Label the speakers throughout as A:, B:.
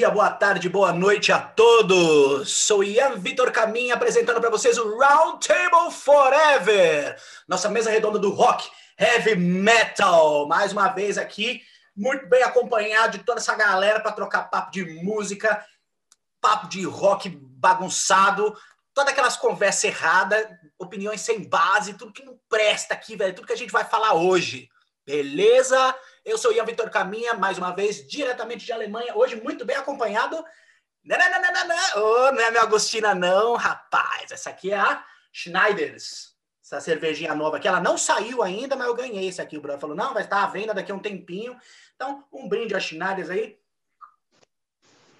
A: Dia, boa tarde, boa noite a todos! Sou Ian Vitor Caminha apresentando para vocês o Round Table Forever, nossa mesa redonda do rock, heavy metal. Mais uma vez aqui, muito bem acompanhado de toda essa galera para trocar papo de música, papo de rock bagunçado, todas aquelas conversas erradas, opiniões sem base, tudo que não presta aqui, velho, tudo que a gente vai falar hoje. Beleza? Eu sou Ian Vitor Caminha, mais uma vez, diretamente de Alemanha, hoje muito bem acompanhado. Não, não, não, não, não, oh, não é minha Agostina, não, rapaz. Essa aqui é a Schneiders. Essa cervejinha nova aqui, ela não saiu ainda, mas eu ganhei esse aqui. O Bruno falou: não, vai estar à venda daqui a um tempinho. Então, um brinde a Schneiders aí.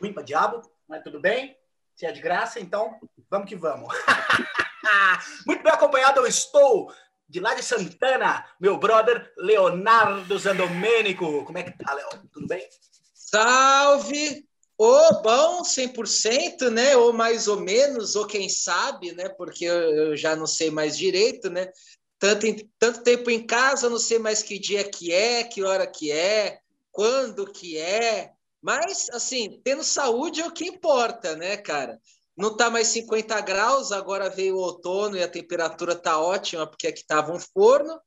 A: Ruim pra diabo, mas tudo bem. Se é de graça, então vamos que vamos. muito bem acompanhado eu estou de lá de Santana, meu brother Leonardo Zandomênico. Como é que tá, Léo? Tudo bem?
B: Salve! Ou bom, 100%, né? Ou mais ou menos, ou quem sabe, né? Porque eu, já não sei mais direito, né? Tanto, tanto tempo em casa, não sei mais que dia que é, que hora que é, quando que é. Mas, assim, tendo saúde é o que importa, né, cara? Não está mais 50 graus, agora veio o outono e a temperatura está ótima, porque aqui estava um forno.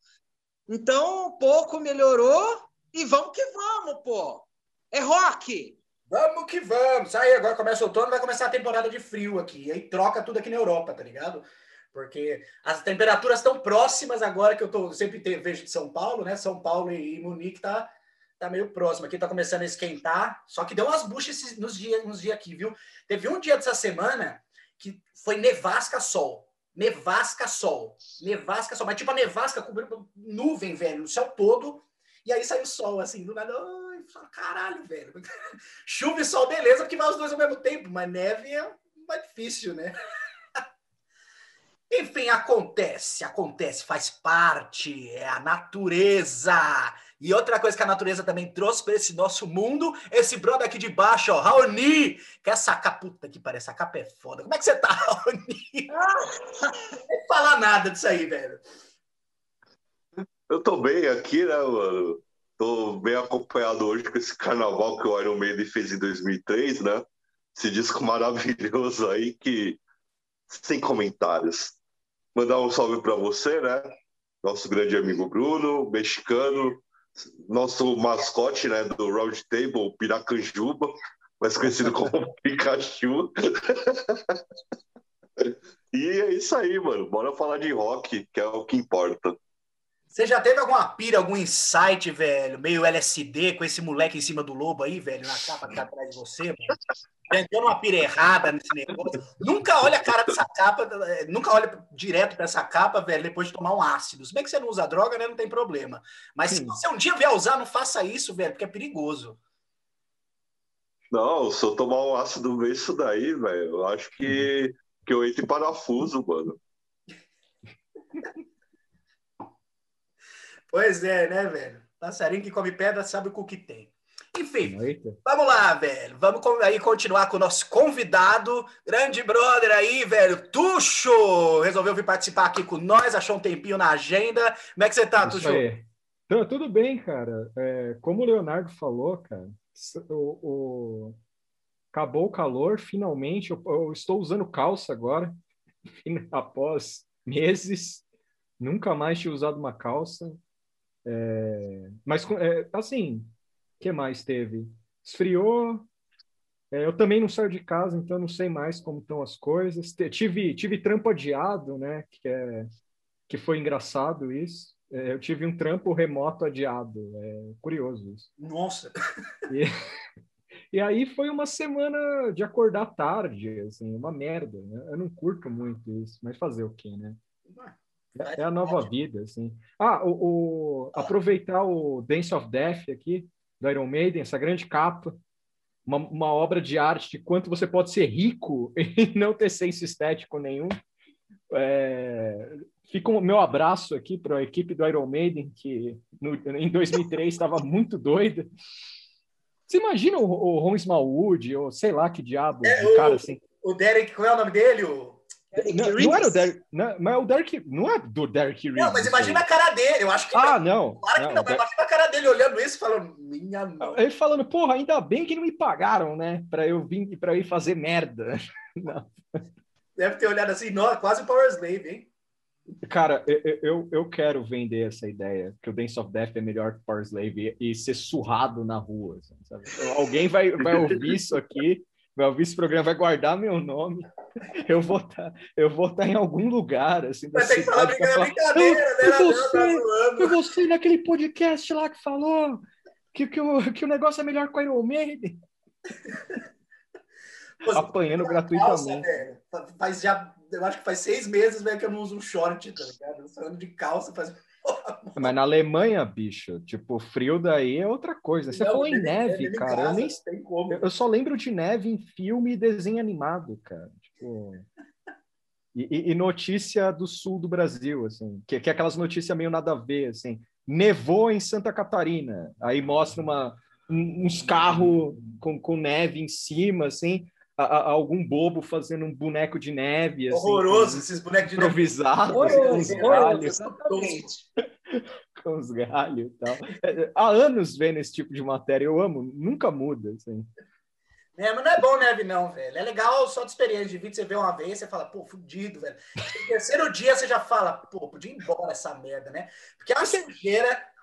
B: Então, um pouco melhorou e vamos que vamos, pô. É rock!
A: Vamos que vamos. Aí agora começa o outono, vai começar a temporada de frio aqui. Aí troca tudo aqui na Europa, tá ligado? Porque as temperaturas estão próximas agora que eu tô sempre vejo de São Paulo, né? São Paulo e Munique tá tá meio próximo. Aqui tá começando a esquentar. Só que deu umas buchas nos dias nos dias aqui, viu? Teve um dia dessa semana que foi nevasca sol. Nevasca sol. Nevasca sol. Mas tipo a nevasca cobriu nuvem, velho, no céu todo. E aí saiu sol, assim, do nada. Ai, caralho, velho. Chuva e sol, beleza, porque vai os dois ao mesmo tempo. Mas neve é mais difícil, né? Enfim, acontece, acontece, faz parte, é a natureza. E outra coisa que a natureza também trouxe para esse nosso mundo, esse brother aqui de baixo, ó, Raoni, que essa capa, puta que parece, essa capa é foda. Como é que você tá, Raoni? Não falar nada disso aí, velho.
C: Eu tô bem aqui, né, mano? Tô bem acompanhado hoje com esse carnaval que o Iron Maiden fez em 2003, né? Esse disco maravilhoso aí que sem comentários. Mandar um salve para você, né? Nosso grande amigo Bruno, mexicano, nosso mascote né, do Round Table, Piracanjuba, mais conhecido como Pikachu. e é isso aí, mano. Bora falar de rock, que é o que importa.
A: Você já teve alguma pira, algum insight, velho, meio LSD com esse moleque em cima do lobo aí, velho, na capa que tá atrás de você, mano? Tentando uma pira errada nesse negócio. Nunca olha a cara dessa capa, nunca olha direto para essa capa, velho, depois de tomar um ácido. Se bem que você não usa droga, né, não tem problema. Mas se você um dia vier usar, não faça isso, velho, porque é perigoso.
C: Não, se eu tomar um ácido ver isso daí, velho, eu acho que, que eu entro em parafuso, mano.
A: Pois é, né, velho? Passarinho que come pedra sabe o que tem. Enfim, Eita. vamos lá, velho. Vamos aí continuar com o nosso convidado, grande brother aí, velho, Tuxo. Resolveu vir participar aqui com nós, achou um tempinho na agenda. Como é que você tá, Isso Tuxo? Aí.
D: Então, tudo bem, cara. É, como o Leonardo falou, cara, o, o... acabou o calor, finalmente. Eu, eu estou usando calça agora, após meses. Nunca mais tinha usado uma calça. É, mas, é, assim, que mais teve? Esfriou. É, eu também não saio de casa, então não sei mais como estão as coisas. Tive, tive trampo adiado, né? Que, é, que foi engraçado isso. É, eu tive um trampo remoto adiado. É curioso isso.
A: Nossa!
D: E, e aí foi uma semana de acordar tarde, assim, uma merda. Né? Eu não curto muito isso, mas fazer o quê, né? É, é a nova vida, assim. Ah, o, o, aproveitar o Dance of Death aqui, do Iron Maiden, essa grande capa, uma, uma obra de arte de quanto você pode ser rico e não ter senso estético nenhum. É, fica o meu abraço aqui para a equipe do Iron Maiden, que no, em 2003 estava muito doida. Você imagina o, o Ron Smallwood, ou sei lá que diabo,
A: é, o, cara assim. O Derek, qual é o nome dele? O
D: Não, não era o Derek. Não, mas o Derek. Não é do Derek Reeves.
A: Não, mas imagina a cara dele. Eu acho que.
D: Ah, não.
A: Claro que
D: não,
A: não, mas imagina a cara dele olhando isso e falando, minha mão.
D: Ele falando, porra, ainda bem que não me pagaram, né? Pra eu vir para eu ir fazer merda. Não.
A: Deve ter olhado assim, não, quase Power Slave, hein?
D: Cara, eu, eu, eu quero vender essa ideia que o Dance of Death é melhor que Power Slave e, e ser surrado na rua. assim, sabe? Alguém vai, vai ouvir isso aqui, vai ouvir esse programa, vai guardar meu nome. Eu vou estar eu vou estar em algum lugar. Assim,
A: Vai ter que falar brincadeira, né?
D: "Eu- eu
A: tá
D: você-
A: zoando.
D: Foi você naquele podcast lá que falou que, que, o, que o negócio é melhor com a Iron Maiden.
A: Pô,
D: Apanhando
A: calça,
D: gratuitamente.
A: Fa- Faz já, eu acho que faz seis meses, velho, que eu não uso um short, tá ligado? Eu de calça, faz.
D: Mas na Alemanha, bicho, tipo, frio daí é outra coisa. Você
A: Não,
D: falou em
A: nem-
D: neve,
A: nem
D: cara. Eu,
A: casa,
D: nem,
A: tem como.
D: eu só lembro de neve em filme e desenho animado, cara. Tipo. E, e- notícia do sul do Brasil, assim, que, que é aquelas notícias meio nada a ver, assim. Nevou em Santa Catarina. Aí mostra uma, um- uns carros com, com neve em cima, assim. a- a- algum bobo fazendo um boneco de neve, assim,
A: Horroroso
D: com-
A: esses bonecos de neve.
D: improvisado, com os
B: Horroroso, horroroso,
D: galhos,
B: exatamente.
D: com os galhos e tal. É, Há anos vendo esse tipo de matéria, eu amo, nunca muda, assim.
A: É, mas não é bom neve, não, velho. É legal só de experiência de vídeo, você vê uma vez, você fala, pô, fudido, velho. No terceiro dia você já fala, pô, podia ir embora essa merda, né? Porque é uma sujeira,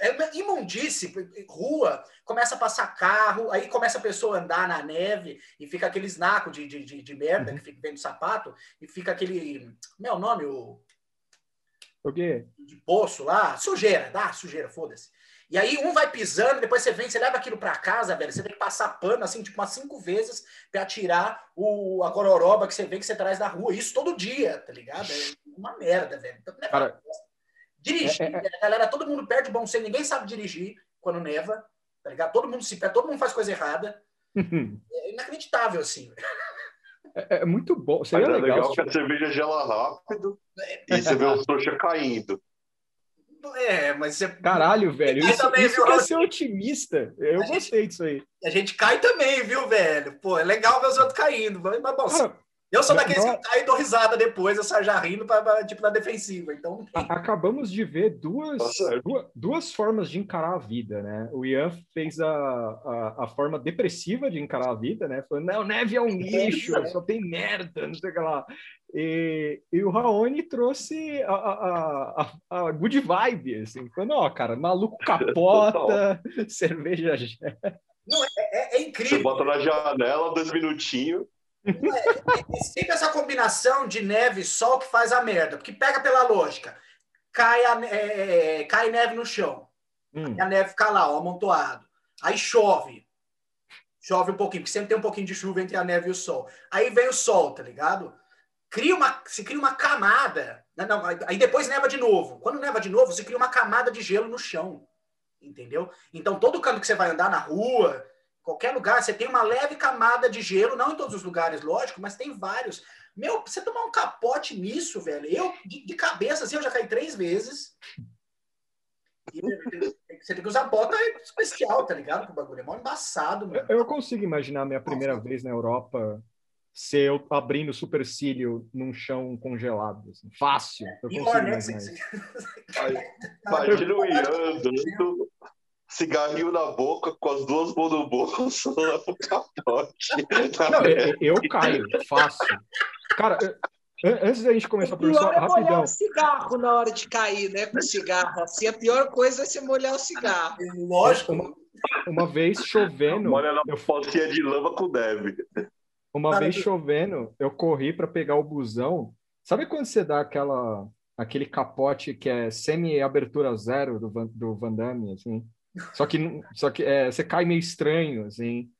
A: é, uma é imundice, rua, começa a passar carro, aí começa a pessoa a andar na neve e fica aqueles nacos de, de, de, de merda que fica vendo sapato e fica aquele. Como é o nome? O
D: O quê?
A: de poço lá, sujeira, dá sujeira, foda-se. E aí um vai pisando, depois você vem, você leva aquilo pra casa, velho. Você tem que passar pano, assim, tipo, umas cinco vezes pra tirar o, a gororoba que você vê que você traz da rua. Isso todo dia, tá ligado? É uma merda, velho. Então, é
D: Cara,
A: dirigir,
D: é- é-
A: a galera, todo mundo perde bom senso, ninguém sabe dirigir quando neva, tá ligado? Todo mundo se perde, todo mundo faz coisa errada. É inacreditável, assim.
D: É, é muito bom. Seria
C: é
D: legal.
C: legal
D: se
C: que a cerveja gela rápido e você vê os trouxa caindo.
A: É, mas você...
D: Caralho, velho.
A: Cai
D: Isso,
A: também,
D: isso
A: viu,
D: que é ser otimista. Eu
A: A gente-
D: gostei disso aí.
A: a gente cai também, viu, velho? Pô, é legal ver os outros caindo. Mas, bom,
D: Cara,
A: Eu sou daqueles
D: não-
A: que caem e dou risada depois, eu saio já rindo, pra, pra, tipo, na defensiva. Então,
D: acabamos de ver duas, duas, duas formas de encarar a vida, né? O Ian fez a, a, a forma depressiva de encarar a vida, né? Falando, não, neve é um lixo, só tem merda, não sei o que lá. E, e o Raoni trouxe a, a, a, a good vibe, assim. Falando, ó, cara, maluco capota, cerveja
A: é, é
C: Você
A: incrível.
C: bota na janela, dois minutinhos.
A: É sempre essa combinação de neve e sol que faz a merda. Porque pega pela lógica. Cai, a, ne- é, cai neve no chão.
D: Hum,
A: E a neve fica lá, ó, amontoado. Aí chove. Chove um pouquinho, porque sempre tem um pouquinho de chuva entre a neve e o sol. Aí vem o sol, tá ligado? Cria uma, se cria uma camada. Não, não, aí depois neva de novo. Quando neva de novo, você cria uma camada de gelo no chão. Entendeu? Então, todo canto que você vai andar na rua, qualquer lugar, você tem uma leve camada de gelo, não em todos os lugares, lógico, mas tem vários. Meu, você tomar um capote nisso, velho, eu, de, de cabeça, assim, eu já caí três vezes. E você tem que usar bota especial, tá ligado? O bagulho é mó embaçado, mano.
D: Eu consigo imaginar a minha primeira vez na Europa ser eu abrindo supercílio num chão congelado. assim. Fácil. Eu
A: Pior,
D: consigo
A: né?
C: Imagina o Ian andando, cigarrinho na boca, com as duas mãos no bolso, o capote.
D: Não, eu, eu caio, fácil. Cara, antes da gente começar,
B: O pior
D: professor,
B: é molhar
D: rapidão.
B: o cigarro na hora de cair, né? Com cigarro. Assim, a pior coisa é você molhar o cigarro.
A: Lógico.
D: Uma, uma vez chovendo,
C: Olha na
D: eu
C: pocinha de lama com neve.
D: Uma
A: Cara,
D: vez chovendo, eu corri para pegar o busão. Sabe quando você dá aquela aquele capote que é semi-abertura zero do Van, do Van Damme, assim? Só que, só que é, você cai meio estranho, assim.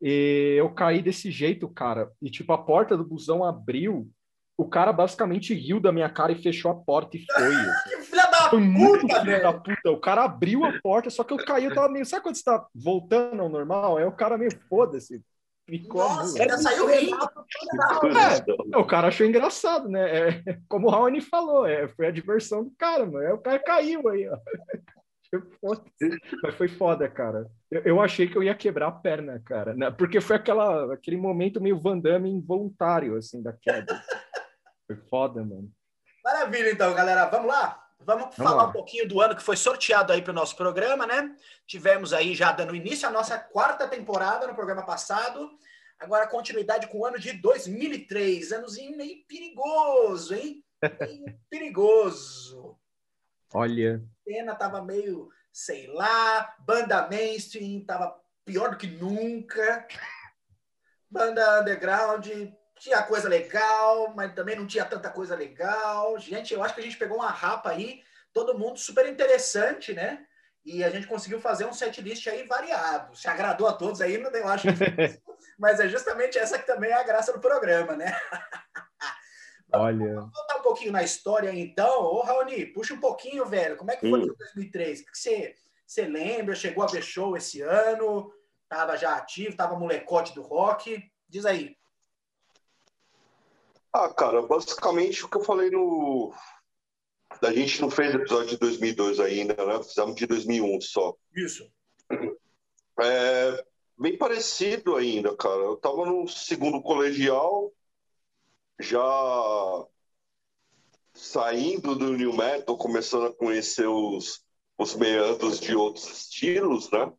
D: E eu caí desse jeito, cara. E, tipo, a porta do busão abriu. O cara basicamente riu da minha cara e fechou a porta e foi.
A: Que filha da
D: Foi muito
A: puta,
D: da
A: velho.
D: puta. O cara abriu a porta, só que eu caí, eu tava meio. Sabe quando você tá voltando ao normal? Aí o cara meio foda-se. Ficou
A: Nossa, ainda saiu rindo.
D: É, o cara achou engraçado, né? É, como o Raoni falou, é, foi a diversão do cara, mano. Aí o cara caiu aí, ó. Mas foi foda, cara. Eu, eu achei que eu ia quebrar a perna, cara, né? porque foi aquela, aquele momento meio Van Damme involuntário, assim, da queda. Foi foda, mano.
A: Maravilha, então, galera. Vamos lá? Vamos, Vamos falar lá. um pouquinho do ano que foi sorteado aí para o nosso programa, né? Tivemos aí já dando início à nossa quarta temporada no programa passado. Agora, continuidade com o ano de 2003. Anozinho meio perigoso, hein? Meio perigoso.
D: Olha.
A: A cena tava meio, sei lá, banda mainstream tava pior do que nunca. Banda underground tinha coisa legal, mas também não tinha tanta coisa legal. Gente, eu acho que a gente pegou uma rapa aí, todo mundo super interessante, né? E a gente conseguiu fazer um set list aí variado. Se agradou a todos aí, eu acho que... mas é justamente essa que também é a graça do programa, né?
D: Olha.
A: Vamos voltar um pouquinho na história, então. Ô, Raoni, puxa um pouquinho, velho. Como é que foi em 2003? O que você, você lembra? Chegou a ver show esse ano? Tava já ativo? Tava molecote do rock? Diz aí.
C: Ah, cara, basicamente o que eu falei no. A gente não fez episódio de 2002 ainda, né? Fizemos de 2001 só.
A: Isso.
C: É bem parecido ainda, cara. Eu tava no segundo colegial, já saindo do New Metal, começando a conhecer os, os meandros de outros estilos, né?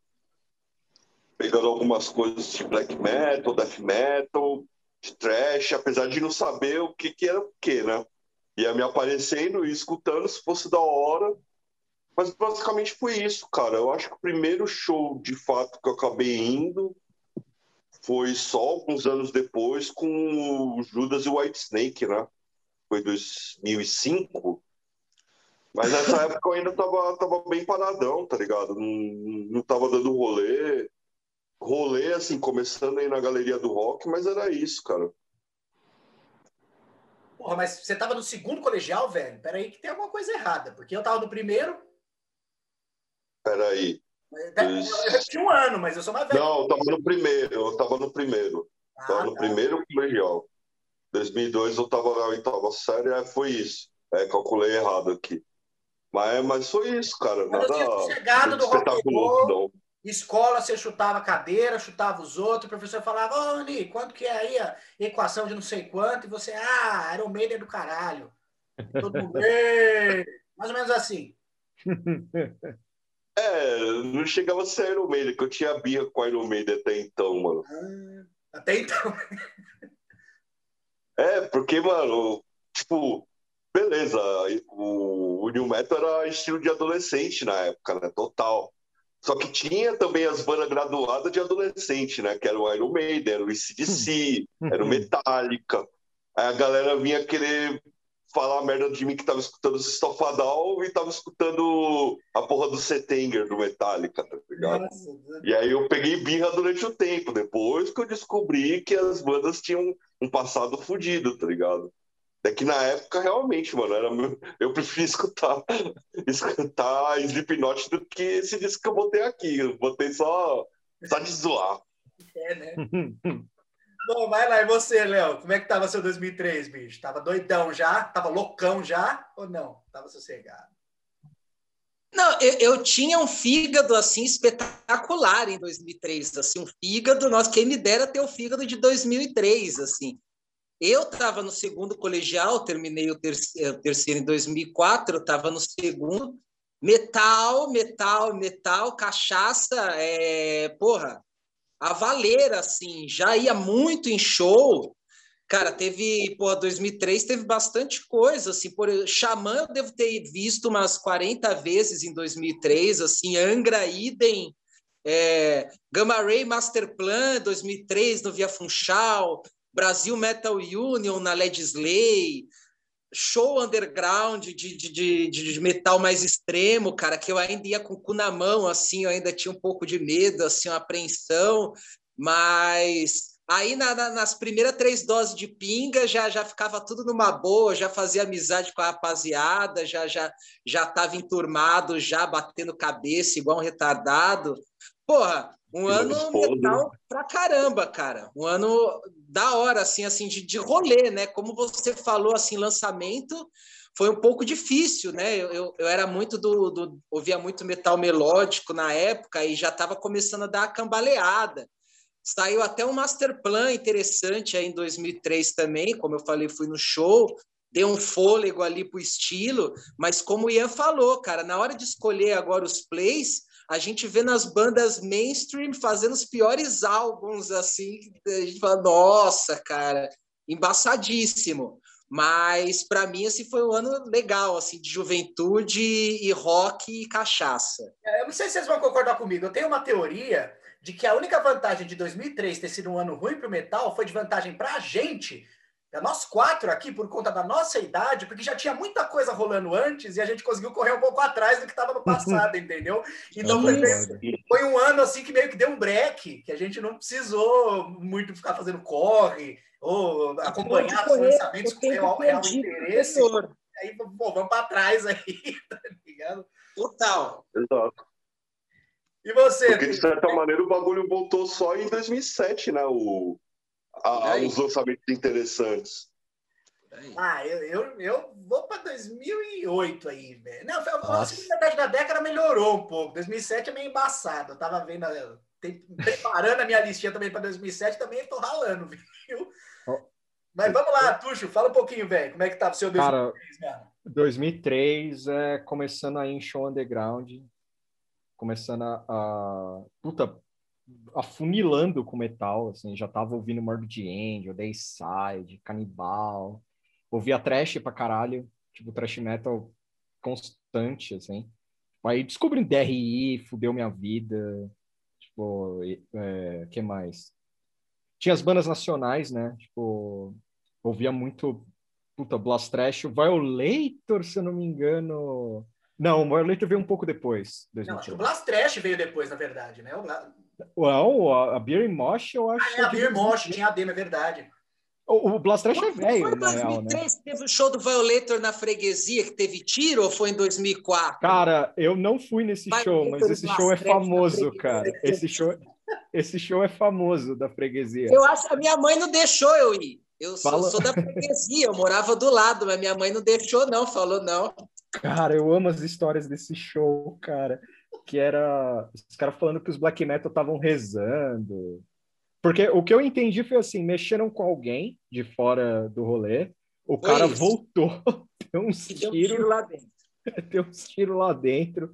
C: Pegando algumas coisas de black metal, death metal, de trash, apesar de não saber o que, que era o que, né? Ia me aparecendo e escutando se fosse da hora. Mas basicamente foi isso, cara. Eu acho que o primeiro show, de fato, que eu acabei indo foi só alguns anos depois com o Judas e o White Snake, né? Foi 2005. Mas nessa época eu ainda tava, tava bem paradão, tá ligado? Não, não tava dando rolê rolê, assim, começando aí na galeria do rock, mas era isso, cara.
A: Porra, mas você tava no segundo colegial, velho? Peraí que tem alguma coisa errada, porque eu tava no primeiro.
C: Peraí.
A: Eu tinha um ano, mas eu sou mais velho.
C: Não, eu tava no primeiro, eu tava no primeiro. Ah, tava no tá. primeiro colegial. 2002 eu tava na oitava série, é, foi isso. É, calculei errado aqui. Mas, mas foi isso, cara. Nada
A: eu tinha chegado do rock não. Escola, você chutava cadeira, chutava os outros, o professor falava, ô, Oni, quanto que é aí a equação de não sei quanto? E você, ah, era o meio do caralho. Todo mundo, mais ou menos assim.
C: É, não chegava a ser Iron Maiden, que eu tinha birra com Iron Maiden até então, mano.
A: Ah, até então.
C: é, porque, mano, tipo, beleza, o, o New Metal era estilo de adolescente na época, né? Total. Só que tinha também as bandas graduadas de adolescente, né? Que era o Iron Maiden, era o ICDC, era o Metallica. Aí a galera vinha querer falar merda de mim que tava escutando o Stofadal e tava escutando a porra do Setenger do Metallica, tá ligado? Nossa, e aí eu peguei birra durante o tempo, depois que eu descobri que as bandas tinham um passado fodido, tá ligado? É que na época, realmente, mano, era meu... eu prefiro escutar, escutar Slipknot do que esse disco que eu botei aqui. Eu botei só, só de zoar.
A: É, né? Bom, vai lá, e você, Léo? Como é que tava seu 2003, bicho? Tava doidão já? Tava loucão já? Ou não? Tava sossegado?
B: Não, eu, eu, tinha um fígado assim espetacular em 2003, assim, um fígado, nós quem me dera ter o fígado de 2003, assim. Eu estava no segundo colegial, terminei o terceiro, terceiro em 2004, eu estava no segundo. Metal, metal, metal, cachaça, é, porra, a valer, assim, já ia muito em show. Cara, teve, porra, 2003 teve bastante coisa, assim, por Xamã eu devo ter visto umas 40 vezes em 2003, assim, Angra Idem, é, Gamma Ray Masterplan 2003 no Via Funchal, Brasil Metal Union na Led Slay, show underground de, de, de, de, metal mais extremo, cara, que eu ainda ia com o cu na mão, assim, eu ainda tinha um pouco de medo, assim, uma apreensão, mas aí na, na, nas primeiras três doses de pinga já, já ficava tudo numa boa, já fazia amizade com a rapaziada, já já já estava enturmado, já batendo cabeça igual um retardado. Porra, um ano metal pra caramba, cara. Um ano da hora, assim, assim de, de rolê, né? Como você falou, assim, lançamento foi um pouco difícil, né? Eu, eu, eu era muito do, do, ouvia muito metal melódico na época e já estava começando a dar a cambaleada. Saiu até um master plan interessante aí em 2003 também, como eu falei, fui no show, deu um fôlego ali pro estilo, mas como o Ian falou, cara, na hora de escolher agora os plays, a gente vê nas bandas mainstream fazendo os piores álbuns, assim, a gente fala, nossa, cara, embaçadíssimo. Mas para mim esse foi um ano legal, assim, de juventude e rock e cachaça.
A: É, eu não sei se vocês vão concordar comigo. Eu tenho uma teoria de que a única vantagem de 2003 ter sido um ano ruim para o metal foi de vantagem para a gente, nós quatro aqui, por conta da nossa idade, porque já tinha muita coisa rolando antes e a gente conseguiu correr um pouco atrás do que estava no passado, entendeu? Então foi, foi, um ano assim que meio que deu um break, que a gente não precisou muito ficar fazendo corre ou acompanhar os lançamentos com real, real interesse. Aí, pô, vamos para trás aí, tá ligado?
B: Total.
C: Exato.
A: E você?
C: Porque, de certa maneira, o bagulho voltou só em 2007, né? O, a, os lançamentos interessantes.
A: Ah, eu, eu, eu vou para 2008 aí, velho. Não, a segunda metade da década melhorou um pouco. 2007 é meio embaçado. Eu tava vendo, preparando a minha listinha também para 2007, também estou ralando, viu? Oh. Mas vamos lá, Tuxo, fala um pouquinho, velho. Como é que tá o seu
D: 2003, Cara, 2003 é começando aí em show underground, começando a, a puta, afunilando com metal, assim, já tava ouvindo Morbid Angel, Dayside, Canibal, ouvia trash pra caralho, tipo trash metal constante, assim. Aí descobri DRI, fudeu minha vida, tipo, é, que mais? Tinha as bandas nacionais, né, tipo, ouvia muito, puta, Blast Trash, Violator, se eu não me engano... Não, o Violator veio um pouco depois.
A: Não, acho que o Blast Trash veio depois, na verdade, né? O
D: não, a Beer Mosh, eu acho.
A: Ah, é a Beer Mosh, tinha a demo, é verdade.
D: O, o Blast Trash é velho, na real, né?
B: teve o show do Violator na freguesia, que teve tiro, ou foi em 2004?
D: Cara, eu não fui nesse Vai show, mas esse show é famoso, cara. Esse show, esse show é famoso da freguesia.
B: Eu acho a minha mãe não deixou eu ir. Eu sou, sou da freguesia, eu morava do lado, mas minha mãe não deixou, não, falou não.
D: Cara, eu amo as histórias desse show, cara que era os caras falando que os black metal estavam rezando. Porque o que eu entendi foi assim, mexeram com alguém de fora do rolê, o foi cara isso. voltou, deu uns tiros tiro lá dentro. deu uns tiros lá dentro.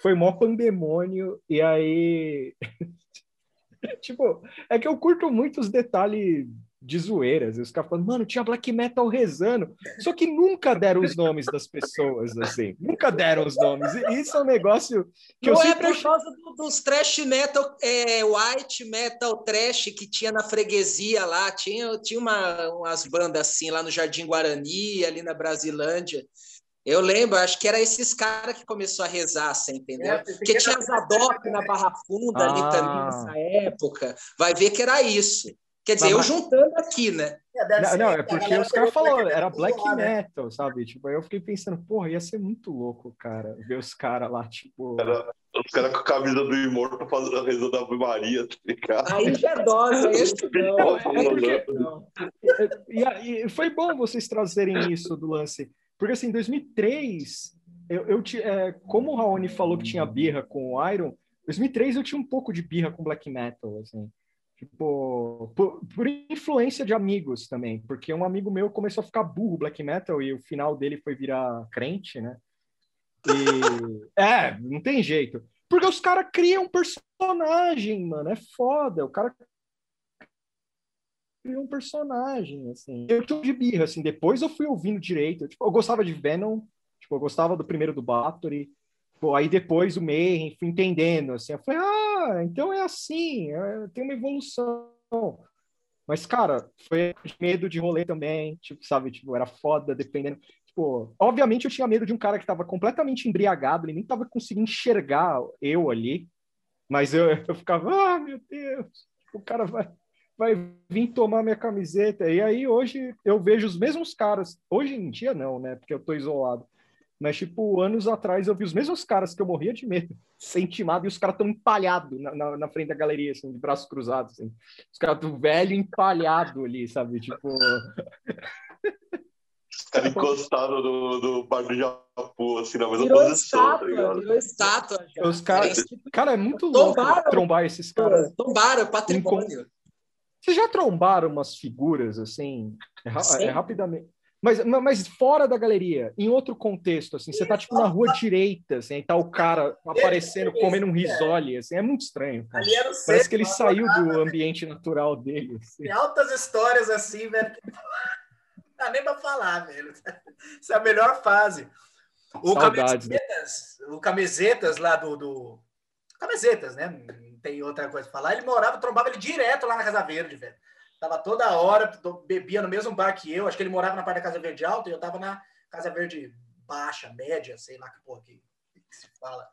D: Foi mó pandemônio e aí tipo, é que eu curto muito os detalhes de zoeiras. E os caras falando, mano, tinha black metal rezando. Só que nunca deram os nomes das pessoas, assim. Nunca deram os nomes. E isso é um negócio que
B: Não
D: eu
B: é por causa do, dos trash metal, é, white metal trash que tinha na freguesia lá. Tinha, tinha uma, umas bandas assim lá no Jardim Guarani, ali na Brasilândia. Eu lembro, acho que era esses caras que começou a rezar, você entendeu? É, Porque tinha Zadok na Barra Funda ah. ali também nessa época. Vai ver que era isso. Quer dizer, mas, eu juntando aqui, né?
D: É, não, não, é porque os caras falaram, era black né? metal, sabe? Tipo, aí eu fiquei pensando, porra, ia ser muito louco, cara, ver os caras lá, tipo.
C: Era, os caras com a camisa do Imorto fazendo a reza da Ave Maria, tá ligado?
B: Aí já é dose, esse não. É porque,
D: não. E, e foi bom vocês trazerem isso do lance, porque assim, em 2003, eu, eu é, como o Raoni falou que tinha birra com o Iron, em 2003 eu tinha um pouco de birra com black metal, assim. Tipo, por, por, influência de amigos também, porque um amigo meu começou a ficar burro black metal e o final dele foi virar crente, né? E, é, não tem jeito. Porque os caras criam um personagem, mano, é foda. O cara cria um personagem, assim. Eu tinha de birra, assim, depois eu fui ouvindo direito. Tipo, eu gostava de Venom, tipo, eu gostava do primeiro do Bathory, Pô, aí depois o Mayhem, fui entendendo, assim, eu falei, ah, então é assim, é, tem uma evolução. Mas, cara, foi medo de rolê também, tipo, sabe, tipo, era foda, dependendo. Tipo, obviamente eu tinha medo de um cara que tava completamente embriagado, ele nem tava conseguindo enxergar eu ali, mas eu, eu ficava, ah, meu Deus, o cara vai, vai vir tomar minha camiseta. E aí hoje eu vejo os mesmos caras, hoje em dia não, né, porque eu tô isolado, mas, tipo, anos atrás eu vi os mesmos caras que eu morria de medo ser intimado e os caras tão empalhados na, na, na, frente da galeria, assim, de braços cruzados, assim. Os caras do velho empalhado ali, sabe? Tipo.
C: Os caras encostados no, no bar do Japão, assim, na mesma virou posição, tá estátua, tá
B: Virou estátua.
D: Já. Os caras. É, tipo, cara, é muito louco tombaram, trombar esses caras.
B: Tombaram, patrimônio.
D: Vocês já trombaram umas figuras, assim, é, é rapidamente Mas, mas fora da galeria, em outro contexto, assim, você tá tipo na rua direita, assim, aí tá o cara aparecendo, comendo um risole, assim, é muito estranho. Cara.
A: Ali era o
D: Parece que ele saiu do ambiente natural dele. assim.
A: Tem altas histórias assim, velho. que Não dá nem pra falar, velho. Essa é a melhor fase. O
D: Saudades, né?
A: Camisetas, o Camisetas lá do, do. Camisetas, né? Não tem outra coisa pra falar. Ele morava, trombava ele direto lá na Casa Verde, velho. Tava toda hora, bebia no mesmo bar que eu. Acho que ele morava na parte da Casa Verde Alta e eu tava na Casa Verde Baixa, Média, sei lá que porra que, que se fala.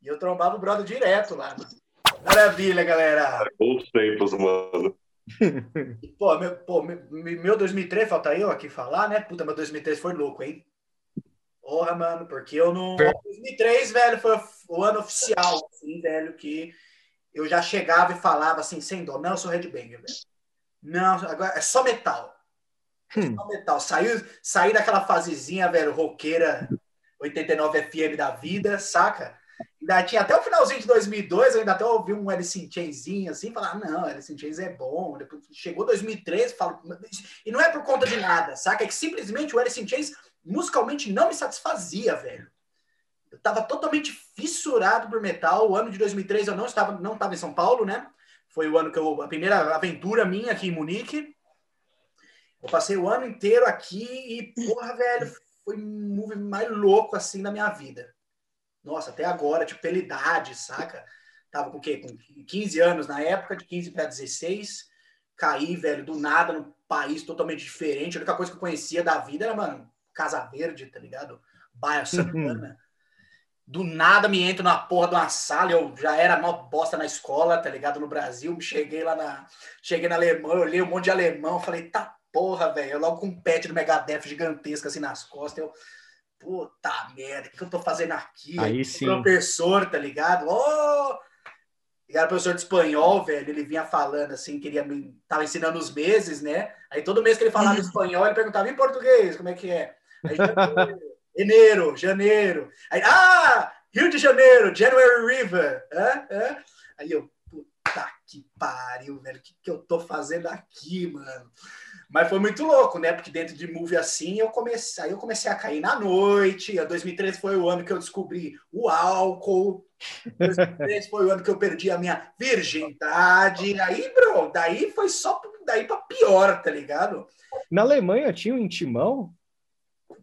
A: E eu trombava o brother direto lá, mano. Maravilha, galera.
C: Outros tempos, mano.
A: Pô, meu, pô, meu, meu 2003, falta eu aqui falar, né? Puta, meu 2003 foi louco, hein? Porra, mano, porque eu não. 2003, velho, foi o ano oficial, assim, velho, que eu já chegava e falava assim, sem dó, não, eu sou headbanger, velho. Não, agora é só metal.
D: Hum.
A: Só metal. Saiu, saí daquela fasezinha, velho, roqueira 89 FM da vida, saca? Ainda tinha até o finalzinho de 2002, eu ainda até ouvi um Alice in Chainzinho assim, falar, não, Alice in Chains é bom. Depois chegou 2013, falo, e não é por conta de nada, saca? É que simplesmente o Alice in Chains musicalmente não me satisfazia, velho. Eu tava totalmente fissurado por metal. O ano de 2003 eu não estava, não estava em São Paulo, né? Foi o ano que eu, a primeira aventura minha aqui em Munique. Eu passei o ano inteiro aqui e, porra, velho, foi um movie mais louco assim na minha vida. Nossa, até agora, tipo, pela idade, saca? Tava com o quê? Com 15 anos na época, de 15 para 16. Caí, velho, do nada, num país totalmente diferente. A única coisa que eu conhecia da vida era, mano, Casa Verde, tá ligado? Baia Santana. Do nada me entro na porra de uma sala, eu já era mó bosta na escola, tá ligado? No Brasil, cheguei lá na. Cheguei na Alemanha, eu olhei um monte de alemão, falei, tá porra, velho. Eu logo com um pet do Megadeth gigantesco assim nas costas, eu. Puta merda, o que eu tô fazendo aqui?
D: Aí
A: O
D: sim.
A: Professor, tá ligado? Ô! E era professor de espanhol, velho. Ele vinha falando assim, queria me. Tava ensinando os meses, né? Aí todo mês que ele falava espanhol, ele perguntava em português, como é que é? Aí, janeiro, Janeiro. Aí, ah! Rio de Janeiro, January River. Hã? Hã? Aí eu, puta que pariu, velho. O que, que eu tô fazendo aqui, mano? Mas foi muito louco, né? Porque dentro de movie assim, eu comecei, aí eu comecei a cair na noite. A 2013 foi o ano que eu descobri o álcool. 2013 foi o ano que eu perdi a minha virgindade. Aí, bro, daí foi só daí para pior, tá ligado?
D: Na Alemanha tinha um intimão?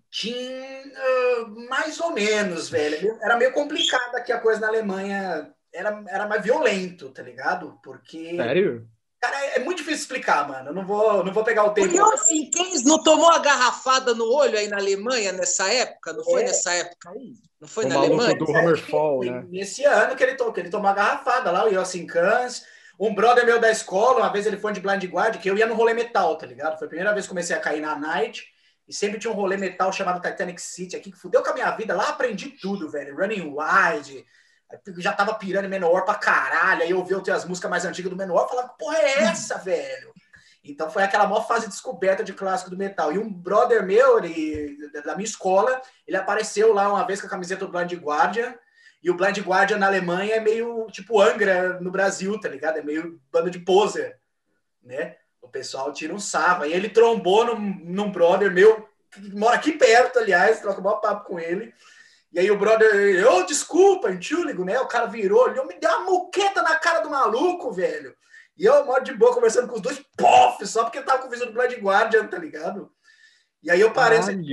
A: Tinha uh, mais ou menos, velho. Era meio complicado aqui a coisa na Alemanha. Era, era mais violento, tá ligado? Porque.
D: Sério?
A: Cara, é muito difícil explicar, mano. Eu não vou, não vou pegar o tempo.
B: O Yossi Keynes não tomou a garrafada no olho aí na Alemanha nessa época? Não foi
A: É.
B: nessa época aí? Não foi
D: O
B: na Alemanha?
D: do Hammerfall,
A: Foi
D: né?
A: Nesse ano que ele, to, que ele tomou a garrafada lá, o Yossin Kans. Um brother meu da escola, uma vez ele foi de Blind Guard, que eu ia no rolê metal, tá ligado? Foi a primeira vez que comecei a cair na night. E sempre tinha um rolê metal chamado Titanic City aqui, que fudeu com a minha vida. Lá aprendi tudo, velho. Running Wild. Eu já tava pirando em Menor pra caralho. Aí eu ouvi as músicas mais antigas do Menor e falava, porra é essa, velho? Então foi aquela maior fase de descoberta de clássico do metal. E um brother meu, ele, da minha escola, ele apareceu lá uma vez com a camiseta do Blind Guardian. E o Blind Guardian na Alemanha é meio tipo Angra no Brasil, tá ligado? É meio banda de poser, né? O pessoal tira um sarro. Aí ele trombou num, num brother meu, que mora aqui perto, aliás, troca o maior papo com ele. E aí o brother, ô, desculpa, entúligo, né? O cara virou, olhou, me deu uma muqueta na cara do maluco, velho. E eu, moro de boa, conversando com os dois, pof, só porque eu tava com o visor do Blind Guardian, tá ligado? E aí eu parei assim,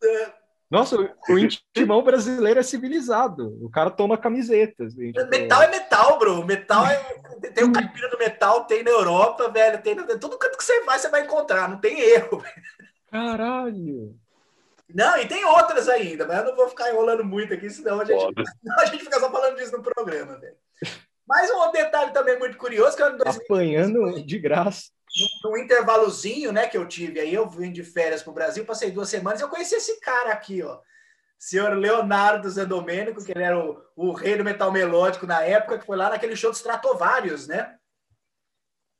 D: Caralho. Nossa, o- intimão brasileiro é civilizado. O cara toma camiseta. assim, tipo-
A: Metal é metal, bro. Metal é. Tem o caipira do metal, tem na Europa, velho. Tem na- todo canto que você vai, você vai encontrar. Não tem erro.
D: Caralho.
A: Não, e tem outras ainda, mas eu não vou ficar enrolando muito aqui, senão a gente, senão a gente fica só falando disso no programa, velho. Mas um detalhe também muito curioso, que 2000,
D: Apanhando de graça.
A: Num intervalozinho, né, que eu tive aí, eu vim de férias pro Brasil, passei duas semanas eu conheci esse cara aqui, ó. Senhor Leonardo Zandomênico, que ele era o, o rei do metal melódico na época, que foi lá naquele show de Stratovarius, né?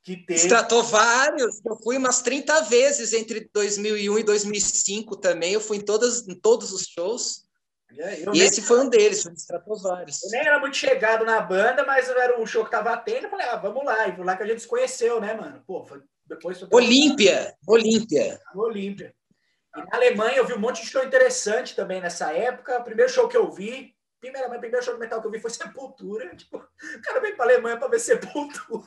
A: Que teve.
B: Stratovarius, eu fui umas 30 vezes entre 2001 e 2005 também. Eu fui em, todas, em todos os shows.
A: É, Eu
B: e
A: nem,
B: esse foi um deles, foi de Stratovarius.
A: eu nem era muito chegado na banda, mas era um show que tava tendo. Eu falei, ah, vamos lá. E foi lá que a gente se conheceu, né, mano? Pô, foi depois
B: Olímpia, Olímpia.
A: Olímpia. E na Alemanha eu vi um monte de show interessante também nessa época. O primeiro show que eu vi, primeiramente, o primeiro show de metal que eu vi foi Sepultura. Tipo, o cara veio para Alemanha para ver Sepultura.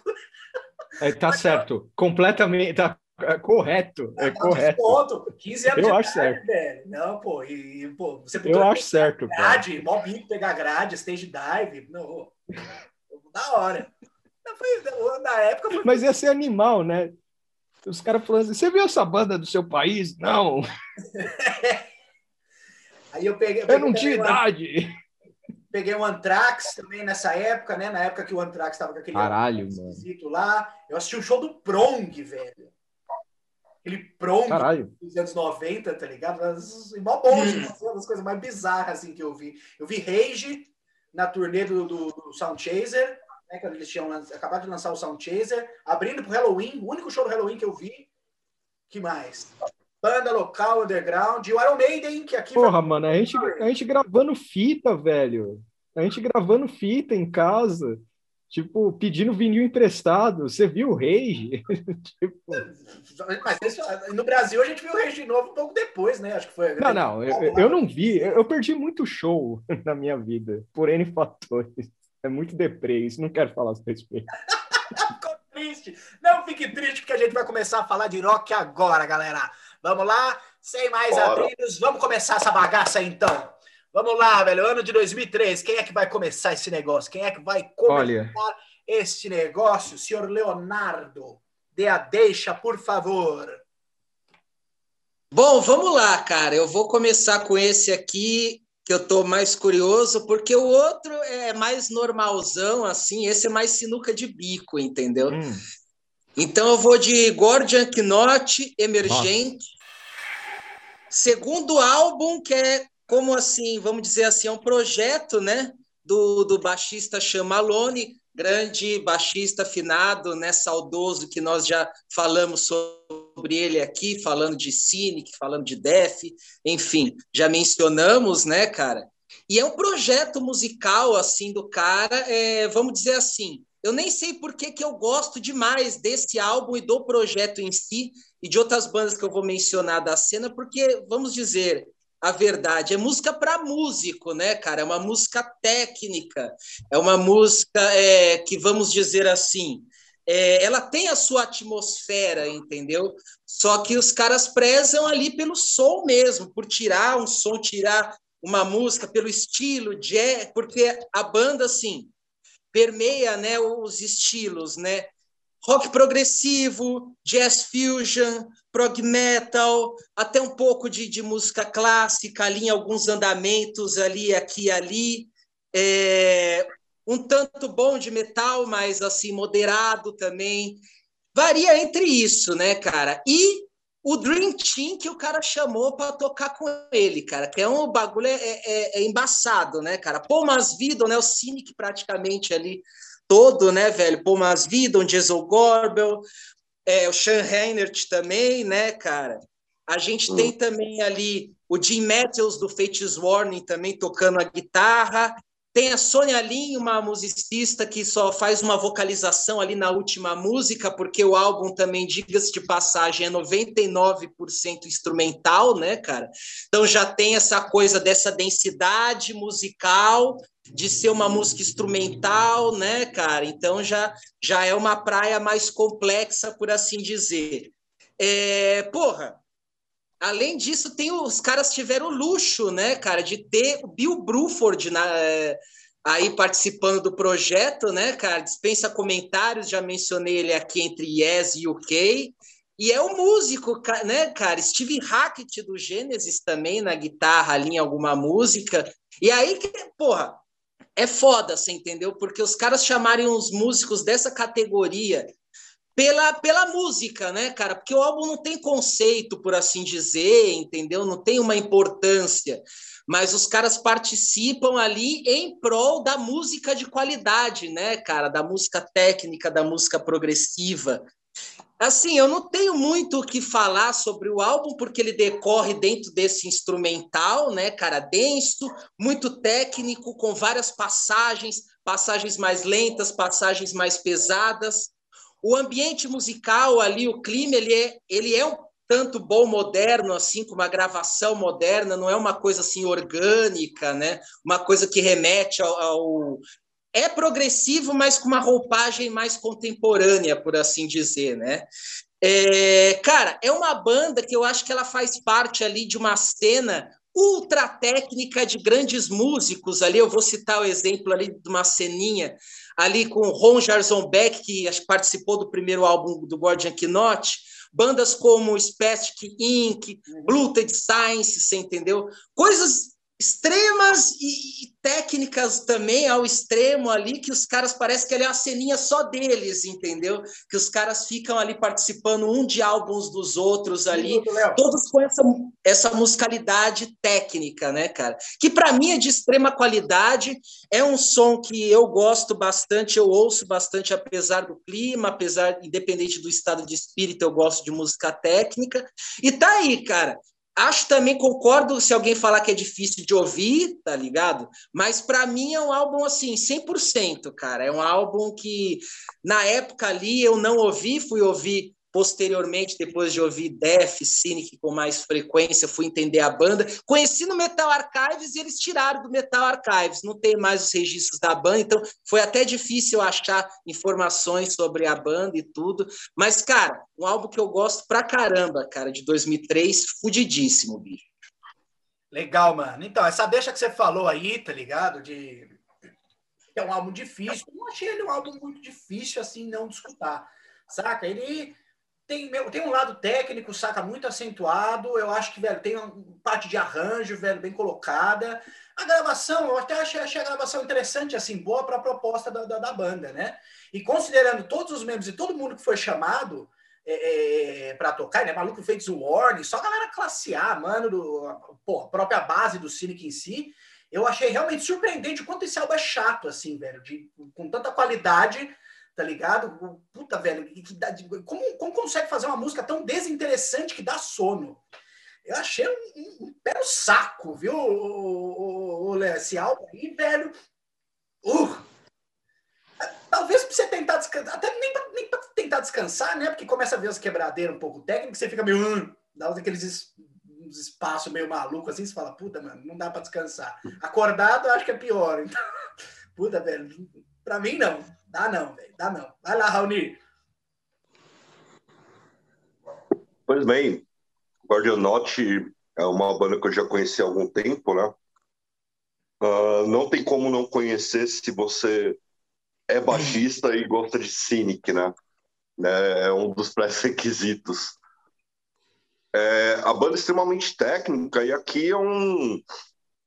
D: É, tá certo, completamente, tá é correto, é correto.
A: Ponto. 15 anos
D: eu acho certo.
A: velho. Não, pô, e, pô,
D: você Eu acho certo,
A: grade, cara. Mó bico pegar grade, stage dive, não, da hora. Foi, na época foi...
D: Mas ia ser animal, né? Os caras falando assim, você viu essa banda do seu país? Não.
A: Aí eu peguei. Eu,
D: peguei eu não tinha idade.
A: Peguei o Anthrax também nessa época, né? Na época que o Anthrax estava com aquele
D: Caralho, mano.
A: lá. Eu assisti o um show do Prong, velho. Aquele Prong
D: Caralho.
A: dos anos 90, tá ligado? Mas, mó bom, hum. uma das coisas mais bizarras assim, que eu vi. Eu vi Rage na turnê do, do, do Sound Chaser né, quando eles tinham acabado de lançar o Sound Chaser, abrindo pro Halloween, o único show do Halloween que eu vi. Que mais? Banda local, underground, e o Iron Maiden, que aqui.
D: Porra, mano, a gente, a gente gravando fita, velho. A gente gravando fita em casa, tipo, pedindo vinil emprestado. Você viu o Rage? tipo...
A: Mas isso, no Brasil a gente viu o Rage de novo um pouco depois, né? Acho que foi.
D: Não, não, eu, eu não vi. Eu perdi muito show na minha vida, por N fatores. É muito deprê, isso não quero falar sobre respeito.
A: Ficou triste. Não fique triste, porque a gente vai começar a falar de rock agora, galera. Vamos lá, sem mais abrilhos, vamos começar essa bagaça então. Vamos lá, velho, ano de 2003, quem é que vai começar esse negócio? Quem é que vai começar Olha... este negócio? Senhor Leonardo, dê a deixa, por favor.
B: Bom, vamos lá, cara. Eu vou começar com esse aqui que eu tô mais curioso, porque o outro é mais normalzão, assim, esse é mais sinuca de bico, entendeu? Hum. Então eu vou de Gordian Knot, Emergente. Nossa. Segundo álbum, que é como assim, vamos dizer assim, é um projeto, né? Do, do baixista Chamalone, grande baixista afinado, né? Saudoso, que nós já falamos sobre ele aqui, falando de Cynic, falando de Def, enfim, já mencionamos, né, cara? E é um projeto musical, assim, do cara, é, vamos dizer assim, eu nem sei por que, que eu gosto demais desse álbum e do projeto em si, e de outras bandas que eu vou mencionar da cena, porque, vamos dizer, a verdade. É música para músico, né, cara? É uma música técnica, é uma música é, que, vamos dizer assim, é, ela tem a sua atmosfera, entendeu? Só que os caras prezam ali pelo som mesmo, por tirar um som, tirar uma música, pelo estilo, jazz, porque a banda, assim, permeia né, os estilos, né? Rock progressivo, jazz fusion, prog metal, até um pouco de, de música clássica ali, em alguns andamentos ali, aqui e ali. É, um tanto bom de metal, mas assim, moderado também. Varia entre isso, né, cara? E o Dream Team que o cara chamou para tocar com ele, cara, que é um bagulho é, é, é embaçado, né, cara? Paul Masvidon, né, o Cynic praticamente ali todo, né, velho? Paul Masvidon, Jason Gorbel, é, o Sean Heinert também, né, cara? A gente hum. tem também ali o Jim Matthews do Fates Warning também tocando a guitarra tem a Sônia Lin, uma musicista que só faz uma vocalização ali na última música, porque o álbum também, diga-se de passagem, é 99% instrumental, né, cara? Então já tem essa coisa dessa densidade musical, de ser uma música instrumental, né, cara? Então já, já é uma praia mais complexa, por assim dizer. É, porra, Além disso, tem os caras tiveram o luxo, né, cara, de ter o Bill Bruford na, é, aí participando do projeto, né, cara? Dispensa comentários, já mencionei ele aqui entre Yes e UK. E é o músico, né, cara? Steve Hackett do Gênesis também na guitarra ali em alguma música. E aí porra, é foda, você entendeu? Porque os caras chamarem os músicos dessa categoria pela, pela música, né, cara? Porque o álbum não tem conceito, por assim dizer, entendeu? Não tem uma importância. Mas os caras participam ali em prol da música de qualidade, né, cara? Da música técnica, da música progressiva. Assim, eu não tenho muito o que falar sobre o álbum, porque ele decorre dentro desse instrumental, né, cara? Denso, muito técnico, com várias passagens, passagens mais lentas, passagens mais pesadas o ambiente musical ali, o clima, ele é, ele é um tanto bom moderno assim, com uma gravação moderna, não é uma coisa assim orgânica, né? Uma coisa que remete ao, ao é progressivo, mas com uma roupagem mais contemporânea, por assim dizer, né? É, cara, é uma banda que eu acho que ela faz parte ali de uma cena ultra técnica de grandes músicos ali. Eu vou citar o exemplo ali de uma ceninha ali com Ron Jarzon Beck, que participou do primeiro álbum do Guardian Knot, bandas como Spastic Inc., Bloated Science, você entendeu? Coisas extremas e, e, técnicas também ao extremo ali, que os caras parece que ele é a ceninha só deles, entendeu? Que os caras ficam ali participando um de álbuns dos outros ali, todos com essa, essa musicalidade técnica, né, cara? Que para mim é de extrema qualidade, é um som que eu gosto bastante, eu ouço bastante apesar do clima, apesar independente do estado de espírito, eu gosto de música técnica. E tá aí, cara. Acho também, concordo se alguém falar que é difícil de ouvir, tá ligado? Mas para mim é um álbum assim, 100%, cara. É um álbum que na época ali eu não ouvi, fui ouvir Posteriormente, depois de ouvir Def, Cynic com mais frequência, fui entender a banda. Conheci no Metal Archives e eles tiraram do Metal Archives. Não tem mais os registros da banda, então foi até difícil achar informações sobre a banda e tudo. Mas, cara, um álbum que eu gosto pra caramba, cara, de 2003, fudidíssimo, bicho.
A: Legal, mano. Então, essa deixa que você falou aí, tá ligado? De é um álbum difícil. Eu não achei ele um álbum muito difícil assim não de escutar. Saca? Ele tem, tem um lado técnico, saca, muito acentuado. Eu acho que, velho, tem uma parte de arranjo, velho, bem colocada. A gravação, eu até achei, achei a gravação interessante, assim, boa para a proposta da, da, da, banda, né? E considerando todos os membros e todo mundo que foi chamado é, é, para tocar, né? Maluco fez o Warning, só a galera classe A, mano, do, pô, a própria base do Cynic em si. Eu achei realmente surpreendente o quanto esse álbum é chato, assim, velho, de, com tanta qualidade tá ligado? Puta, velho, que dá, como, como consegue fazer uma música tão desinteressante que dá sono? Eu achei um, um, um saco, viu, o, esse álbum aí, velho. Uh, talvez pra você tentar descansar, até nem pra, nem pra tentar descansar, né? Porque começa a ver as quebradeiras um pouco técnicas, você fica meio. Uh, dá aqueles uns espaços meio maluco assim, você fala, puta, mano, não dá pra descansar. Acordado, eu acho que é pior. Então, puta, velho, pra mim não. Dá não, velho. Dá não. Vai lá, Raoni.
C: Pois bem, Guardionotti é uma banda que eu já conheci há algum tempo, né? Uh, não tem como não conhecer se você é baixista e gosta de Cynic, né? É, é um dos pré-requisitos. É, a banda é extremamente técnica e aqui é um...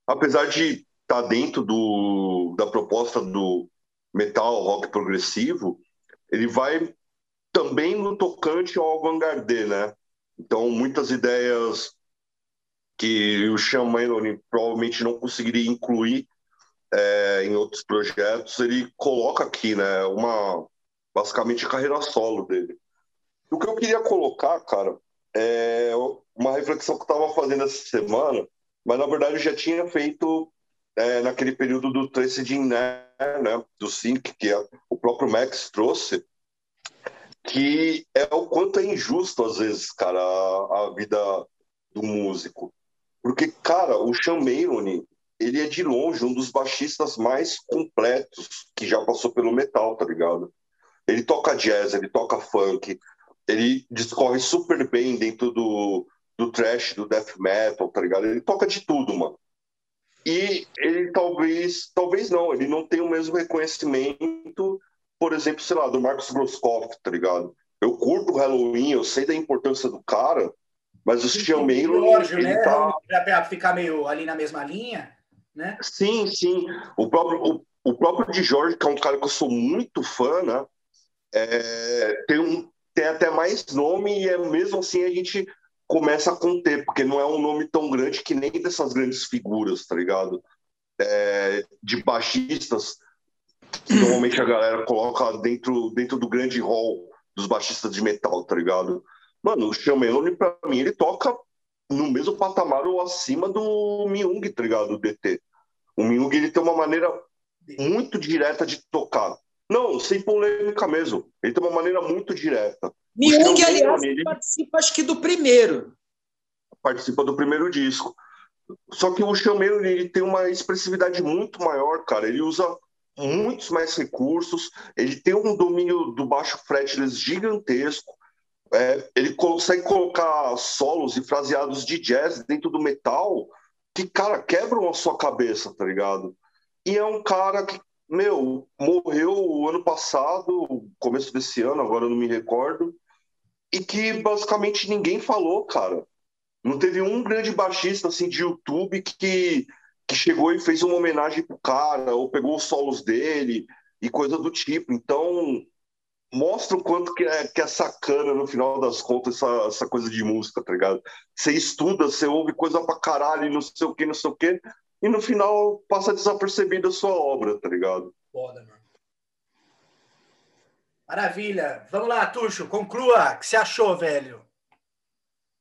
C: Apesar de estar tá dentro do, da proposta do, metal, rock progressivo, ele vai também no tocante ao avant-garde, né? Então, muitas ideias que o Sean Maloney provavelmente não conseguiria incluir é, em outros projetos, ele coloca aqui, né? Uma basicamente a carreira solo dele. O que eu queria colocar, cara, é uma reflexão que eu estava fazendo essa semana, mas na verdade eu já tinha feito é, naquele período do Tracy Jean né, do Sync, que é, o próprio Max trouxe, que é o quanto é injusto, às vezes, cara, a, a vida do músico. Porque, cara, o Sean Mayone, ele é de longe um dos baixistas mais completos que já passou pelo metal, tá ligado? Ele toca jazz, ele toca funk, ele discorre super bem dentro do, do trash, do death metal, tá ligado? Ele toca de tudo, mano. E ele talvez, talvez não, ele não tem o mesmo reconhecimento, por exemplo, sei lá, do Marcos Grosskopf, tá ligado? Eu curto o Halloween, eu sei da importância do cara, mas o Sean Mayron,
A: Jorge, né? Tá... Pra ficar meio ali na mesma linha, né?
C: Sim, sim. O próprio, o, o próprio de Jorge, que é um cara que eu sou muito fã, né? É, tem, um, tem até mais nome e é, mesmo assim a gente começa a conter, porque não é um nome tão grande que nem dessas grandes figuras, tá ligado? É, de baixistas, que normalmente a galera coloca dentro, dentro do grande hall dos baixistas de metal, tá ligado? Mano, o Chamelone, pra mim, ele toca no mesmo patamar ou acima do Myung, tá ligado? Do DT. O Myung, ele tem uma maneira muito direta de tocar. Não, sem polêmica mesmo. Ele tem uma maneira muito direta.
B: Myung, aliás, ele... participa acho que do primeiro.
C: Participa do primeiro disco. Só que o Chamelo ele tem uma expressividade muito maior, cara. Ele usa muitos mais recursos, ele tem um domínio do baixo fretless gigantesco. É, ele consegue colocar solos e fraseados de jazz dentro do metal que, cara, quebram a sua cabeça, tá ligado? E é um cara que, meu, morreu o ano passado, começo desse ano, agora eu não me recordo, e que basicamente ninguém falou, cara. Não teve um grande baixista assim de YouTube que, que chegou e fez uma homenagem pro cara, ou pegou os solos dele e coisa do tipo. Então, mostra o quanto que é, que é sacana no final das contas essa, essa coisa de música, tá ligado? Você estuda, você ouve coisa pra caralho, não sei o que, não sei o que, e no final passa desapercebida a sua obra, tá ligado?
A: Foda, mano. Maravilha. Vamos lá, Tuxo, conclua. O que você achou, velho?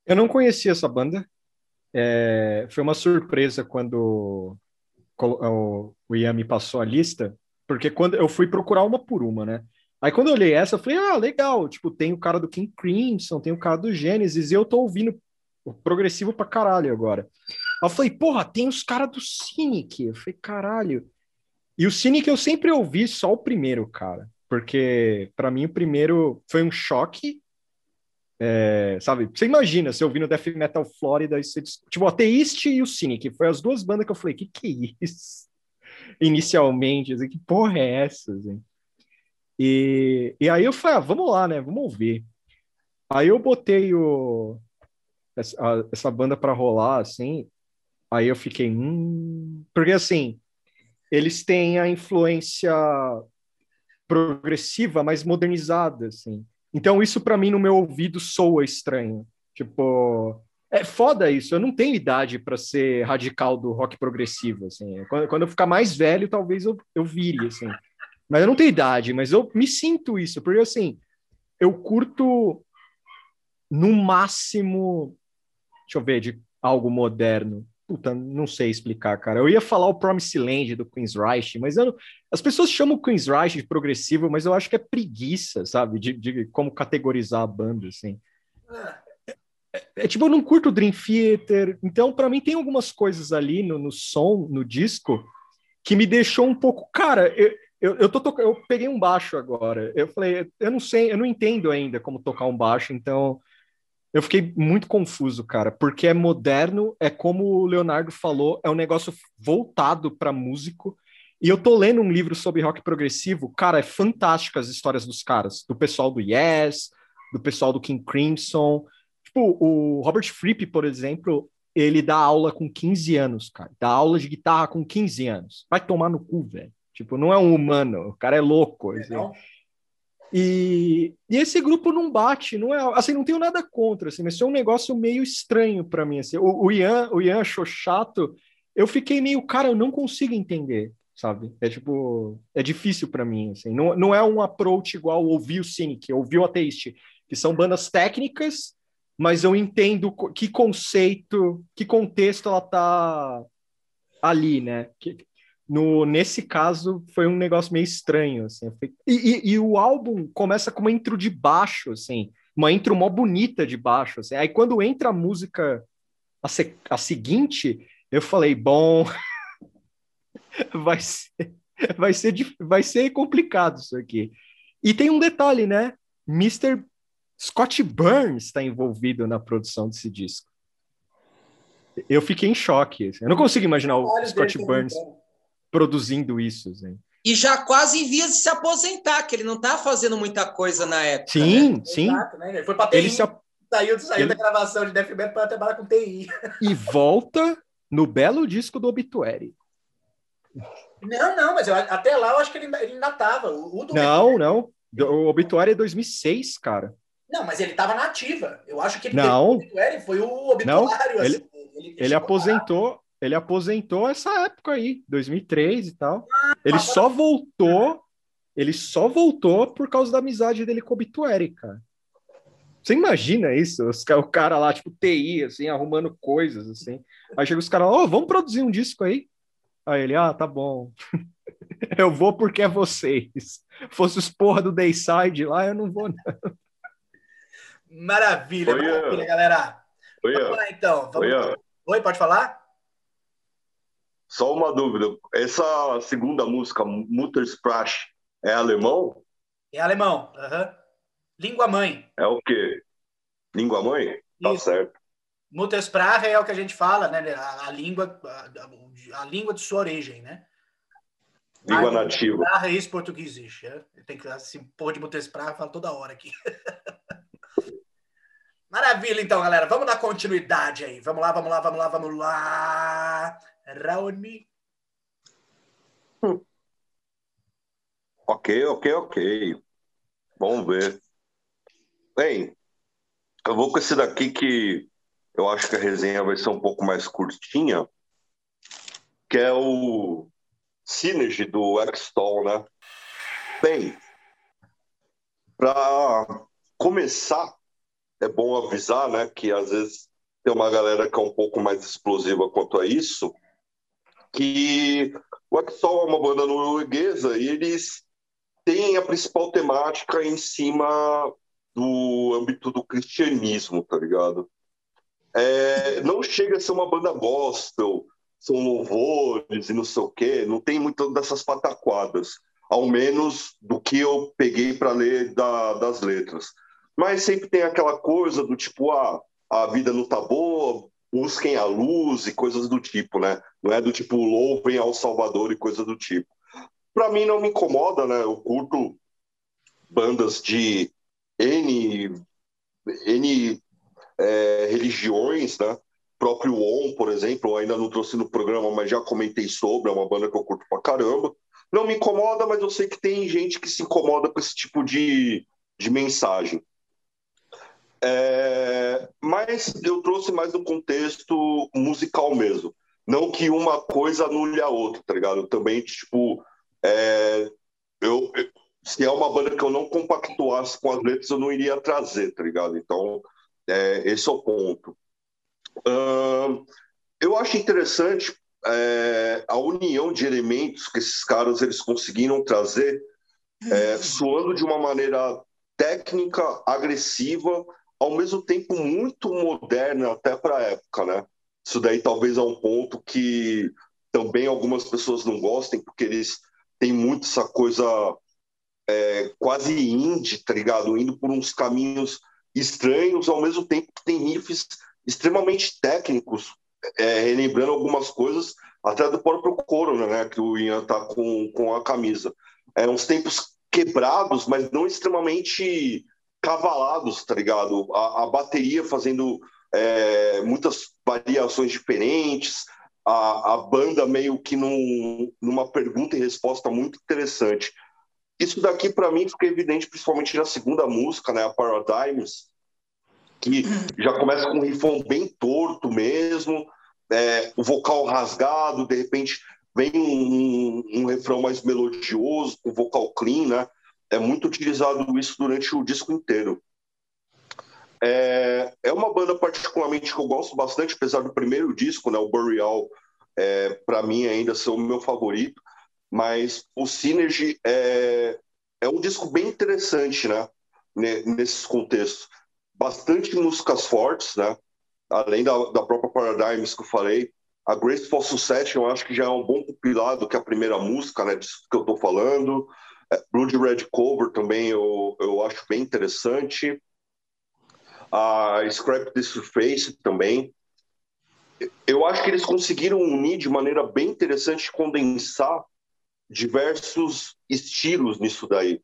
D: Eu não conhecia essa banda. É, foi uma surpresa quando o, o Ian me passou a lista, porque quando eu fui procurar uma por uma, né? Aí quando eu olhei essa, eu falei, ah, legal, tipo, tem o cara do King Crimson, tem o cara do Gênesis, e eu tô ouvindo progressivo pra caralho agora. Aí eu falei, porra, tem os caras do Cynic. Eu falei, caralho. E o Cynic eu sempre ouvi só o primeiro, cara porque para mim o primeiro foi um choque. É, sabe, você imagina você ouvindo Death Metal Florida, você, tipo, o Atheist e o Cynic, foi as duas bandas que eu falei, que que é isso? Inicialmente, assim, que porra é essa? Assim? E, e aí eu falei, ah, vamos lá, né, vamos ouvir. Aí eu botei o, essa, a, essa banda para rolar, assim, aí eu fiquei, hum... porque assim, eles têm a influência progressiva, mas modernizada, assim. Então isso para mim no meu ouvido soa estranho. Tipo, é foda isso. Eu não tenho idade para ser radical do rock progressivo, assim. Quando, quando eu ficar mais velho, talvez eu, eu vire, assim. Mas eu não tenho idade, mas eu me sinto isso, porque assim, eu curto no máximo, deixa eu ver, de algo moderno. Puta, não sei explicar, cara. Eu ia falar o Promised Land do Queen's Reich, mas não... as pessoas chamam o Queen's Reich de progressivo, mas eu acho que é preguiça, sabe? De, de como categorizar a banda, assim. É, é, é tipo, eu não curto Dream Theater, então para mim tem algumas coisas ali no, no som, no disco, que me deixou um pouco. Cara, eu, eu, eu, tô eu peguei um baixo agora. Eu falei, eu não sei, eu não entendo ainda como tocar um baixo, então eu fiquei muito confuso, cara, porque é moderno, é como o Leonardo falou, é um negócio voltado para músico. E eu tô lendo um livro sobre rock progressivo, cara, é fantástico as histórias dos caras, do pessoal do Yes, do pessoal do King Crimson. Tipo, o Robert Fripp, por exemplo, ele dá aula com 15 anos, cara. Dá aula de guitarra com 15 anos. Vai tomar no cu, velho. Tipo, não é um humano, o cara é louco. Assim. E, e, esse grupo não bate, não é assim, não tenho nada contra, assim, mas é um negócio meio estranho para mim. Assim. O, o, Ian, o Ian achou chato, eu fiquei meio, cara, eu não consigo entender, sabe? É tipo, é difícil para mim, assim. Não, não é um approach igual ouvir o Cynic, ouvir o Atheist, que são bandas técnicas, mas eu entendo que conceito, que contexto ela tá ali, né? Que, no, nesse caso, foi um negócio meio estranho, assim. E, e, e, o álbum começa com uma intro de baixo, assim. Uma intro mó bonita de baixo, assim. Aí quando entra a música, a, se, a seguinte, eu falei, bom... vai ser... Vai ser, vai ser complicado isso aqui. E tem um detalhe, né? Mr. Scott Burns está envolvido na produção desse disco. Eu fiquei em choque. Assim. Eu não consigo imaginar o Scott Burns produzindo isso. Assim.
B: E já quase em vias de se aposentar, que ele não tá fazendo muita coisa na época.
D: Sim,
A: né?
D: sim.
A: Exato, né? Ele foi para ele se... saiu, saiu ele... da gravação de Death Metal para trabalhar com TI.
D: E volta no belo disco do Obituary.
A: Não, não, mas eu, até lá eu acho que ele, ele ainda tava. O,
D: o não, não. O Obituary é 2006, cara.
A: Não, mas ele tava na ativa. Eu acho que ele
D: não.
A: o Obituary foi o Obituário.
D: Não, ele, assim, ele, ele aposentou, ele aposentou essa época aí, 2003 e tal. Ah, ele só voltou, ele só voltou por causa da amizade dele com o Obituary, cara. Você imagina isso? O cara lá, tipo, TI, assim, arrumando coisas, assim. Aí chega os caras, ó, oh, vamos produzir um disco aí. Aí ele, ah, tá bom. Eu vou porque é vocês. Fosse os porra do Dayside lá, eu não vou, não.
A: Maravilha, Oi, maravilha, galera.
C: Oi,
A: Vamos lá, então. Vamos... Oi, Oi, pode falar?
C: Só uma dúvida. Essa segunda música, Muttersprache, é alemão?
A: É alemão. Uhum. Língua mãe.
C: É o quê? Língua mãe? Tá Isso. certo.
A: Muttersprache é o que a gente fala, né? A, a língua, a, a, língua de sua origem, né?
C: Língua nativa.
A: Sprache é isso português. É? Tem que assim, pôr de Muttersprache, falo toda hora aqui. Maravilha, então, galera. Vamos dar continuidade aí. Vamos lá, vamos lá, vamos lá, vamos lá. Raoni.
C: Ok, ok, ok. Vamos ver. Bem, eu vou com esse daqui que eu acho que a resenha vai ser um pouco mais curtinha, que é o Synergy do X-Stall, né? Bem, para começar, é bom avisar, né, que às vezes tem uma galera que é um pouco mais explosiva quanto a isso, que o Axol é uma banda norueguesa e eles têm a principal temática em cima do âmbito do cristianismo, tá ligado? É, não chega a ser uma banda gospel, são louvores e não sei o quê, não tem muito dessas pataquadas, ao menos do que eu peguei para ler da, das letras. Mas sempre tem aquela coisa do tipo, ah, a vida não tá boa, busquem a luz e coisas do tipo, né? Não é do tipo, louvem ao Salvador e coisa do tipo. Para mim não me incomoda, né? Eu curto bandas de N, N é, religiões, né? Próprio On, por exemplo, ainda não trouxe no programa, mas já comentei sobre, é uma banda que eu curto pra caramba. Não me incomoda, mas eu sei que tem gente que se incomoda com esse tipo de, de mensagem. É, mas eu trouxe mais no contexto musical mesmo. Não que uma coisa anule a outra, tá ligado? Também, tipo, é, eu, se é uma banda que eu não compactuasse com as letras, eu não iria trazer, tá ligado? Então, é, esse é o ponto. Uh, eu acho interessante é, a união de elementos que esses caras eles conseguiram trazer, é, soando de uma maneira técnica, agressiva, ao mesmo tempo muito moderna até para a época, né? Isso daí talvez é um ponto que também algumas pessoas não gostem, porque eles têm muito essa coisa é, quase indie, tá ligado? Indo por uns caminhos estranhos, ao mesmo tempo que tem riffs extremamente técnicos, é, relembrando algumas coisas até do próprio Corona, né? Que o Ian tá com, com a camisa. É uns tempos quebrados, mas não extremamente cavalados, tá ligado? A, a bateria fazendo é, muitas variações diferentes, a, a banda meio que num, numa pergunta e resposta muito interessante. Isso daqui, para mim, fica evidente principalmente na segunda música, né, a Paradigms, que já começa com um rifão bem torto mesmo, é, o vocal rasgado, de repente vem um, um, um refrão mais melodioso, com vocal clean, né? É muito utilizado isso durante o disco inteiro. É, é uma banda particularmente que eu gosto bastante, apesar do primeiro disco, né, o Burial, é, para mim ainda ser o meu favorito, mas o Synergy é, é um disco bem interessante, né, nesses contextos. Bastante músicas fortes, né, além da, da própria Paradigms que eu falei, a Graceful Succession eu acho que já é um bom compilado que é a primeira música, né, disso que eu estou falando. Blood Red Cover também eu, eu acho bem interessante. A Scrap the Surface também. Eu acho que eles conseguiram unir de maneira bem interessante, condensar diversos estilos nisso daí.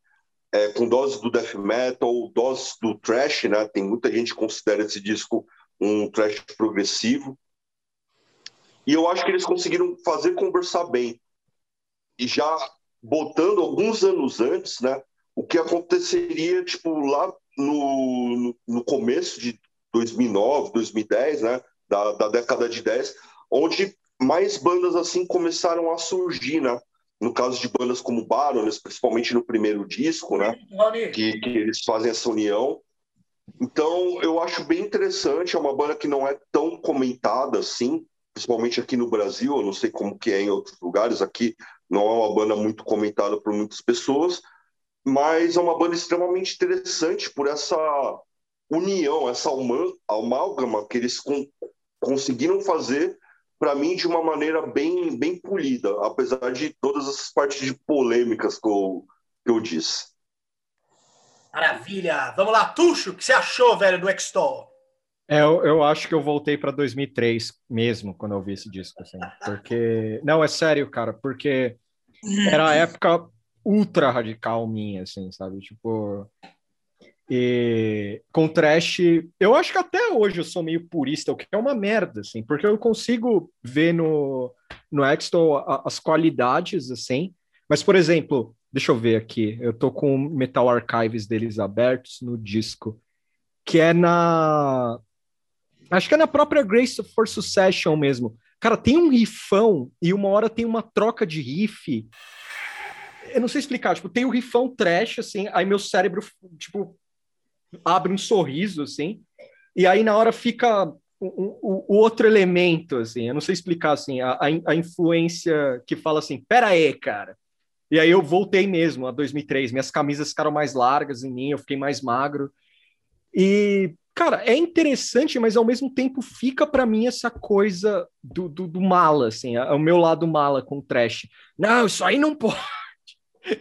C: É, com doses do death metal, doses do thrash, né? Tem muita gente que considera esse disco um thrash progressivo. E eu acho que eles conseguiram fazer conversar bem. E já botando alguns anos antes, né, o que aconteceria tipo lá no, no começo de 2009, 2010, né, da, da década de 10, onde mais bandas assim começaram a surgir, né? No caso de bandas como Baroness, principalmente no primeiro disco, né? Que, que eles fazem essa união. Então, eu acho bem interessante. É uma banda que não é tão comentada assim, principalmente aqui no Brasil. Eu não sei como que é em outros lugares. Aqui não é uma banda muito comentada por muitas pessoas, mas é uma banda extremamente interessante por essa união, essa amálgama que eles conseguiram fazer para mim de uma maneira bem bem polida, apesar de todas as partes de polêmicas que eu, que eu disse.
A: Maravilha! Vamos lá, Tuxo, o que você achou, velho, do Extol?
D: É, eu, eu acho que eu voltei para 2003 mesmo, quando eu vi esse disco, assim, porque... Não, é sério, cara, porque era a época ultra radical minha, assim, sabe? Tipo... E com trash, eu acho que até hoje eu sou meio purista, o que é uma merda, assim, porque eu consigo ver no, no Extol as qualidades, assim, mas, por exemplo, deixa eu ver aqui, eu tô com o Metal Archives deles abertos no disco, que é na Acho que é na própria Grace for Succession mesmo. Cara, tem um rifão e uma hora tem uma troca de riff. Eu não sei explicar, tipo, tem o um rifão trash, assim, aí meu cérebro, tipo, abre um sorriso, assim, e aí na hora fica o, o, o outro elemento, assim, eu não sei explicar, assim, a, a influência que fala assim, pera aí, cara. E aí eu voltei mesmo, a 2003, minhas camisas ficaram mais largas em mim, eu fiquei mais magro, e cara, é interessante, mas ao mesmo tempo fica para mim essa coisa do, do, do, mala, assim, é o meu lado mala com trash. Não, isso aí não pode.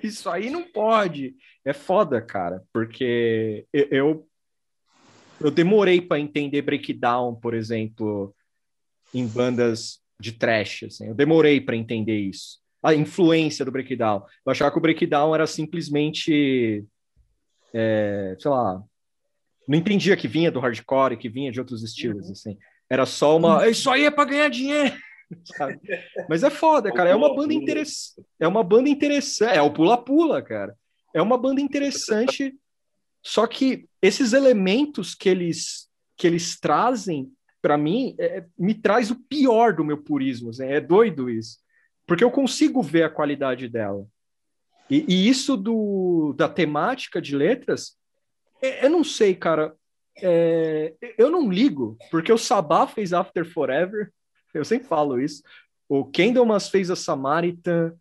D: Isso aí não pode. É foda, cara, porque eu eu demorei para entender breakdown, por exemplo, em bandas de trash, assim. Eu demorei para entender isso. A influência do breakdown. Eu achava que o breakdown era simplesmente é, sei lá, não entendia que vinha do hardcore, que vinha de outros estilos, uhum. assim. Era só uma. Uhum. Isso aí é para ganhar dinheiro. Sabe? Mas é foda, cara. É uma banda interessante. É uma banda interessante. É o pula-pula, cara. É uma banda interessante. Só que esses elementos que eles que eles trazem para mim é, me traz o pior do meu purismo. Assim. É doido isso, porque eu consigo ver a qualidade dela. E, e isso do, da temática de letras é, eu não sei, cara. É, eu não ligo, porque o Sabá fez After Forever, eu sempre falo isso. O Candlemas fez a Samaritan.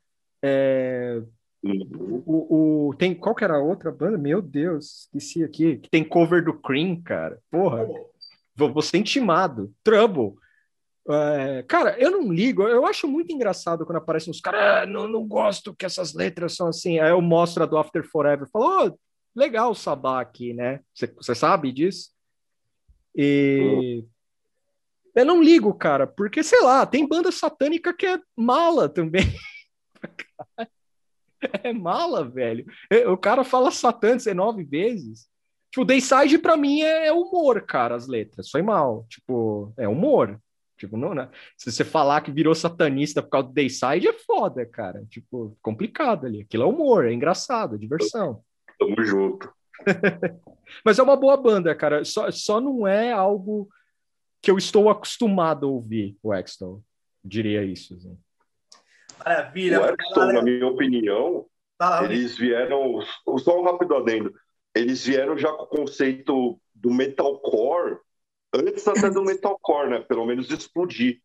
D: É, o, o, tem qual que era a outra banda? Meu Deus, esqueci aqui. Que tem cover do Cream, cara. Porra, vou, vou ser intimado. Trouble. É, cara, eu não ligo, eu acho muito engraçado quando aparecem uns caras, ah, não, não gosto que essas letras são assim. Aí eu mostro a do After Forever, falo, oh, legal o sabá aqui, né? Você sabe disso? E eu não ligo, cara, porque sei lá, tem banda satânica que é mala também. é mala, velho. O cara fala Satã 19 vezes. Tipo, Dayside pra mim é humor, cara, as letras. Foi mal. Tipo, é humor. Tipo, não, né? Se você falar que virou satanista por causa do Dayside, é foda, cara. Tipo, complicado ali. Aquilo é humor, é engraçado, é diversão.
C: Tamo junto.
D: Mas é uma boa banda, cara. Só, só não é algo que eu estou acostumado a ouvir, o Exton. Diria isso. Assim.
C: Maravilha. O Exton, na minha opinião, eles vieram. Só um rápido adendo. Eles vieram já com o conceito do metalcore, antes até do metalcore, né? Pelo menos explodir.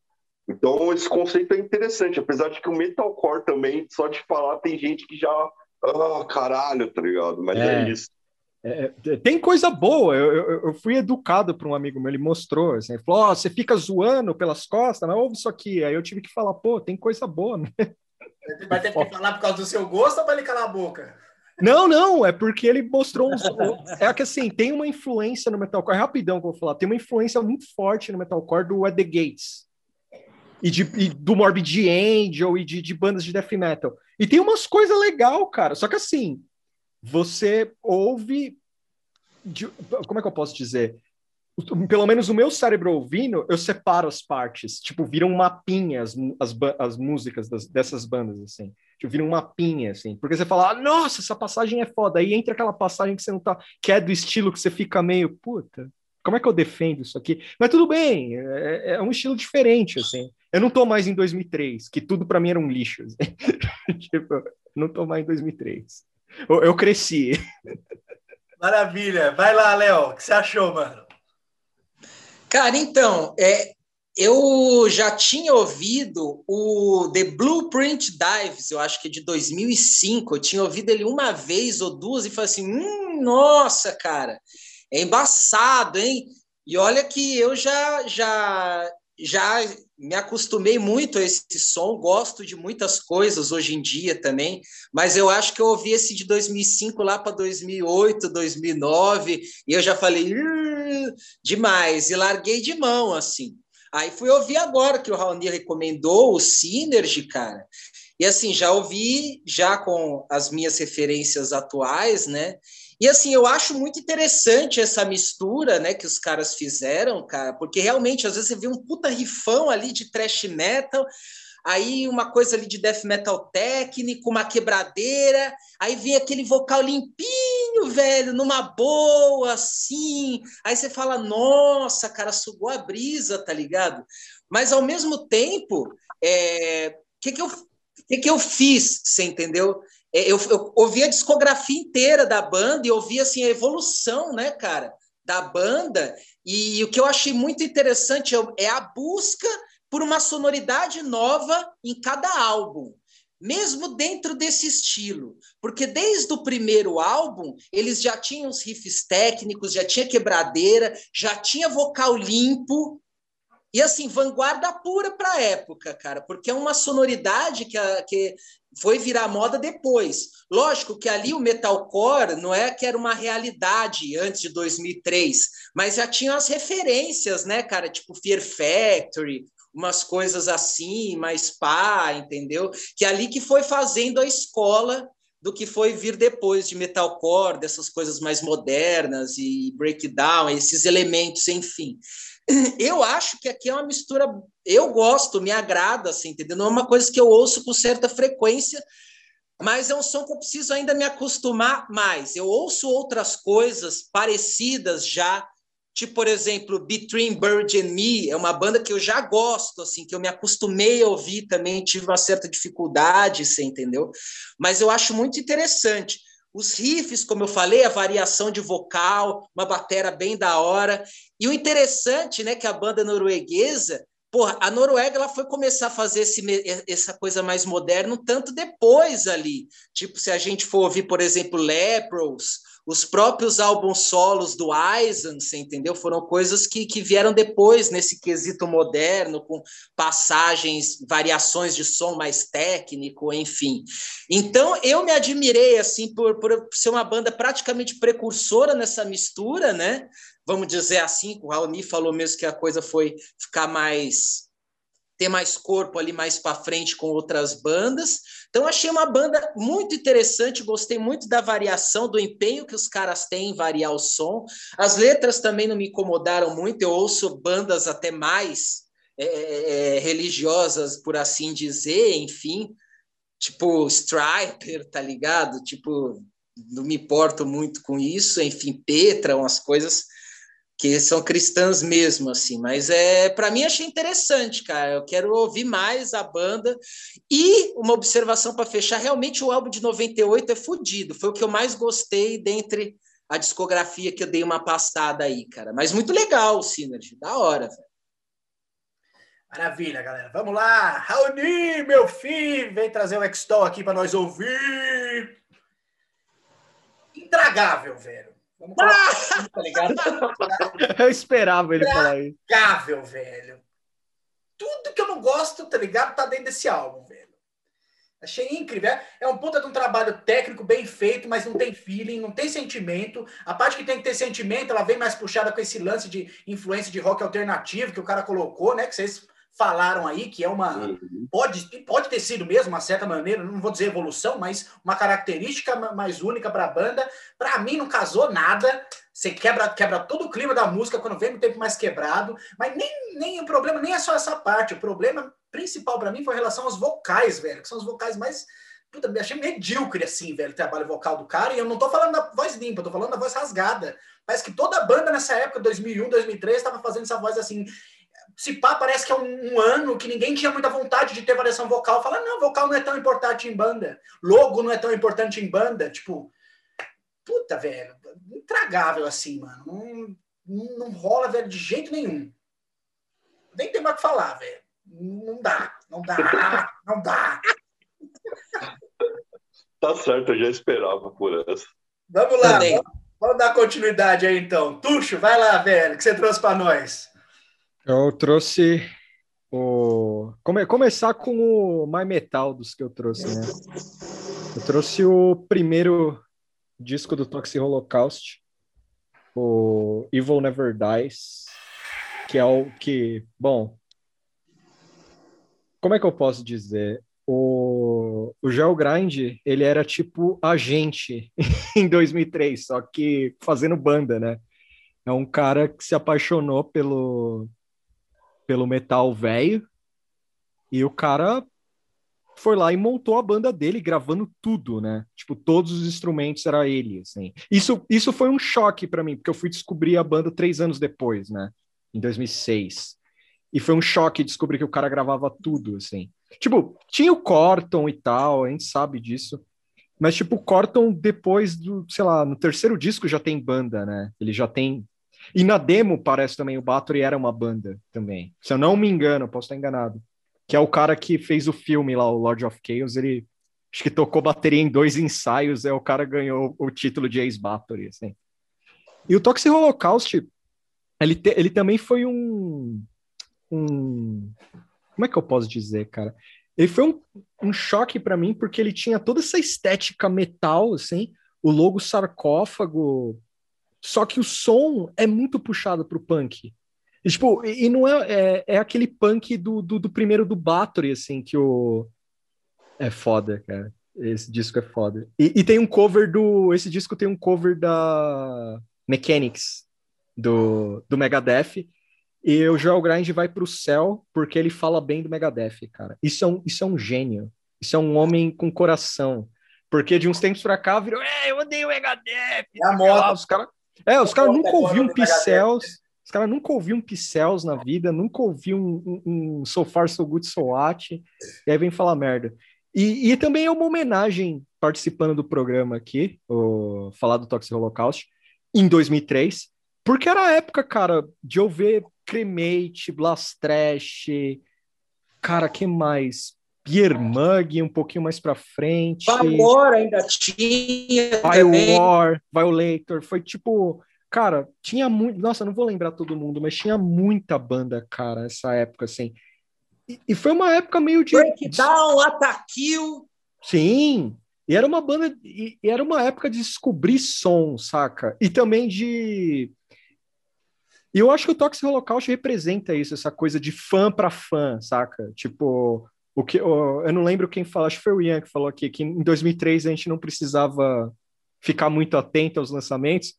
C: Então, esse conceito é interessante, apesar de que o metalcore também, só de falar, tem gente que já ah, caralho, tá ligado? Mas é, é isso.
D: É, é, tem coisa boa. Eu, eu, eu fui educado por um amigo meu, ele mostrou. Assim, ele falou: oh, você fica zoando pelas costas, mas ouve isso aqui. Aí eu tive que falar: pô, tem coisa boa, né?
A: Vai ter que falar por causa do seu gosto ou para ele calar a boca?
D: Não, não, é porque ele mostrou uns. é que assim, tem uma influência no metalcore, rapidão que eu vou falar, tem uma influência muito forte no metalcore do At the Gates e, de, e do Morbid Angel e de, de bandas de death metal. E tem umas coisas legais, cara. Só que assim, você ouve. De, como é que eu posso dizer? Pelo menos o meu cérebro ouvindo, eu separo as partes. Tipo, viram um mapinha as, as, as músicas das, dessas bandas, assim. Tipo, viram um mapinha, assim. Porque você fala, ah, nossa, essa passagem é foda. Aí entra aquela passagem que você não tá. que é do estilo que você fica meio, puta, como é que eu defendo isso aqui? Mas tudo bem, é, é um estilo diferente, assim. Eu não tô mais em 2003, que tudo para mim era um lixo. Assim. tipo, não tô mais em 2003. Eu, eu cresci.
A: Maravilha. Vai lá, Léo. O que você achou, mano?
B: Cara, então, é, eu já tinha ouvido o The Blueprint Dives, eu acho que é de 2005. Eu tinha ouvido ele uma vez ou duas e falei assim: hum, nossa, cara, é embaçado, hein? E olha que eu já, já, já me acostumei muito a esse som, gosto de muitas coisas hoje em dia também, mas eu acho que eu ouvi esse de 2005 lá para 2008, 2009, e eu já falei demais, e larguei de mão, assim. Aí fui ouvir agora que o Raoni recomendou o Synergy, cara. E assim, já ouvi já com as minhas referências atuais, né? E assim, eu acho muito interessante essa mistura, né, que os caras fizeram, cara, porque realmente às vezes você vê um puta rifão ali de thrash metal, aí uma coisa ali de death metal técnico, uma quebradeira, aí vem aquele vocal limpinho, velho, numa boa, assim. Aí você fala, nossa, cara, sugou a brisa, tá ligado? Mas ao mesmo tempo, o é... que, que, eu, que, que eu fiz, você entendeu? É, eu, eu ouvi a discografia inteira da banda e ouvi assim, a evolução, né, cara, da banda. E o que eu achei muito interessante é, é a busca por uma sonoridade nova em cada álbum, mesmo dentro desse estilo, porque desde o primeiro álbum eles já tinham os riffs técnicos, já tinha quebradeira, já tinha vocal limpo. E assim, vanguarda pura para a época, cara, porque é uma sonoridade que, a, que foi virar moda depois. Lógico que ali o metalcore não é que era uma realidade antes de 2003, mas já tinha as referências, né, cara? Tipo Fear Factory, umas coisas assim, mais pá, entendeu? Que é ali que foi fazendo a escola do que foi vir depois de metalcore, dessas coisas mais modernas e breakdown, esses elementos, enfim. Eu acho que aqui é uma mistura, eu gosto, me agrada, assim, entendeu? Não é uma coisa que eu ouço com certa frequência, mas é um som que eu preciso ainda me acostumar mais. Eu ouço outras coisas parecidas já, Tipo, por exemplo, Between Bird and Me é uma banda que eu já gosto, assim, que eu me acostumei a ouvir também, tive uma certa dificuldade, você entendeu? Mas eu acho muito interessante. Os riffs, como eu falei, a variação de vocal, uma batera bem da hora. E o interessante, né, que a banda norueguesa, porra, a Noruega ela foi começar a fazer esse, essa coisa mais moderna um tanto depois ali. Tipo, se a gente for ouvir, por exemplo, Lepros, os próprios álbuns solos do Eisen, você entendeu? Foram coisas que, que vieram depois, nesse quesito moderno, com passagens, variações de som mais técnico, enfim. Então, eu me admirei, assim, por, por ser uma banda praticamente precursora nessa mistura, né? Vamos dizer assim, o Raoni falou mesmo que a coisa foi ficar mais ter mais corpo ali mais para frente com outras bandas. Então achei uma banda muito interessante, gostei muito da variação, do empenho que os caras têm em variar o som. As letras também não me incomodaram muito, eu ouço bandas até mais é, é, é religiosas, por assim dizer, enfim, tipo Striper, tá ligado? Tipo, não me importo muito com isso, enfim, Petra, umas coisas que são cristãs mesmo, assim. Mas é para mim achei interessante, cara. Eu quero ouvir mais a banda. E uma observação para fechar: realmente o álbum de 98 é fodido. Foi o que eu mais gostei dentre a discografia que eu dei uma passada aí, cara. Mas muito legal o Synergy, da hora, velho.
A: Maravilha, galera. Vamos lá. Raoni, meu filho, vem trazer o X-Tol aqui para nós ouvir. Intragável, velho. Vamos
D: assim, tá ligado? Eu esperava ele falar isso.
A: Intragável, velho. Tudo que eu não gosto, tá ligado? Tá dentro desse álbum, velho. Achei incrível. É, é um puta de um trabalho técnico bem feito, mas não tem feeling, não tem sentimento. A parte que tem que ter sentimento, ela vem mais puxada com esse lance de influência de rock alternativo que o cara colocou, né? Que vocês falaram aí, que é uma. Uhum. Pode, pode ter sido mesmo, uma certa maneira, não vou dizer evolução, mas uma característica mais única para a banda. Para mim, não casou nada. Você quebra, quebra todo o clima da música quando vem no tempo mais quebrado. Mas nem, nem o problema nem é só essa parte. O problema principal para mim foi em relação aos vocais, velho, que são os vocais mais. Puta, me achei medíocre assim, velho, o trabalho vocal do cara. E eu não tô falando da voz limpa, eu tô falando da voz rasgada. Parece que toda banda nessa época, 2001, 2003, estava fazendo essa voz assim se pá, parece que é um, um, ano que ninguém tinha muita vontade de ter variação vocal. Fala, não, vocal não é tão importante em banda. Logo não é tão importante em banda. Tipo, puta, velho, intragável assim, mano. Não, não, não rola, velho, de jeito nenhum. nem tem mais o que falar, velho. Não dá, não dá, não dá.
C: Tá certo, eu já esperava por essa.
A: Vamos lá, vamos, vamos, dar continuidade aí então. Tuxo, vai lá, velho, o que você trouxe para nós?
D: Eu trouxe o. Come... Começar com o mais metal dos que eu trouxe, né? Eu trouxe o primeiro disco do Toxic Holocaust, o Evil Never Dies, que é o que, bom, como é que eu posso dizer? O, o Gel Grind, ele era tipo agente em 2003, só que fazendo banda, né? É um cara que se apaixonou pelo, pelo metal velho e o cara foi lá e montou a banda dele, gravando tudo, né? Tipo, todos os instrumentos era ele, assim. Isso, isso foi um choque para mim, porque eu fui descobrir a banda três anos depois, né? Em 2006. E foi um choque descobrir que o cara gravava tudo, assim. Tipo, tinha o Corton e tal, a gente sabe disso. Mas, tipo, o Corton, depois do, sei lá, no terceiro disco já tem banda, né? Ele já tem. E na demo, parece também, o Bathory era uma banda também. Se eu não me engano, posso estar enganado. Que é o cara que fez o filme lá, o Lord of Chaos, ele acho que tocou bateria em dois ensaios, é o cara ganhou o título de ex-Bathory, assim. E o Toxic Holocaust, ele, te, ele também foi um, um como é que eu posso dizer, cara? Ele foi um, um choque para mim, porque ele tinha toda essa estética metal, assim, o logo sarcófago, só que o som é muito puxado pro punk. E, tipo, e não é, é, é aquele punk do, do, do, primeiro do Bathory, assim, que o... É foda, cara. Esse disco é foda. E, e tem um cover do... Esse disco tem um cover da Mechanics, do, do Megadeth, e o Joel Grind vai para o céu porque ele fala bem do Megadeth, cara. Isso é, um, isso é um gênio. Isso é um homem com coração. Porque de uns tempos para cá virou, é, eu odeio o Megadeth. É a moda. Os cara, é, os caras nunca ouviram Picels. Os caras nunca ouviram Picels na vida, nunca ouviram um, um, um So Far So Good So What, e aí vem falar merda. E, e também é uma homenagem participando do programa aqui, o Falar do Toxic Holocaust, em 2003, porque era a época, cara, de eu ver Cremate, Blast Trash, cara, que mais? Beer Mug, um pouquinho mais pra frente.
B: Valor ainda tinha.
D: War, Violator, foi tipo. Cara, tinha muito. Nossa, não vou lembrar todo mundo, mas tinha muita banda, cara, essa época, assim. E, e foi uma época meio de.
B: Breakdown, Ataquil.
D: Sim, e era uma banda. E, e era uma época de descobrir som, saca? E também de e eu acho que o Toxic Holocaust representa isso, essa coisa de fã para fã, saca? Tipo, o que eu não lembro quem falou, acho que foi o Ian que falou aqui que em 2003 a gente não precisava ficar muito atento aos lançamentos.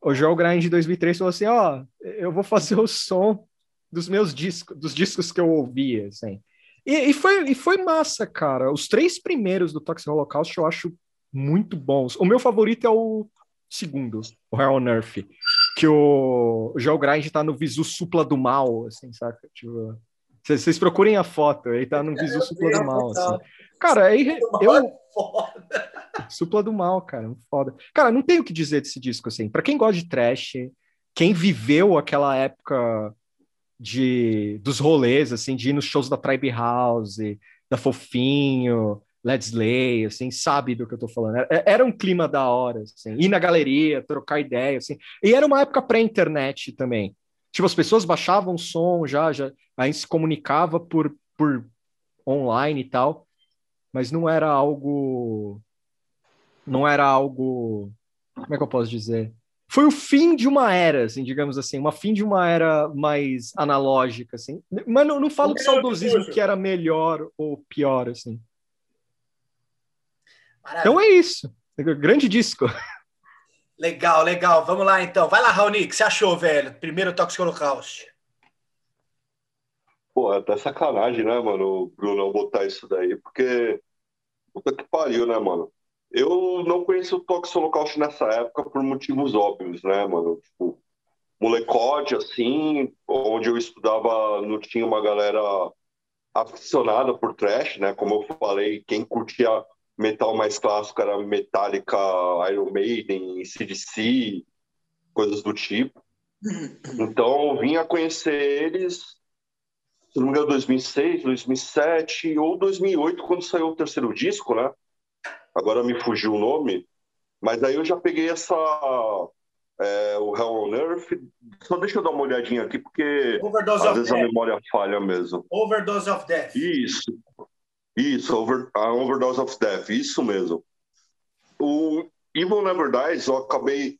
D: O Joel Grind de 2003 falou assim: "Ó, oh, eu vou fazer o som dos meus discos, dos discos que eu ouvia, assim". E, e, foi, e foi massa, cara. Os três primeiros do Toxic Holocaust eu acho muito bons. O meu favorito é o segundo, o Hell on Earth que o, o Joel Grind tá no visu supla do mal, assim, saca? Tipo, vocês procurem a foto, ele tá no visu supla do mal, assim. Cara, aí eu... É supla do mal, cara, foda. Cara, não tenho o que dizer desse disco, assim. Pra quem gosta de trash, quem viveu aquela época de dos rolês, assim, de ir nos shows da Tribe House, da Fofinho, Let's Lay, assim, sabe do que eu tô falando. Era, era um clima da hora, assim, ir na galeria, trocar ideia, assim. E era uma época pré-internet também. Tipo, as pessoas baixavam som já, já, a gente se comunicava por, por online e tal, mas não era algo. Não era algo. Como é que eu posso dizer? Foi o fim de uma era, assim, digamos assim, uma fim de uma era mais analógica, assim. Mas não, não falo de saudosismo que era melhor ou pior, assim. Maravilha. Então é isso. Grande disco.
A: Legal, legal. Vamos lá então. Vai lá, Raoni, o que você achou, velho? Primeiro Toxic Holocaust.
C: Pô, é até sacanagem, né, mano, o Bruno botar isso daí, porque. Puta que pariu, né, mano? Eu não conheço o Toxic Holocaust nessa época por motivos óbvios, né, mano? Tipo, molecote, assim, onde eu estudava, não tinha uma galera aficionada por trash, né? Como eu falei, quem curtia metal mais clássico era Metallica, Iron Maiden, CDC, coisas do tipo. Então, eu vim a conhecer eles se não me engano, 2006, 2007 ou 2008, quando saiu o terceiro disco, né? Agora me fugiu o nome. Mas aí eu já peguei essa. É, o Hell on Earth. Só deixa eu dar uma olhadinha aqui, porque Overdose às vezes death. a memória falha mesmo.
A: Overdose of Death.
C: Isso. Isso, over, a Overdose of Death, isso mesmo. O Evil Never Dies eu acabei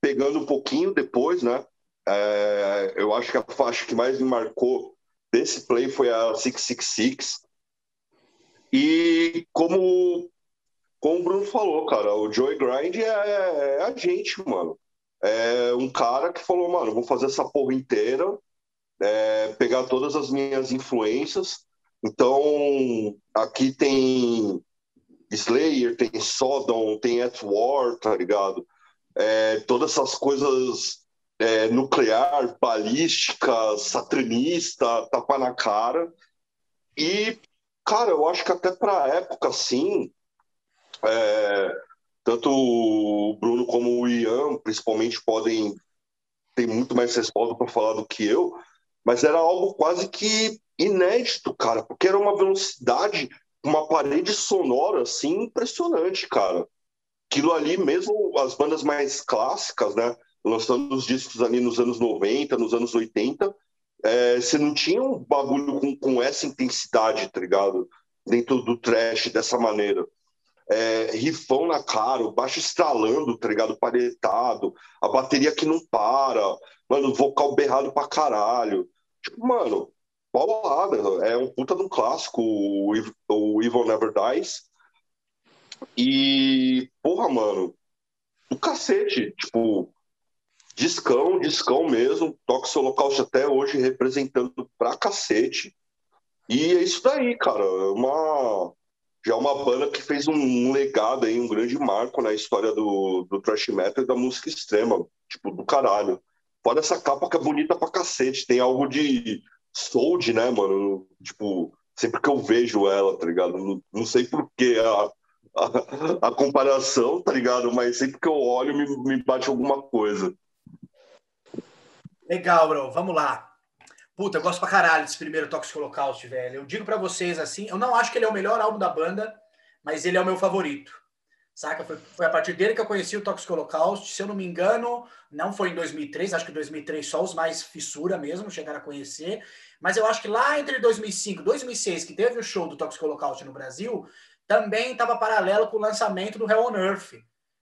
C: pegando um pouquinho depois, né? É, eu acho que a faixa que mais me marcou desse play foi a 666. E como, como o Bruno falou, cara, o Joey Grind é, é, a gente, mano. É um cara que falou, mano, vou fazer essa porra inteira, é, pegar todas as minhas influências. Então, aqui tem Slayer, tem Sodom, tem At War, tá ligado? É, todas essas coisas é, nuclear, balística, satanista, tapa na cara. E, cara, eu acho que até para época, assim, é, tanto o Bruno como o Ian, principalmente, podem ter muito mais resposta para falar do que eu, mas era algo quase que inédito, cara, porque era uma velocidade, uma parede sonora, assim, impressionante, cara. Aquilo ali, mesmo as bandas mais clássicas, né? lançando os discos ali nos anos 90, nos anos 80, é, você não tinha um bagulho com, com essa intensidade, tá ligado? Dentro do trash dessa maneira. É, rifão na cara, o baixo estralando, tá ligado? Paretado, a bateria que não para, mano, vocal berrado pra caralho. Tipo, mano, paulada, é um puta de um clássico, o, Evil Never Dies. E, porra, mano, do cacete, tipo, Discão, discão mesmo, Tox Holocaust até hoje representando pra cacete. E é isso daí, cara. É uma, já é uma banda que fez um legado aí, um grande marco na história do, do thrash metal e da música extrema. Tipo, do caralho. Fora essa capa que é bonita pra cacete. Tem algo de soul, né, mano? Tipo, sempre que eu vejo ela, tá ligado? Não, não sei por que a, a, a, comparação, tá ligado? Mas sempre que eu olho, me, me bate alguma coisa.
A: Legal, bro. Vamos lá. Puta, eu gosto pra caralho desse primeiro Toxic Holocaust, velho. Eu digo para vocês assim, eu não acho que ele é o melhor álbum da banda, mas ele é o meu favorito. Saca? Foi, foi a partir dele que eu conheci o Toxic Holocaust. Se eu não me engano, não foi em 2003, acho que em 2003 só os mais fissura mesmo chegaram a conhecer. Mas eu acho que lá entre 2005 e 2006, que teve o show do Toxic Holocaust no Brasil, também estava paralelo com o lançamento do Hell on Earth.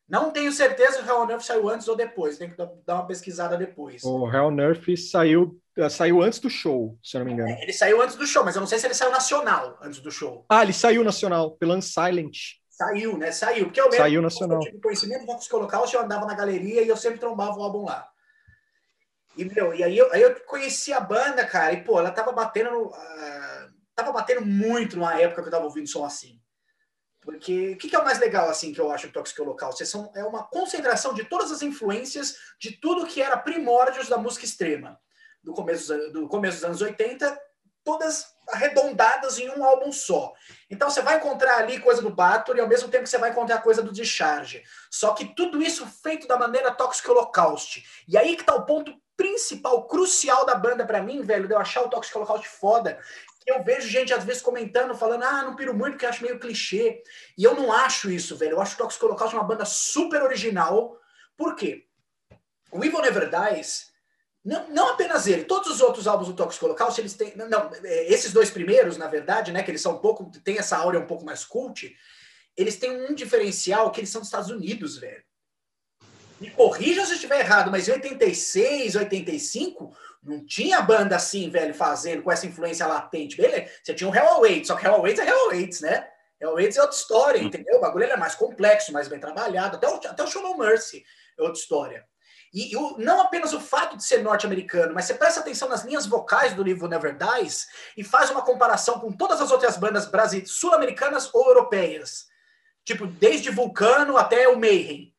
A: Não tenho certeza se o Hell on Earth saiu antes ou depois, tem que dar uma pesquisada depois.
D: O Hell on Earth saiu, eh, saiu antes do show, se eu não me engano.
A: É, ele saiu antes do show, mas eu não sei se ele saiu nacional antes do show.
D: Ah, ele saiu nacional, pelo Unsilent.
A: Saiu, né? Saiu. Porque eu
D: mesmo, saiu nacional.
A: eu tive conhecimento do Vox Holocaust, eu andava na galeria e eu sempre trombava o álbum lá. E, meu, e aí, eu, aí eu conheci a banda, cara, e, pô, ela tava batendo, uh, tava batendo muito numa época que eu tava ouvindo som assim. Porque o que, que, é o mais legal, assim, que eu acho do Tóxico Local? São, é uma concentração de todas as influências de tudo que era primórdios da música extrema. Do começo, do começo dos anos 80, todas arredondadas em um álbum só. Então você vai encontrar ali coisa do Bathory, ao mesmo tempo que você vai encontrar coisa do Discharge. Só que tudo isso feito da maneira Toxic Holocaust. E aí que tá o ponto principal, crucial da banda para mim, velho, de eu achar o Toxic Holocaust foda, eu vejo gente às vezes comentando, falando, ah, não piro muito porque acho meio clichê. E eu não acho isso, velho. Eu acho o Toxic Holocaust uma banda super original. Por quê? O Evil Never Dies, não, não apenas ele, todos os outros álbuns do Toxic Holocaust, eles têm. Não, é, esses dois primeiros, na verdade, né, que eles são um pouco. tem essa áurea um pouco mais cult, eles têm um diferencial que eles são dos Estados Unidos, velho. Me corrija se eu estiver errado, mas em 86, 85, não tinha banda assim, velho, fazendo com essa influência latente. Beleza, você tinha o Hell Awaits, só que Hell Awaits é Hell Awaits, né? Hell Awaits é outra história, entendeu? O bagulho é mais complexo, mais bem trabalhado. Até o, até o Show No Mercy é outra história. E, o, não apenas o fato de ser norte-americano, mas você presta atenção nas linhas vocais do livro Never Dies e faz uma comparação com todas as outras bandas sul-americanas ou europeias. Tipo, desde Vulcano até o Mayhem,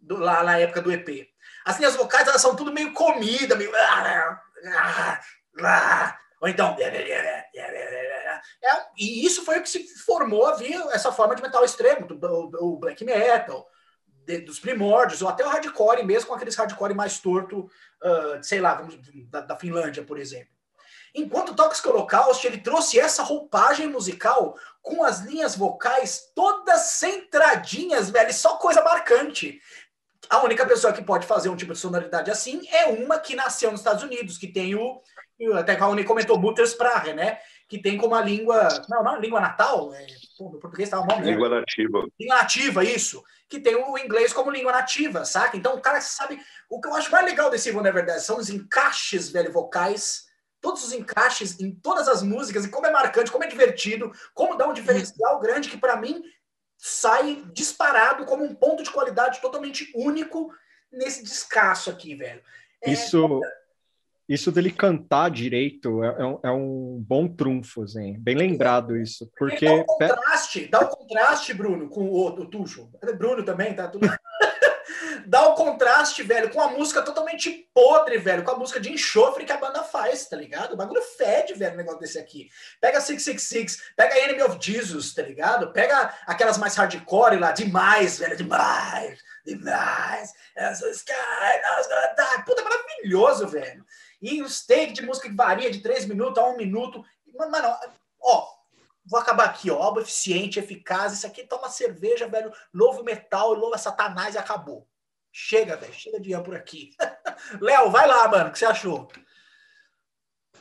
A: do, lá na época do EP. As linhas vocais, elas são tudo meio comida, meio ou então. É, e isso foi o que se formou havia essa forma de metal extremo, o black metal, de, dos primórdios, ou até o hardcore mesmo, com aqueles hardcore mais torto, uh, sei lá, da, da, Finlândia, por exemplo. Enquanto o Toxic Holocaust, ele trouxe essa roupagem musical com as linhas vocais todas centradinhas, velho, só coisa marcante. A única pessoa que pode fazer um tipo de sonoridade assim é uma que nasceu nos Estados Unidos, que tem o. Até que a Uni comentou Muttersprache, né? Que tem como a língua. Não, não, língua natal. É, pô, no português estava mal.
C: Língua nativa.
A: Língua nativa, isso. Que tem o inglês como língua nativa, saca? Então o cara sabe. O que eu acho mais legal desse Evil Never Dies são os encaixes, velho, vocais todos os encaixes em todas as músicas e como é marcante, como é divertido, como dá um diferencial grande que para mim sai disparado como um ponto de qualidade totalmente único nesse descasso aqui, velho.
D: É... Isso, isso dele cantar direito é, é, um, é um bom trunfo, assim. bem lembrado isso. Porque dá
A: o contraste, dá o contraste, Bruno, com o, o Tuxo. Bruno também, tá tudo. dá o contraste, velho, com a música totalmente podre, velho, com a música de enxofre que a banda faz, tá ligado? O bagulho fede, velho, o negócio desse aqui. Pega 666, pega Enemy of Jesus, tá ligado? Pega aquelas mais hardcore lá, demais, velho, demais, demais. Sky, Puta, maravilhoso, velho. E os takes de música que varia de 3 minutos a 1 minuto. Mano, ó, vou acabar aqui, ó. Álbum eficiente, eficaz. Isso aqui toma cerveja, velho. Novo metal, louva Satanás e acabou. Chega, velho. Chega de por aqui. Léo, vai lá, mano. O que você achou?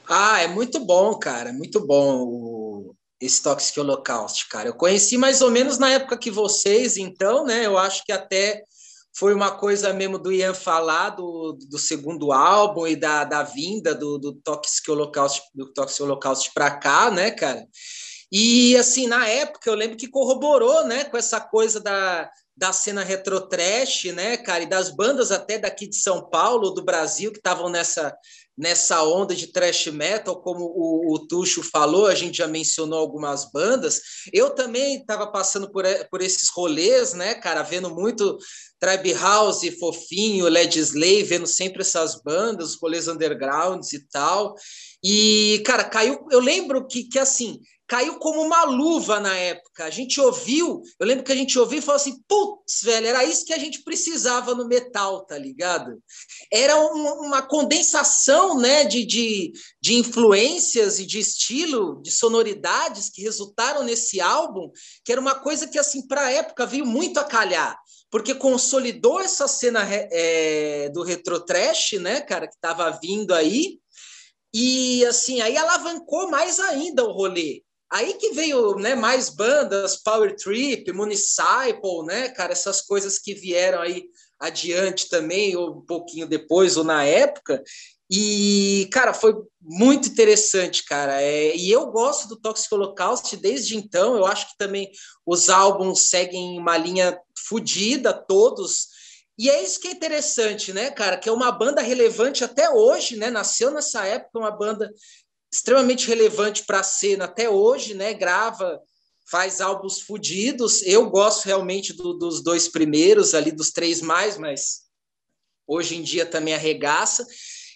B: Ah, é muito bom, cara. Muito bom o, esse Toxic Holocaust, cara. Eu conheci mais ou menos na época que vocês, então, né? Eu acho que até foi uma coisa mesmo do Ian falar do, do segundo álbum e da, da vinda do, do Toxic Holocaust, do Toxic Holocaust para cá, né, cara? E assim, na época eu lembro que corroborou, né, com essa coisa da, da cena retrotrash, né, cara, e das bandas até daqui de São Paulo, do Brasil, que estavam nessa, nessa onda de thrash metal, como o, o Tuxo falou, a gente já mencionou algumas bandas. Eu também estava passando por, por esses rolês, né, cara, vendo muito Tribe House, Fofinho, Led Slay, vendo sempre essas bandas, os rolês undergrounds e tal. E, cara, caiu. Eu lembro que, que assim, caiu como uma luva na época. A gente ouviu, eu lembro que a gente ouviu e falou assim: putz, velho, era isso que a gente precisava no metal, tá ligado? Era um, uma condensação né, de, de, de influências e de estilo, de sonoridades que resultaram nesse álbum, que era uma coisa que, assim, para a época veio muito a calhar. Porque consolidou essa cena é, do retro trash, né, cara, que estava vindo aí, e assim, aí alavancou mais ainda o rolê. Aí que veio né, mais bandas, Power Trip, Municipal, né, cara, essas coisas que vieram aí adiante também, ou um pouquinho depois, ou na época. E, cara, foi muito interessante, cara. É, e eu gosto do Toxic Holocaust desde então. Eu acho que também os álbuns seguem uma linha fodida, todos. E é isso que é interessante, né, cara? Que é uma banda relevante até hoje, né? Nasceu nessa época, uma banda extremamente relevante para a cena até hoje, né? Grava, faz álbuns fodidos. Eu gosto realmente do, dos dois primeiros, ali dos três mais, mas hoje em dia também arregaça.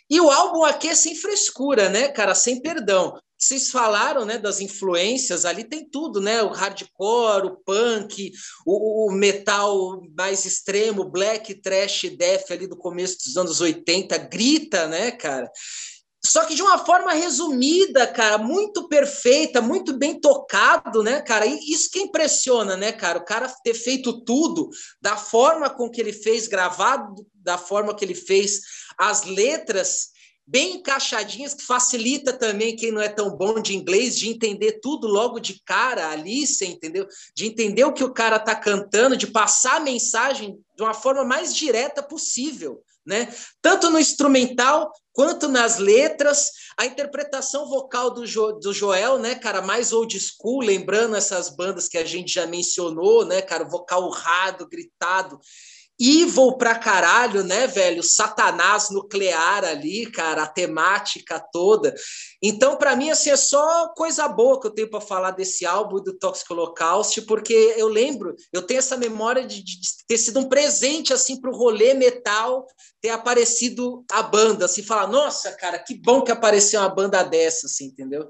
B: E o álbum aqui é sem frescura, né, cara? Sem perdão. Vocês falaram, né, das influências, ali tem tudo, né? O hardcore, o punk, o, o metal mais extremo, black, trash, death ali do começo dos anos 80, grita, né, cara? Só que de uma forma resumida, cara, muito perfeita, muito bem tocado, né, cara? E isso que impressiona, né, cara? O cara ter feito tudo da forma com que ele fez, gravado da forma que ele fez, as letras bem encaixadinhas, que facilita também quem não é tão bom de inglês de entender tudo logo de cara ali, você entendeu? De entender o que o cara tá cantando, de passar a mensagem de uma forma mais direta possível né? Tanto no instrumental quanto nas letras, a interpretação vocal do, jo, do Joel, né, cara, mais old school, lembrando essas bandas que a gente já mencionou, né, cara, vocal urrado, gritado, evil pra caralho, né, velho? Satanás nuclear ali, cara, a temática toda. Então, para mim, assim, é só coisa boa que eu tenho para falar desse álbum do Toxic Holocaust, porque eu lembro, eu tenho essa memória de, de ter sido um presente, assim, pro rolê metal, ter aparecido a banda, assim, falar, nossa, cara, que bom que apareceu uma banda dessa, assim, entendeu?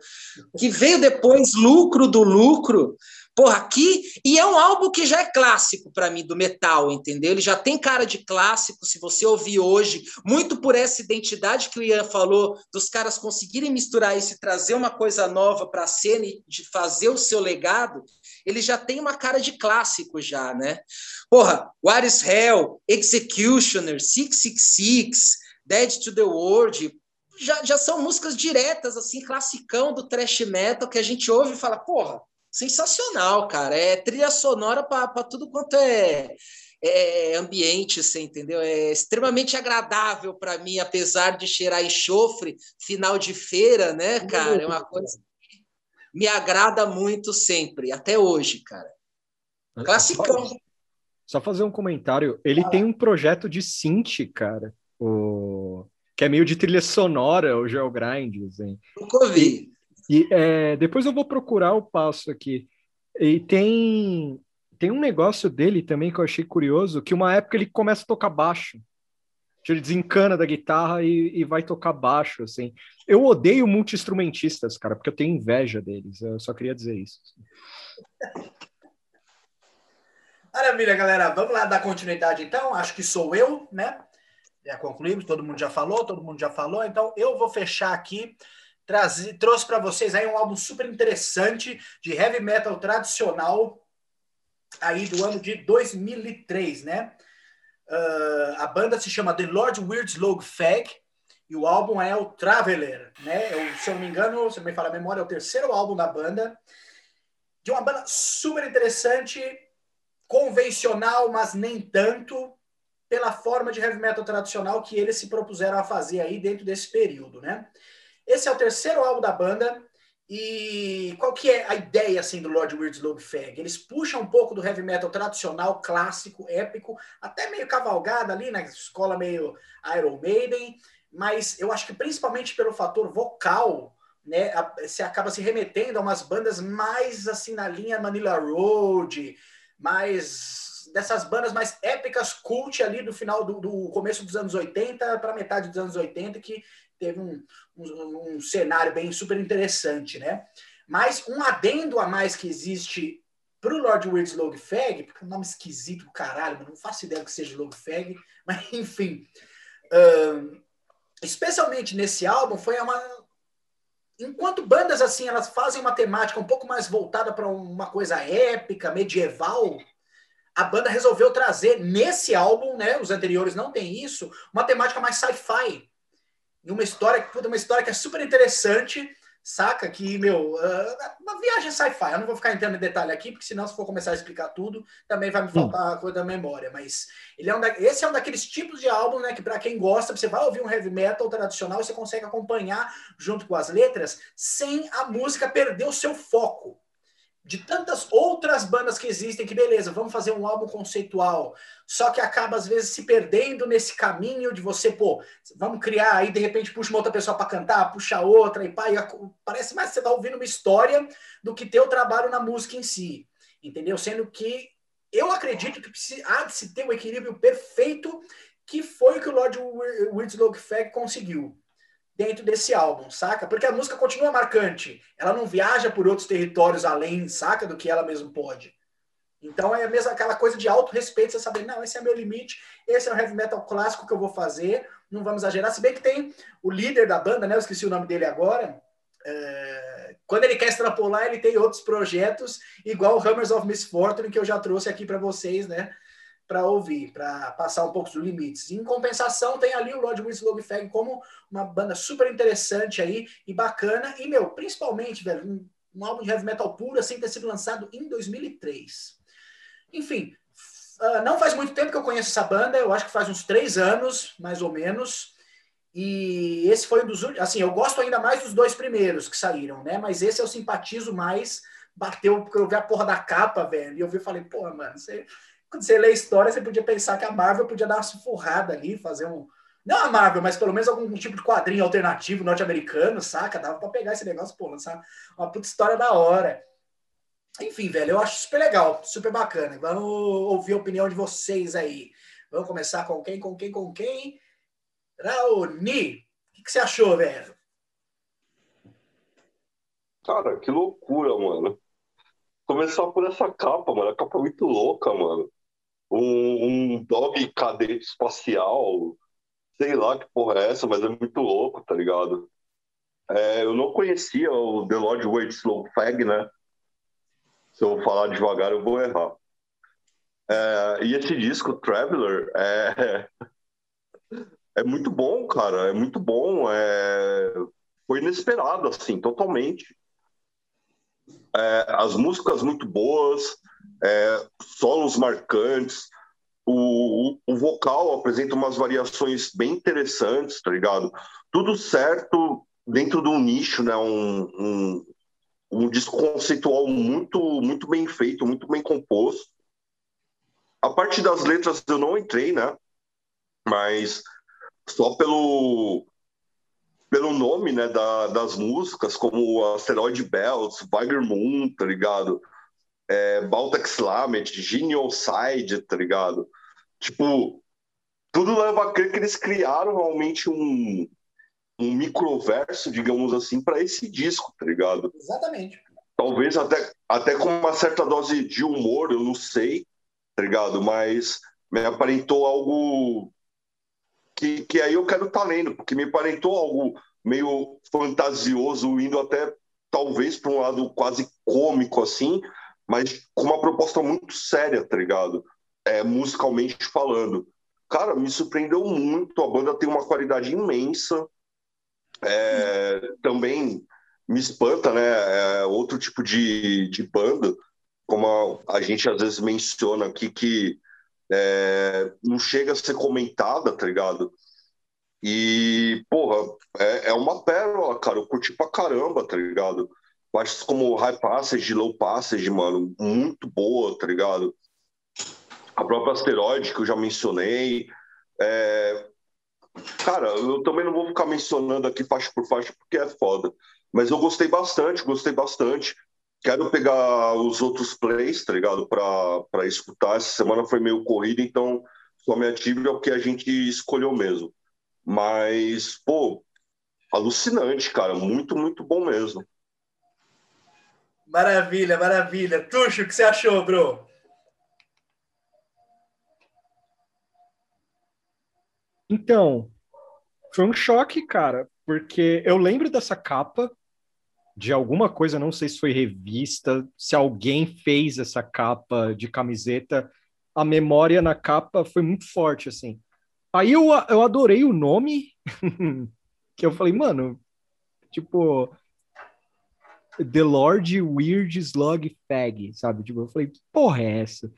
B: Que veio depois lucro do lucro, porra, aqui. E é um álbum que já é clássico para mim, do metal, entendeu? Ele já tem cara de clássico, se você ouvir hoje, muito por essa identidade que o Ian falou, dos caras conseguirem misturar isso e trazer uma coisa nova para a cena e de fazer o seu legado, ele já tem uma cara de clássico já, né? Porra, What is Hell, Executioner, 666, Dead to the World, já, já são músicas diretas, assim, classicão do thrash metal, que a gente ouve e fala, porra, sensacional, cara. É trilha sonora para tudo quanto é, é, ambiente, você entendeu? É extremamente agradável para mim, apesar de cheirar enxofre, final de feira, né, cara? É uma coisa que me agrada muito sempre, até hoje, cara. Classicão. Só,
D: só fazer um comentário. Ele ah. tem um projeto de synth, cara. O que é meio de trilha sonora, o Geogrind. Assim.
B: Nunca ouvi.
D: E, é, depois eu vou procurar o passo aqui. E tem, tem um negócio dele também que eu achei curioso, que uma época ele começa a tocar baixo. Ele desencana da guitarra e, e vai tocar baixo, assim. Eu odeio multi-instrumentistas, cara, porque eu tenho inveja deles. Eu só queria dizer isso.
A: Maravilha, galera. Vamos lá dar continuidade, então. Acho que sou eu, né? Já concluímos, todo mundo já falou, todo mundo já falou. Então, eu vou fechar aqui. Trazi, trouxe para vocês aí um álbum super interessante de heavy metal tradicional aí do ano de 2003, né? Uh, a banda se chama The Lord Weird Slog Fag e o álbum é o Traveler, né? Eu, se eu não me engano, se me falar a memória, é o terceiro álbum da banda. De uma banda super interessante, convencional, mas nem tanto pela forma de heavy metal tradicional que eles se propuseram a fazer aí dentro desse período, né? Esse é o terceiro álbum da banda e qual que é a ideia assim do Lord Weird Slug Fag? Eles puxam um pouco do heavy metal tradicional, clássico, épico, até meio cavalgada ali, na né? escola meio Iron Maiden, mas eu acho que principalmente pelo fator vocal, né, se acaba se remetendo a umas bandas mais assim na linha Manila Road, mais dessas bandas mais épicas, cult ali do final do, do começo dos anos 80 para metade dos anos 80, que teve um, um, um, cenário bem super interessante, né? Mas um adendo a mais que existe para o Lord Weird Log Fag, porque é um nome esquisito do caralho, mas não faço ideia que seja Log Fag, mas enfim. Uh, especialmente nesse álbum, foi uma. Enquanto bandas assim, elas fazem uma temática um pouco mais voltada para uma coisa épica, medieval, a banda resolveu trazer nesse álbum, né? Os anteriores não tem isso, uma temática mais sci-fi. E uma história, uma história que é super interessante, saca? Que, meu, uh, uma viagem sci-fi. Eu não vou ficar entrando em detalhe aqui, porque senão, se for começar a explicar tudo, também vai me faltar a coisa da memória. Mas ele é um da, esse é um daqueles tipos de álbum, né? Que para quem gosta, você vai ouvir um heavy metal tradicional e você consegue acompanhar junto com as letras, sem a música perder o seu foco de tantas outras bandas que existem, que beleza, vamos fazer um álbum conceitual, só que acaba às vezes se perdendo nesse caminho de você, pô, vamos criar, aí de repente puxa uma outra pessoa para cantar, puxa outra, e pá, e parece mais que você tá ouvindo uma história do que ter o trabalho na música em si, entendeu? Sendo que eu acredito que há de se ter um equilíbrio perfeito, que foi o que o Lord Winslow Fag conseguiu dentro desse álbum, saca? Porque a música continua marcante. Ela não viaja por outros territórios além, saca? Do que ela mesmo pode. Então é mesmo aquela coisa de auto-respeito, você saber, não, esse é meu limite, esse é o heavy metal clássico que eu vou fazer, não vamos exagerar. Se bem que tem o líder da banda, né? Eu esqueci o nome dele agora. É... Quando ele quer extrapolar, ele tem outros projetos, igual o Hammers of Misfortune, que eu já trouxe aqui para vocês, né? Para ouvir, para passar um pouco dos limites. Em compensação, tem ali o Lord Winslow Fag como uma banda super interessante aí e bacana. E, meu, principalmente, velho, um, um álbum de heavy metal puro, assim, ter sido lançado em 2003. Enfim, uh, não faz muito tempo que eu conheço essa banda, eu acho que faz uns três anos, mais ou menos. E esse foi um dos últimos. Assim, eu gosto ainda mais dos dois primeiros que saíram, né? Mas esse eu simpatizo mais. Bateu, porque eu vi a porra da capa, velho. E eu vi e falei, pô, mano, você quando você lê a história, você podia pensar que a Marvel podia dar uma sufurrada ali, fazer um. Não a Marvel, mas pelo menos algum tipo de quadrinho alternativo norte-americano, saca? Dava pra pegar esse negócio, pô, lançar uma puta história da hora. Enfim, velho, eu acho super legal, super bacana. Vamos ouvir a opinião de vocês aí. Vamos começar com quem, com quem, com quem? Raoni, o que, que você achou, velho?
C: Cara, que loucura, mano começar por essa capa, mano. A capa é muito louca, mano. Um, um dog cadete espacial. Sei lá que porra é essa, mas é muito louco, tá ligado? É, eu não conhecia o The Lord Wait Slow Fag, né? Se eu falar devagar, eu vou errar. É, e esse disco, Traveler, é, é muito bom, cara. É muito bom. É, foi inesperado, assim, totalmente. É, as músicas muito boas, é, solos marcantes. O, o, vocal apresenta umas variações bem interessantes, tá ligado? Tudo certo dentro de um nicho, né? Um, um, um disco conceitual muito, muito bem feito, muito bem composto. A parte das letras eu não entrei, né? Mas só pelo pelo nome, né, da, das músicas, como Asteroid Bells, Viger Moon, tá ligado? É, Baltic Slamet, Genial Side, tá ligado? Tipo, tudo leva a crer que eles criaram realmente um, um microverso, digamos assim, para esse disco, tá ligado?
A: Exatamente.
C: Talvez até, até com uma certa dose de humor, eu não sei, tá ligado? Mas me aparentou algo que, que aí eu quero estar tá lendo, porque me aparentou algo meio fantasioso, indo até talvez para um lado quase cômico assim, mas com uma proposta muito séria, tá ligado? É, musicalmente falando. Cara, me surpreendeu muito. A banda tem uma qualidade imensa. É, também me espanta, né? É outro tipo de, de banda, como a, a, gente às vezes menciona aqui, que é, não chega a ser comentada, tá ligado? E, porra, é, é uma pérola, cara. Eu curti pra caramba, tá ligado? Partes como High Passage, Low Passage, mano, muito boa, tá ligado? A própria Asteroide, que eu já mencionei. É, Cara, eu também não vou ficar mencionando aqui faixa por faixa porque é foda. Mas eu gostei bastante, gostei bastante. Quero pegar os outros plays, tá ligado? Pra, pra escutar. Essa semana foi meio corrida, então só me ative é o que a gente escolheu mesmo. Mas, pô, alucinante, cara. Muito, muito bom mesmo.
A: Maravilha, maravilha. Tuxo, o que você achou, bro?
D: Então, foi um choque, cara, porque eu lembro dessa capa de alguma coisa, não sei se foi revista, se alguém fez essa capa de camiseta, a memória na capa foi muito forte, assim. Aí eu, eu adorei o nome, que eu falei, mano, tipo, The Lord Weird Slug Fag, sabe? Tipo, eu falei, porra é essa?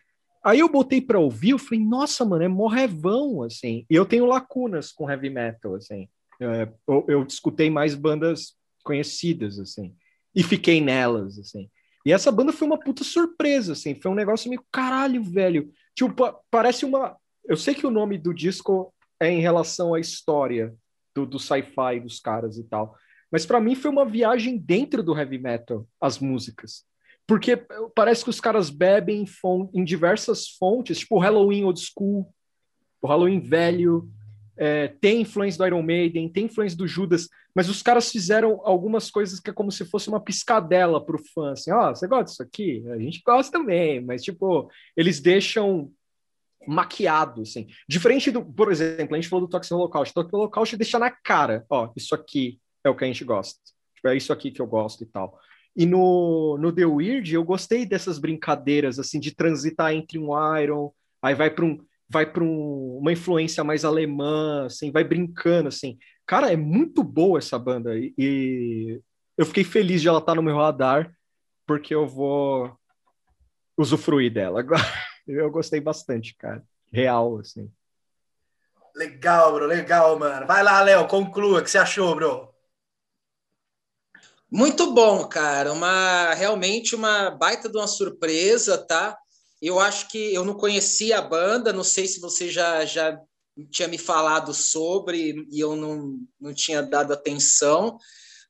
D: Aí eu botei pra ouvir, eu falei, nossa, mano, é morrevão, assim. E eu tenho lacunas com heavy metal, assim. É, eu, eu escutei mais bandas conhecidas, assim. E fiquei nelas, assim. E essa banda foi uma puta surpresa, assim. Foi um negócio meio, caralho, velho. Tipo, parece uma... Eu sei que o nome do disco é em relação à história do, do sci-fi dos caras e tal. Mas para mim foi uma viagem dentro do heavy metal, as músicas. Porque parece que os caras bebem em, diversas fontes, tipo o Halloween Old School, o Halloween velho, é, tem influência do Iron Maiden, tem influência do Judas, mas os caras fizeram algumas coisas que é como se fosse uma piscadela pro fã, assim, ó, oh, você gosta disso aqui? A gente gosta também, mas, tipo, eles deixam maquiado, assim. Diferente do, por exemplo, a gente falou do Toxic Holocaust, o Toxic Holocaust deixa na cara, ó, isso aqui é o que a gente gosta, tipo, é isso aqui que eu gosto e tal. E no, no The Weird eu gostei dessas brincadeiras assim de transitar entre um Iron, aí vai para um vai para um, uma influência mais alemã, assim, vai brincando assim. Cara, é muito boa essa banda e, e eu fiquei feliz de ela estar tá no meu radar porque eu vou usufruir dela agora. Eu gostei bastante, cara. Real assim.
A: Legal, bro, legal, mano. Vai lá, Léo, conclua. O que você achou, bro?
B: Muito bom, cara. Uma realmente uma baita de uma surpresa, tá? Eu acho que eu não conhecia a banda, não sei se você já, já tinha me falado sobre e eu não, não tinha dado atenção.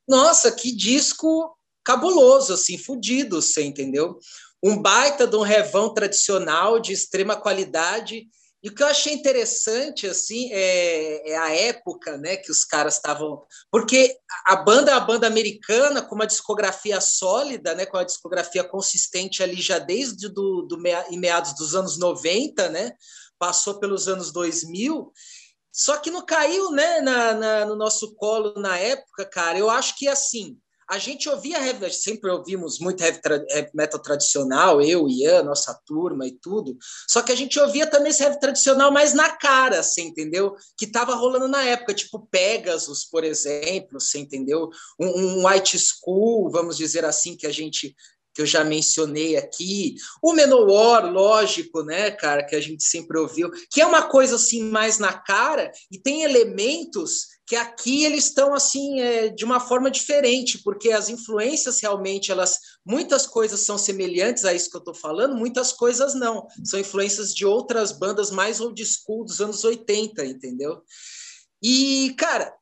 B: Nossa, que disco cabuloso, assim, fudido, você entendeu? Um baita de um revão tradicional de extrema qualidade E o que eu achei interessante, assim, é, é a época, né, que os caras estavam... Porque a banda é a banda americana, com uma discografia sólida, né, com uma discografia consistente ali já desde do, do em meados dos anos 90, né, passou pelos anos 2000, só que não caiu, né, na, na, no nosso colo na época, cara. Eu acho que, assim, a gente ouvia heavy, sempre ouvimos muito heavy, heavy, metal tradicional, eu, Ian, nossa turma e tudo. Só que a gente ouvia também esse heavy tradicional mais na cara, você entendeu? Que estava rolando na época, tipo Pegasus, por exemplo, você entendeu? Um, um white school, vamos dizer assim, que a gente que eu já mencionei aqui, o Menowar, lógico, né, cara, que a gente sempre ouviu, que é uma coisa assim mais na cara e tem elementos que aqui eles estão assim é, de uma forma diferente, porque as influências realmente elas muitas coisas são semelhantes a isso que eu estou falando, muitas coisas não, são influências de outras bandas mais old school dos anos 80, entendeu? E cara,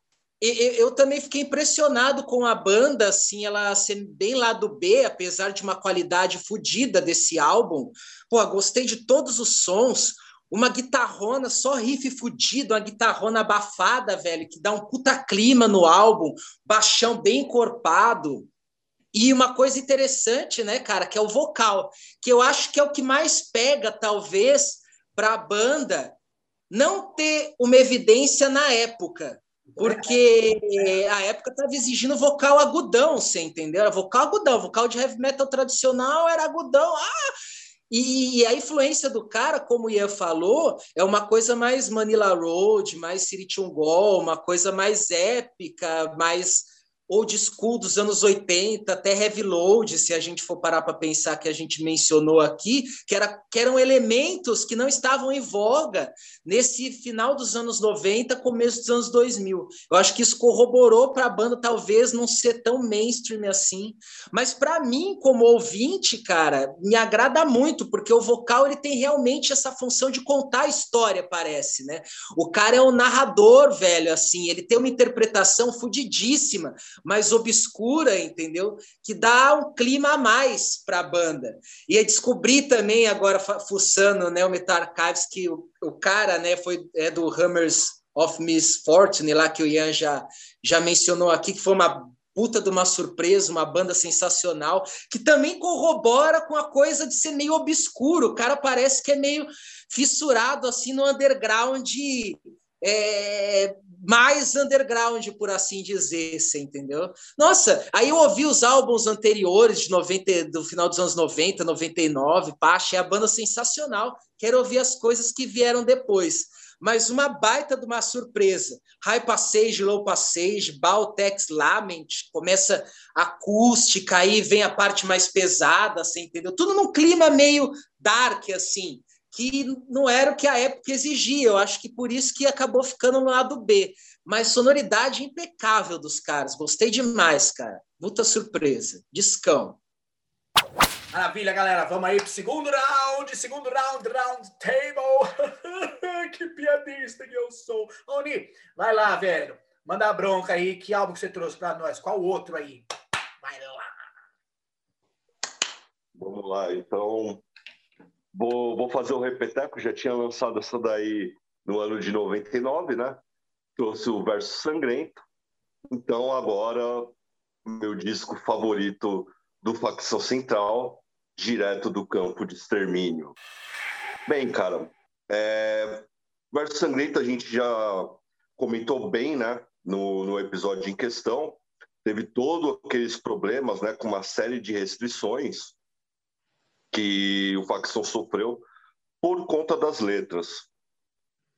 B: eu também fiquei impressionado com a banda, assim, ela ser bem lá do B, apesar de uma qualidade fodida desse álbum. Pô, gostei de todos os sons. Uma guitarrona, só riff fudido, uma guitarrona abafada, velho, que dá um puta clima no álbum, baixão bem encorpado. E uma coisa interessante, né, cara, que é o vocal, que eu acho que é o que mais pega, talvez, para a banda não ter uma evidência na época porque a época estava exigindo vocal agudão, você entendeu? Era vocal agudão, vocal de heavy metal tradicional era agudão. Ah! E, a influência do cara, como o Ian falou, é uma coisa mais Manila Road, mais Chungol, uma coisa mais épica, mais old school dos anos 80, até heavy load, se a gente for parar para pensar que a gente mencionou aqui, que, era, que eram elementos que não estavam em voga nesse final dos anos 90, começo dos anos 2000. Eu acho que isso corroborou para a banda talvez não ser tão mainstream assim, mas para mim, como ouvinte, cara, me agrada muito, porque o vocal ele tem realmente essa função de contar a história, parece, né? O cara é um narrador, velho, assim, ele tem uma interpretação fudidíssima, mais obscura, entendeu? Que dá um clima a mais para a banda. E descobri também, agora fuçando né, o Metal Archives, que o, o cara né, foi, é do Hammers of Miss Fortune, lá que o Ian já, já mencionou aqui, que foi uma puta de uma surpresa, uma banda sensacional, que também corrobora com a coisa de ser meio obscuro. O cara parece que é meio fissurado assim no underground é, mais underground, por assim dizer, você entendeu? Nossa, aí eu ouvi os álbuns anteriores de 90, do final dos anos 90, 99, pá, achei a banda sensacional. Quero ouvir as coisas que vieram depois. Mas uma baita de uma surpresa. High Passage, Low Passage, Baltex Lament, começa acústica, aí vem a parte mais pesada, você entendeu? Tudo num clima meio dark, assim que não era o que a época exigia. Eu acho que por isso que acabou ficando no lado B. Mas sonoridade impecável dos caras. Gostei demais, cara. Muita surpresa. Discão.
A: Maravilha, galera. Vamos aí pro segundo round. Segundo round, round table. que piadista que eu sou. Oni, vai lá, velho. Manda a bronca aí. Que álbum que você trouxe para nós? Qual outro aí? Vai lá.
C: Vamos lá, então. Vou, vou fazer o repeteco, já tinha lançado essa daí no ano de 99, né? Trouxe o Verso Sangrento. Então agora, meu disco favorito do Facção Central, direto do campo de extermínio. Bem, cara, é... Verso Sangrento a gente já comentou bem, né? No, no episódio em questão. Teve todos aqueles problemas, né? Com uma série de restrições que o Facção sofreu por conta das letras.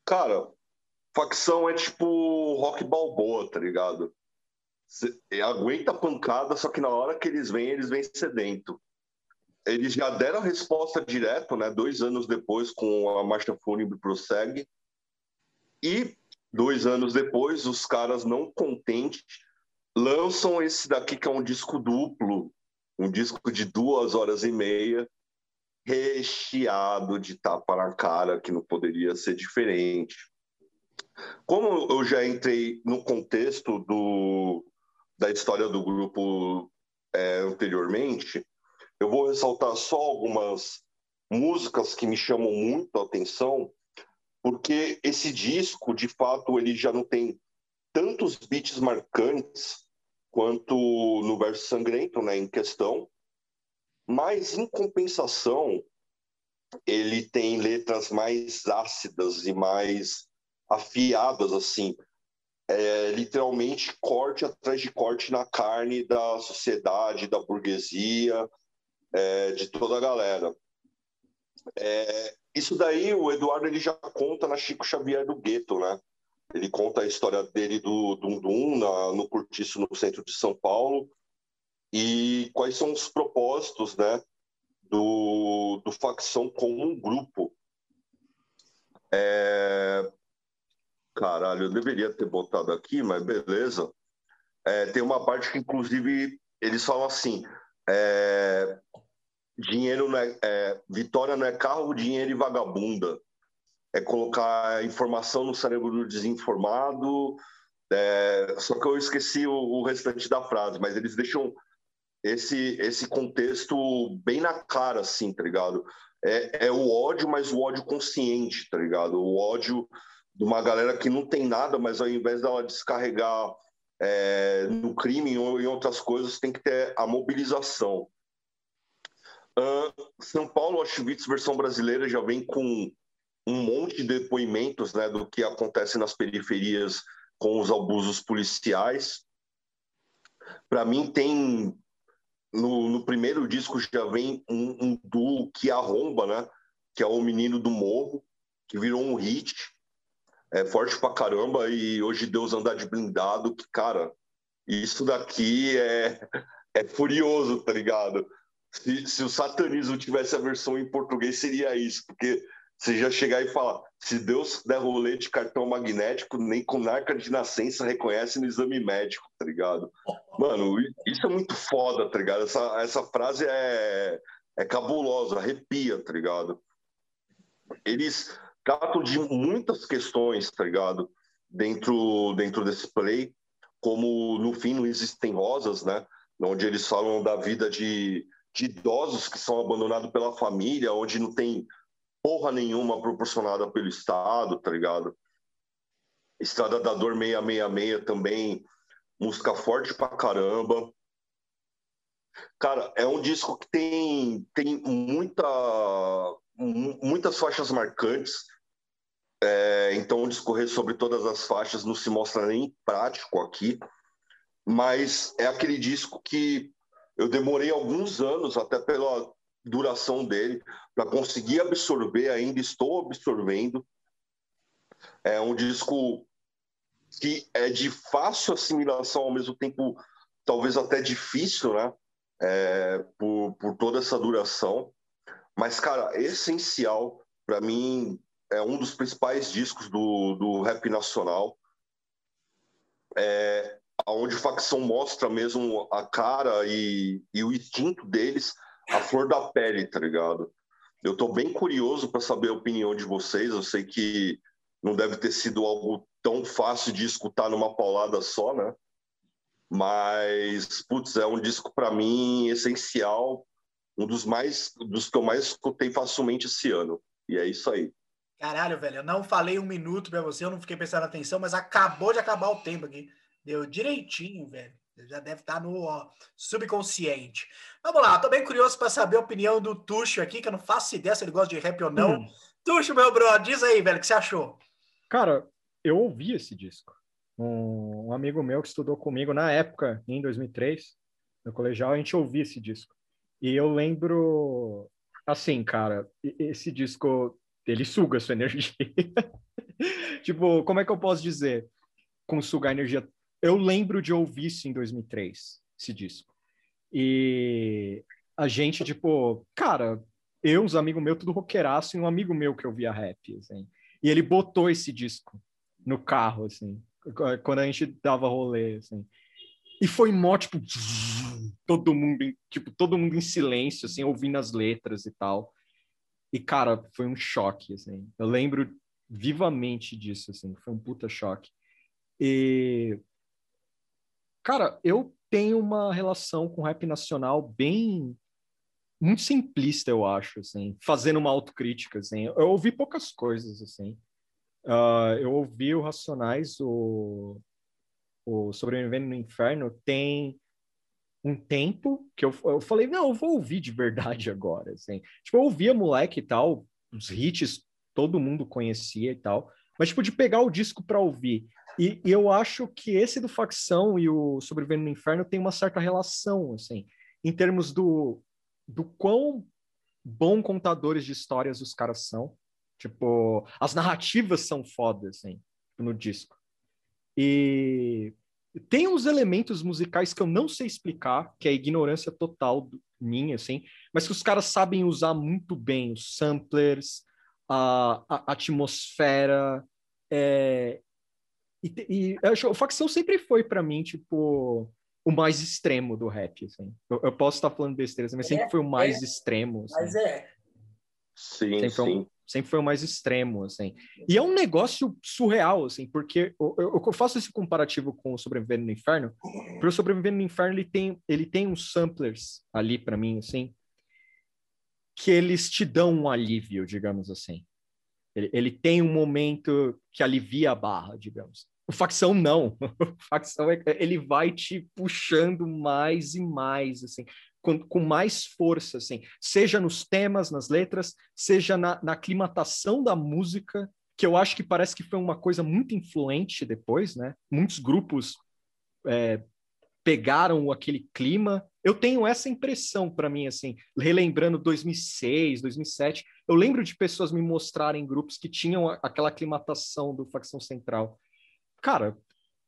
C: Cara, Facção é tipo rock balboa, tá ligado? Cê, aguenta pancada, só que na hora que eles vêm, eles vêm sedento. Eles já deram a resposta direto, né? Dois anos depois, com a Marcha Fúnebre Prossegue. E dois anos depois, os caras não contentes lançam esse daqui que é um disco duplo, um disco de duas horas e meia, recheado de tapa na cara, que não poderia ser diferente. Como eu já entrei no contexto do, da história do grupo é, anteriormente, eu vou ressaltar só algumas músicas que me chamam muito a atenção, porque esse disco, de fato, ele já não tem tantos beats marcantes quanto no verso sangrento, né, em questão, mas em compensação ele tem letras mais ácidas e mais afiadas assim, é, literalmente corte atrás de corte na carne da sociedade, da burguesia, é, de toda a galera. É, isso daí o Eduardo ele já conta na Chico Xavier do Gueto, né? Ele conta a história dele do Dundum na, no Curtiço, no centro de São Paulo, e quais são os propósitos, né, do, do facção como um grupo. É... Caralho, eu deveria ter botado aqui, mas beleza. É, tem uma parte que, inclusive, eles falam assim: é, dinheiro não é, é, vitória não é carro, dinheiro e vagabunda. É colocar informação no cérebro do desinformado. É, só que eu esqueci o, o, restante da frase, mas eles deixam esse, esse contexto bem na cara, assim, tá ligado? É, é o ódio, mas o ódio consciente, tá ligado? O ódio de uma galera que não tem nada, mas ao invés dela descarregar é, no crime ou em outras coisas, tem que ter a mobilização. Uh, São Paulo Auschwitz versão brasileira já vem com um monte de depoimentos né, do que acontece nas periferias com os abusos policiais. Para mim tem no, no, primeiro disco já vem um, um duo que arromba, né? Que é o Menino do Morro, que virou um hit, é forte pra caramba e hoje Deus andar de blindado, que cara, isso daqui é é furioso, tá ligado? Se, se o satanismo tivesse a versão em português, seria isso, porque você já chegar e falar: se Deus der rolê de cartão magnético, nem com narca de nascença reconhece no exame médico, tá ligado? Mano, isso é muito foda, tá ligado? Essa, essa frase é, é cabulosa, arrepia, tá ligado? Eles tratam de muitas questões, tá ligado? Dentro, dentro desse play, como no fim não existem rosas, né? Onde eles falam da vida de de idosos que são abandonados pela família, onde não tem porra nenhuma proporcionada pelo Estado, tá ligado? Estrada da Dor 666 também, música forte pra caramba. Cara, é um disco que tem, tem muita, muitas faixas marcantes. É, então, discorrer sobre todas as faixas não se mostra nem prático aqui. Mas é aquele disco que eu demorei alguns anos, até pela duração dele, para conseguir absorver, ainda estou absorvendo. É um disco que é de fácil assimilação, ao mesmo tempo, talvez até difícil, né? É, por, por toda essa duração. Mas, cara, essencial, para mim, é um dos principais discos do, do rap nacional. É, onde facção mostra mesmo a cara e, e o instinto deles, a flor da pele, tá ligado? Eu tô bem curioso para saber a opinião de vocês. Eu sei que não deve ter sido algo tão fácil de escutar numa paulada só, né? Mas, putz, é um disco para mim essencial, um dos mais dos que eu mais escutei facilmente esse ano. E é isso aí.
A: Caralho, velho, eu não falei um minuto para você, eu não fiquei prestando atenção, mas acabou de acabar o tempo aqui. Deu direitinho, velho. Já deve estar tá no ó, subconsciente. Vamos lá, tô bem curioso para saber a opinião do Tuxo aqui, que eu não faço ideia se ele gosta de rap ou não. Hum. Tuxo, meu brother, diz aí, velho, o que você achou?
D: Cara, eu ouvi esse disco. Um, amigo meu que estudou comigo na época, em 2003, no colegial, a gente ouvia esse disco. E eu lembro, assim, cara, esse disco, ele suga sua energia. tipo, como é que eu posso dizer? Com sugar energia eu lembro de ouvir isso em 2003, esse disco. E a gente, tipo, cara, eu, uns amigos meus, tudo roqueiraço, e um amigo meu que ouvia rap, assim. E ele botou esse disco no carro, assim, quando a gente dava rolê, assim. E foi mó, tipo, todo mundo, tipo, todo mundo em silêncio, assim, ouvindo as letras e tal. E, cara, foi um choque, assim. Eu lembro vivamente disso, assim. Foi um puta choque. E Cara, eu tenho uma relação com rap nacional bem muito simplista, eu acho, assim, fazendo uma autocrítica, assim. Eu ouvi poucas coisas, assim. Uh, eu ouvi o Racionais, o, o Sobrevivendo no Inferno, tem um tempo que eu, eu falei, não, eu vou ouvir de verdade agora, assim. Tipo, eu ouvia moleque e tal, os hits todo mundo conhecia e tal, mas, tipo, de pegar o disco para ouvir. E, e, eu acho que esse do Facção e o Sobrevivendo no Inferno tem uma certa relação, assim, em termos do, do quão bom contadores de histórias os caras são. Tipo, as narrativas são fodas, assim, no disco. E tem uns elementos musicais que eu não sei explicar, que é a ignorância total minha, assim, mas que os caras sabem usar muito bem os samplers, a, a atmosfera. É... E, e acho, o facção sempre foi para mim, tipo, o mais extremo do rap, assim. Eu, eu posso estar falando besteira, mas sempre é, foi o mais é, extremo. Assim.
A: Mas é.
C: Sim,
D: sempre
C: sim.
D: Foi um, sempre foi o mais extremo, assim. E é um negócio surreal, assim, porque eu, eu, eu faço esse comparativo com o Sobrevivendo no Inferno, porque o Sobrevivendo no Inferno, ele tem, ele tem uns samplers ali para mim, assim, que eles te dão um alívio, digamos assim. Ele, ele tem um momento que alivia a barra, digamos. O facção não. O facção é, ele vai te puxando mais e mais, assim, com, com mais força, assim, seja nos temas, nas letras, seja na, na aclimatação da música, que eu acho que parece que foi uma coisa muito influente depois, né? Muitos grupos é, pegaram aquele clima. Eu tenho essa impressão para mim, assim, relembrando 2006, 2007. Eu lembro de pessoas me mostrarem grupos que tinham aquela aclimatação do facção central. Cara,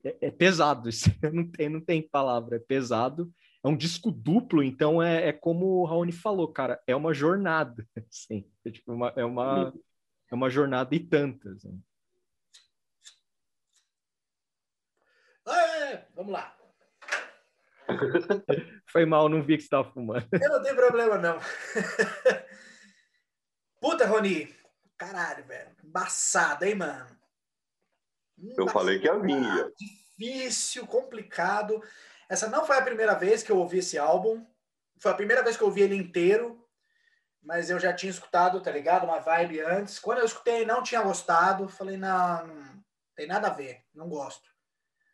D: é, é pesado isso. não tem, não tem palavra, é pesado. É um disco duplo, então é, é como o Raoni falou, cara, é uma jornada, assim. É, tipo uma, é, uma, é uma jornada e tantas. Assim.
A: É, vamos lá.
D: Foi mal, não vi que você estava fumando.
A: Eu não tenho problema, não. Puta, Roni. Caralho, velho. Embaçado, hein, mano?
C: Eu falei que ia vir.
A: Difícil, complicado. Essa não foi a primeira vez que eu ouvi esse álbum. Foi a primeira vez que eu ouvi ele inteiro. Mas eu já tinha escutado, tá ligado? Uma vibe antes. Quando eu escutei, não tinha gostado. Falei, não, não tem nada a ver. Não gosto.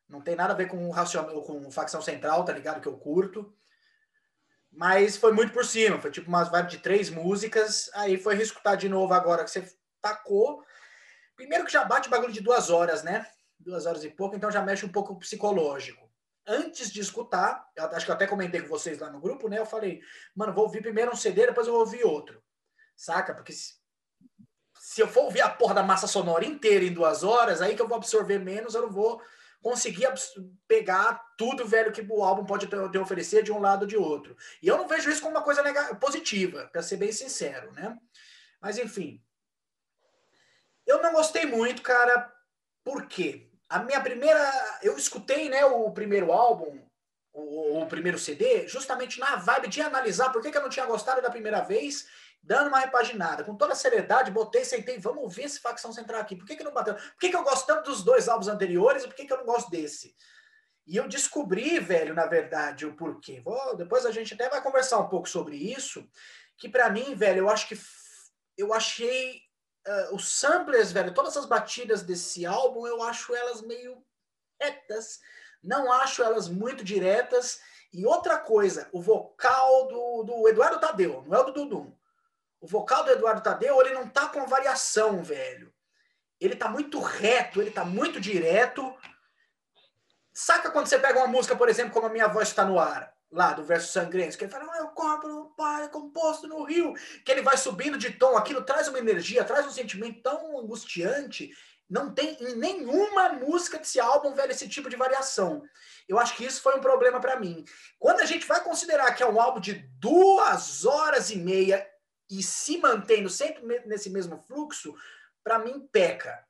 A: Não tem nada a ver com, racional, com facção central, tá ligado? Que eu curto. Mas foi muito por cima. Foi tipo umas vibes de três músicas. Aí foi reescutar de novo agora que você tacou. Primeiro que já bate bagulho de duas horas, né? Duas horas e pouco, então já mexe um pouco o psicológico. Antes de escutar, eu acho que eu até comentei com vocês lá no grupo, né? Eu falei, mano, vou ouvir primeiro um CD, depois eu vou ouvir outro. Saca? Porque se, se eu for ouvir a porra da massa sonora inteira em duas horas, aí que eu vou absorver menos, eu não vou conseguir pegar tudo, velho, que o álbum pode te, oferecer de um lado ou de outro. E eu não vejo isso como uma coisa positiva, para ser bem sincero, né? Mas enfim. Eu não gostei muito, cara. Por quê? A minha primeira. Eu escutei, né, o primeiro álbum, o, o primeiro CD, justamente na vibe de analisar por que, que eu não tinha gostado da primeira vez dando uma repaginada, com toda a seriedade, botei, sentei, vamos ver esse facção central aqui. Por que, que não bateu? Por que, que eu gosto tanto dos dois álbuns anteriores e por que, que eu não gosto desse? E eu descobri, velho, na verdade, o porquê. Vou, depois a gente até vai conversar um pouco sobre isso, que para mim, velho, eu acho que eu achei uh, os samplers, velho, todas as batidas desse álbum, eu acho elas meio retas, não acho elas muito diretas. E outra coisa, o vocal do, do Eduardo Tadeu, não é o do Dudum. O vocal do Eduardo Tadeu, ele não tá com variação, velho. Ele tá muito reto, ele tá muito direto. Saca quando você pega uma música, por exemplo, como a minha voz está no ar, lá do verso sangrento, que ele fala, o corpo do pai é composto no rio, que ele vai subindo de tom, aquilo traz uma energia, traz um sentimento tão angustiante. Não tem em nenhuma música desse álbum, velho, esse tipo de variação. Eu acho que isso foi um problema para mim. Quando a gente vai considerar que é um álbum de duas horas e meia e se mantendo sempre nesse mesmo fluxo, para mim peca.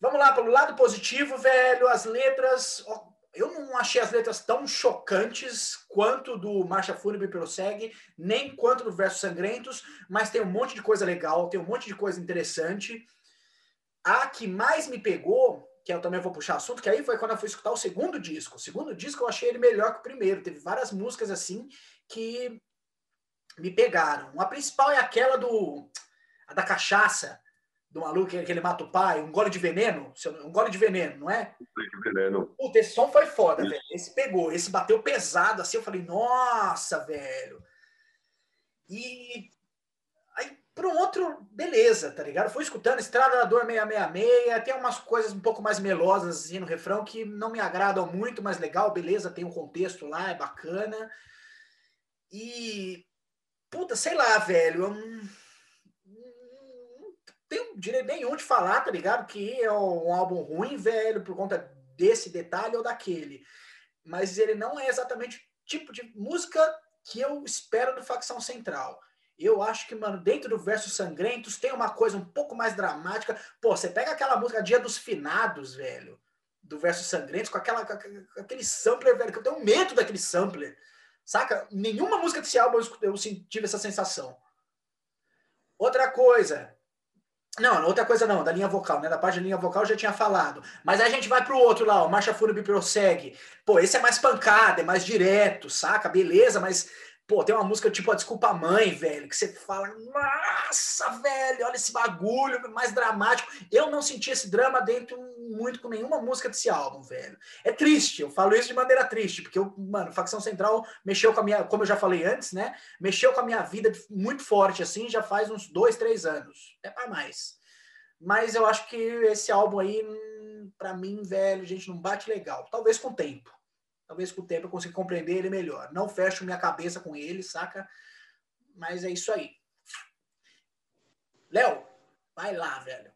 A: Vamos lá, pelo lado positivo, velho, as letras. Eu não achei as letras tão chocantes quanto do Marcha Fúnebre Prossegue, nem quanto do Versos Sangrentos, mas tem um monte de coisa legal, tem um monte de coisa interessante. A que mais me pegou, que eu também vou puxar assunto, que aí foi quando eu fui escutar o segundo disco. O segundo disco eu achei ele melhor que o primeiro. Teve várias músicas assim que me pegaram. A principal é aquela do a da cachaça, do maluco que ele mata o pai, um gole de veneno, um gole de veneno, não é?
C: De veneno.
A: Puta, esse som foi foda, Isso. velho. Esse pegou, esse bateu pesado assim, eu falei, nossa, velho. E aí, por um outro, beleza, tá ligado? Fui escutando Estrada da Dor 666, tem umas coisas um pouco mais melosas assim no refrão que não me agradam muito, mas legal, beleza, tem um contexto lá, é bacana. E, puta, sei lá, velho, eu tenho direito nenhum de falar, tá ligado? Que é um álbum ruim, velho, por conta desse detalhe ou daquele. Mas ele não é exatamente o tipo de música que eu espero do Facção Central. Eu acho que, mano, dentro do Versos Sangrentos tem uma coisa um pouco mais dramática. Pô, você pega aquela música Dia dos Finados, velho, do Versos Sangrentos, com, aquela, com aquele sampler, velho, que eu tenho medo daquele sampler. Saca? Nenhuma música desse álbum eu, eu tive essa sensação. Outra coisa, não, outra coisa não, da linha vocal, né? Da parte da linha vocal eu já tinha falado. Mas aí a gente vai pro outro lá, o Marcha Fúnebre Prossegue. Pô, esse é mais pancada, é mais direto, saca? Beleza, mas Pô, tem uma música tipo A Desculpa Mãe, velho, que você fala, nossa, velho, olha esse bagulho mais dramático. Eu não senti esse drama dentro muito com nenhuma música desse álbum, velho. É triste, eu falo isso de maneira triste, porque eu, mano, Facção Central mexeu com a minha, como eu já falei antes, né? Mexeu com a minha vida muito forte, assim, já faz uns dois, três anos. É para mais. Mas eu acho que esse álbum aí, hum, para mim, velho, gente, não bate legal. Talvez com o tempo. Talvez com o tempo eu consiga compreender ele melhor. Não fecho minha cabeça com ele, saca? Mas é isso aí. Léo, vai lá, velho.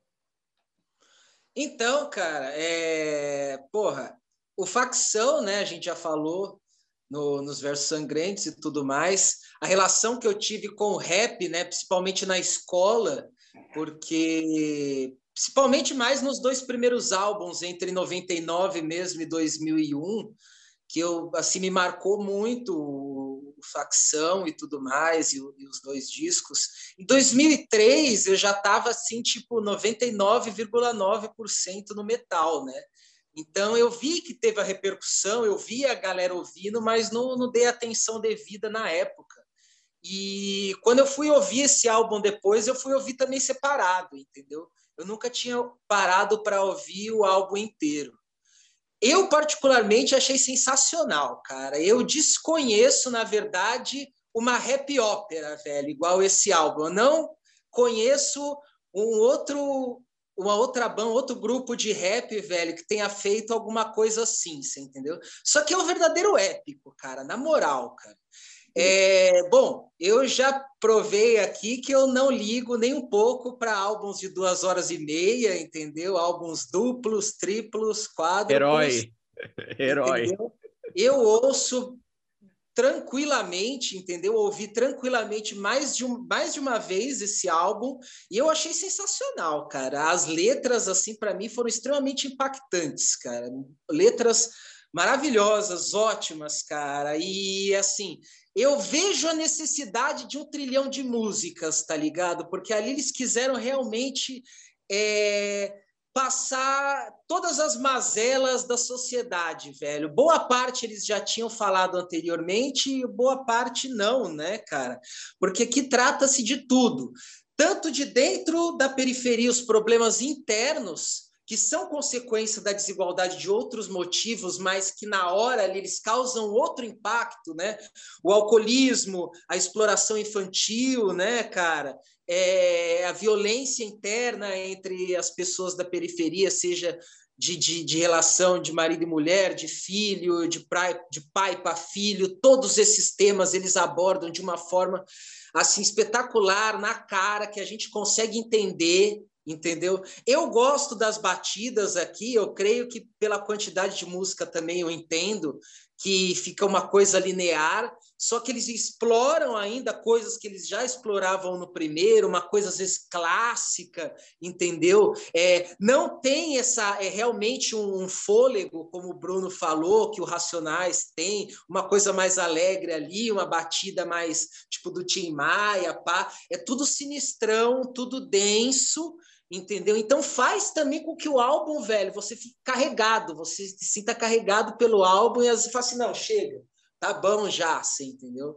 B: Então, cara, é... porra, o facção, né? A gente já falou no, nos versos sangrentos e tudo mais. A relação que eu tive com o rap, né? Principalmente na escola, porque principalmente mais nos dois primeiros álbuns, entre 99 mesmo e 2001, que eu assim me marcou muito o facção e tudo mais e, e os dois discos. Em 2003 eu já estava assim tipo 99,9% no metal, né? Então eu vi que teve a repercussão, eu vi a galera ouvindo, mas não, não dei atenção devida na época. E quando eu fui ouvir esse álbum depois, eu fui ouvir também separado, entendeu? Eu nunca tinha parado para ouvir o álbum inteiro. Eu, particularmente, achei sensacional, cara. Eu desconheço, na verdade, uma rap ópera, velho, igual esse álbum. Eu não conheço um outro, uma outra banda, outro grupo de rap, velho, que tenha feito alguma coisa assim, você entendeu? Só que é um verdadeiro épico, cara, na moral, cara. É, bom, eu já provei aqui que eu não ligo nem um pouco para álbuns de duas horas e meia, entendeu? Álbuns duplos, triplos, quadros.
E: Herói. Herói.
B: Entendeu? Eu ouço tranquilamente, entendeu? Ouvi tranquilamente mais de, um, mais de uma vez esse álbum e eu achei sensacional, cara. As letras, assim, para mim foram extremamente impactantes, cara. Letras maravilhosas, ótimas, cara. E assim, eu vejo a necessidade de um trilhão de músicas, tá ligado? Porque ali eles quiseram realmente é, passar todas as mazelas da sociedade, velho. Boa parte eles já tinham falado anteriormente e boa parte não, né, cara? Porque aqui trata-se de tudo. Tanto de dentro da periferia, os problemas internos, que são consequência da desigualdade de outros motivos, mas que na hora ali, eles causam outro impacto, né? O alcoolismo, a exploração infantil, né, cara? É, a violência interna entre as pessoas da periferia, seja de, de, de, relação de marido e mulher, de filho, de de pai para filho, todos esses temas eles abordam de uma forma assim espetacular, na cara, que a gente consegue entender entendeu? Eu gosto das batidas aqui, eu creio que pela quantidade de música também eu entendo que fica uma coisa linear, só que eles exploram ainda coisas que eles já exploravam no primeiro, uma coisa às vezes clássica, entendeu? É, não tem essa é realmente um, um fôlego, como o Bruno falou, que o Racionais tem, uma coisa mais alegre ali, uma batida mais tipo do Tim Maia, pá, é tudo sinistrão, tudo denso, entendeu? Então faz também com que o álbum, velho, você fique carregado, você se sinta carregado pelo álbum e às vezes fala assim, não, chega, tá bom já, assim, entendeu?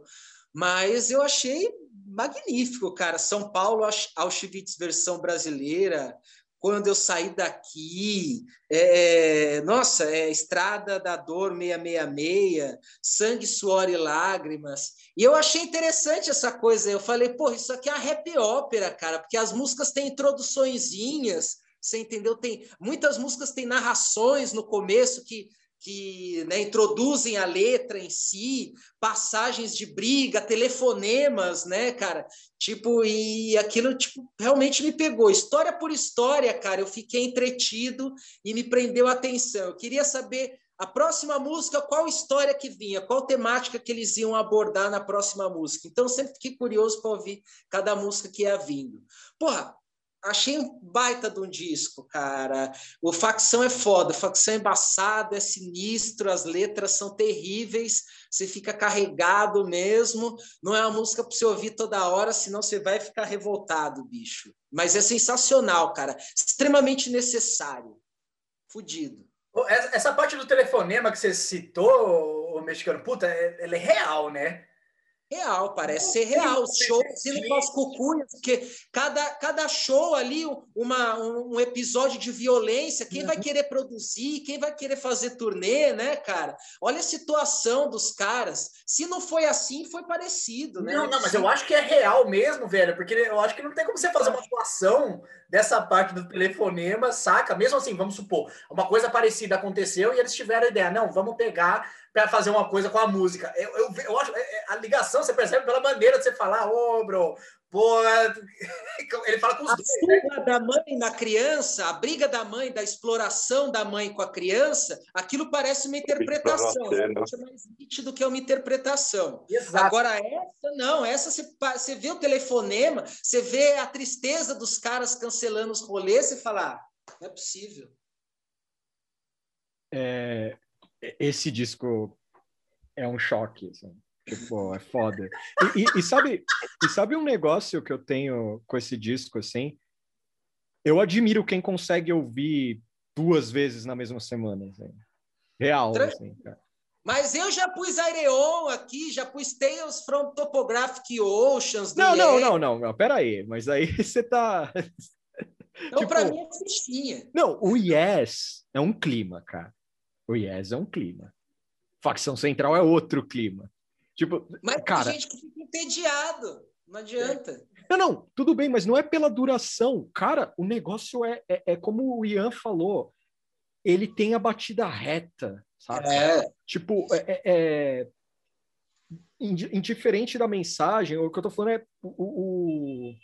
B: Mas eu achei magnífico, cara. São Paulo, Auschwitz versão brasileira. Quando eu saí daqui, é, nossa, é Estrada da Dor 666, Sangue, Suor e Lágrimas. E eu achei interessante essa coisa. Eu falei, pô, isso aqui é a rap ópera, cara, porque as músicas têm introduçõezinhas, você entendeu? Tem muitas músicas têm narrações no começo que que né, introduzem a letra em si, passagens de briga, telefonemas, né, cara? Tipo, e aquilo tipo, realmente me pegou. História por história, cara, eu fiquei entretido e me prendeu a atenção. Eu queria saber a próxima música, qual história que vinha, qual temática que eles iam abordar na próxima música. Então, sempre fiquei curioso para ouvir cada música que ia vindo. Porra, achei um baita de um disco, cara. O Facção é foda, Facção é embaçado, é sinistro, as letras são terríveis, você fica carregado mesmo. Não é uma música para você ouvir toda hora, senão você vai ficar revoltado, bicho. Mas é sensacional, cara. Extremamente necessário. Fudido.
A: Essa parte do telefonema que você citou, o mexicano, puta, é, ele é real, né?
B: Real, parece ser real. Os shows indo com as cucunhas, porque cada, cada show ali, uma, um episódio de violência, quem uhum. vai querer produzir, quem vai querer fazer turnê, né, cara? Olha a situação dos caras. Se não foi assim, foi parecido, né?
A: Não, não, mas eu acho que é real mesmo, velho, porque eu acho que não tem como você fazer uma situação dessa parte do telefonema, saca? Mesmo assim, vamos supor, uma coisa parecida aconteceu e eles tiveram a ideia, não, vamos pegar para fazer uma coisa com a música. Eu, eu, eu acho é, é, a ligação, você percebe pela maneira de você falar, ô, oh, bro, pô, ele fala com os
B: a dois. A né? da mãe na criança, a briga da mãe, da exploração da mãe com a criança, aquilo parece uma interpretação. É mais nítido que é uma interpretação. Exato. Agora, essa não, essa você, você vê o telefonema, você vê a tristeza dos caras cancelando os rolês, você fala, ah, não é possível.
D: É, esse disco é um choque, assim. Tipo, é foda. E, e, e, sabe, e sabe um negócio que eu tenho com esse disco, assim? Eu admiro quem consegue ouvir duas vezes na mesma semana, assim. Real, assim, cara.
B: Mas eu já pus Aireon aqui, já pus Tales from Topographic Oceans.
D: Não, não, não, não, não, pera aí. Mas aí você tá...
B: Então, tipo, pra mim, é fichinha.
D: Não, o Yes é um clima, cara. O Yes é um clima. Facção Central é outro clima. Tipo,
B: mas
D: cara,
B: tem gente que fica entediado. Não adianta.
D: Não, não, tudo bem, mas não é pela duração. Cara, o negócio é, é, é como o Ian falou. Ele tem a batida reta, sabe? É. Tipo, é, é, é indiferente da mensagem, o que eu tô falando é o, o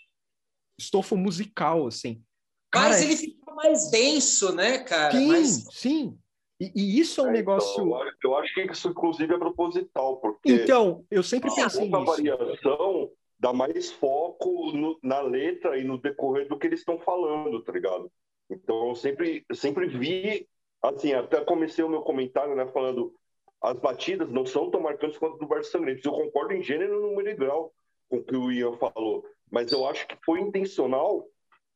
D: estofo musical, assim.
B: Cara, Mas ele fica mais denso, né, cara?
D: Sim,
B: mais...
D: sim. E, e, isso é um é, negócio.
C: Então, eu acho que isso, inclusive, é proposital, porque.
D: Então, eu sempre pensei nisso.
C: A variação dá mais foco no, na letra e no decorrer do que eles estão falando, tá ligado? Então, eu sempre, eu sempre vi. Assim, até comecei o meu comentário, né, falando. As batidas não são tão marcantes quanto do Verso Sangrento. Eu concordo em gênero, número e grau com o que o Ian falou. Mas eu acho que foi intencional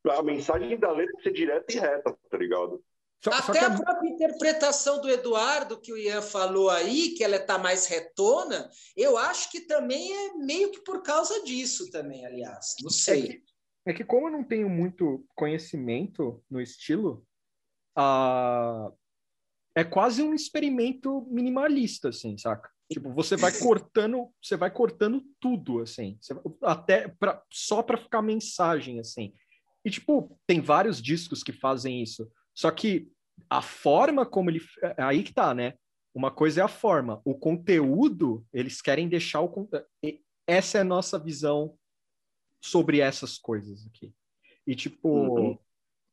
C: a mensagem da letra ser direta e reta, tá ligado?
B: Só, Até só a... a própria interpretação do Eduardo, que o Ian falou aí, que ela está mais retona, eu acho que também é meio que por causa disso também, aliás. Não sei.
D: É que, é que como eu não tenho muito conhecimento no estilo, uh, é quase um experimento minimalista, assim, saca? Tipo, você vai cortando, você vai cortando tudo, assim, até pra, só para ficar mensagem, assim. E, tipo, tem vários discos que fazem isso. Só que a forma como ele. É, aí que tá, né? Uma coisa é a forma. O conteúdo, eles querem deixar o. Essa é a nossa visão sobre essas coisas aqui. E, tipo, uhum.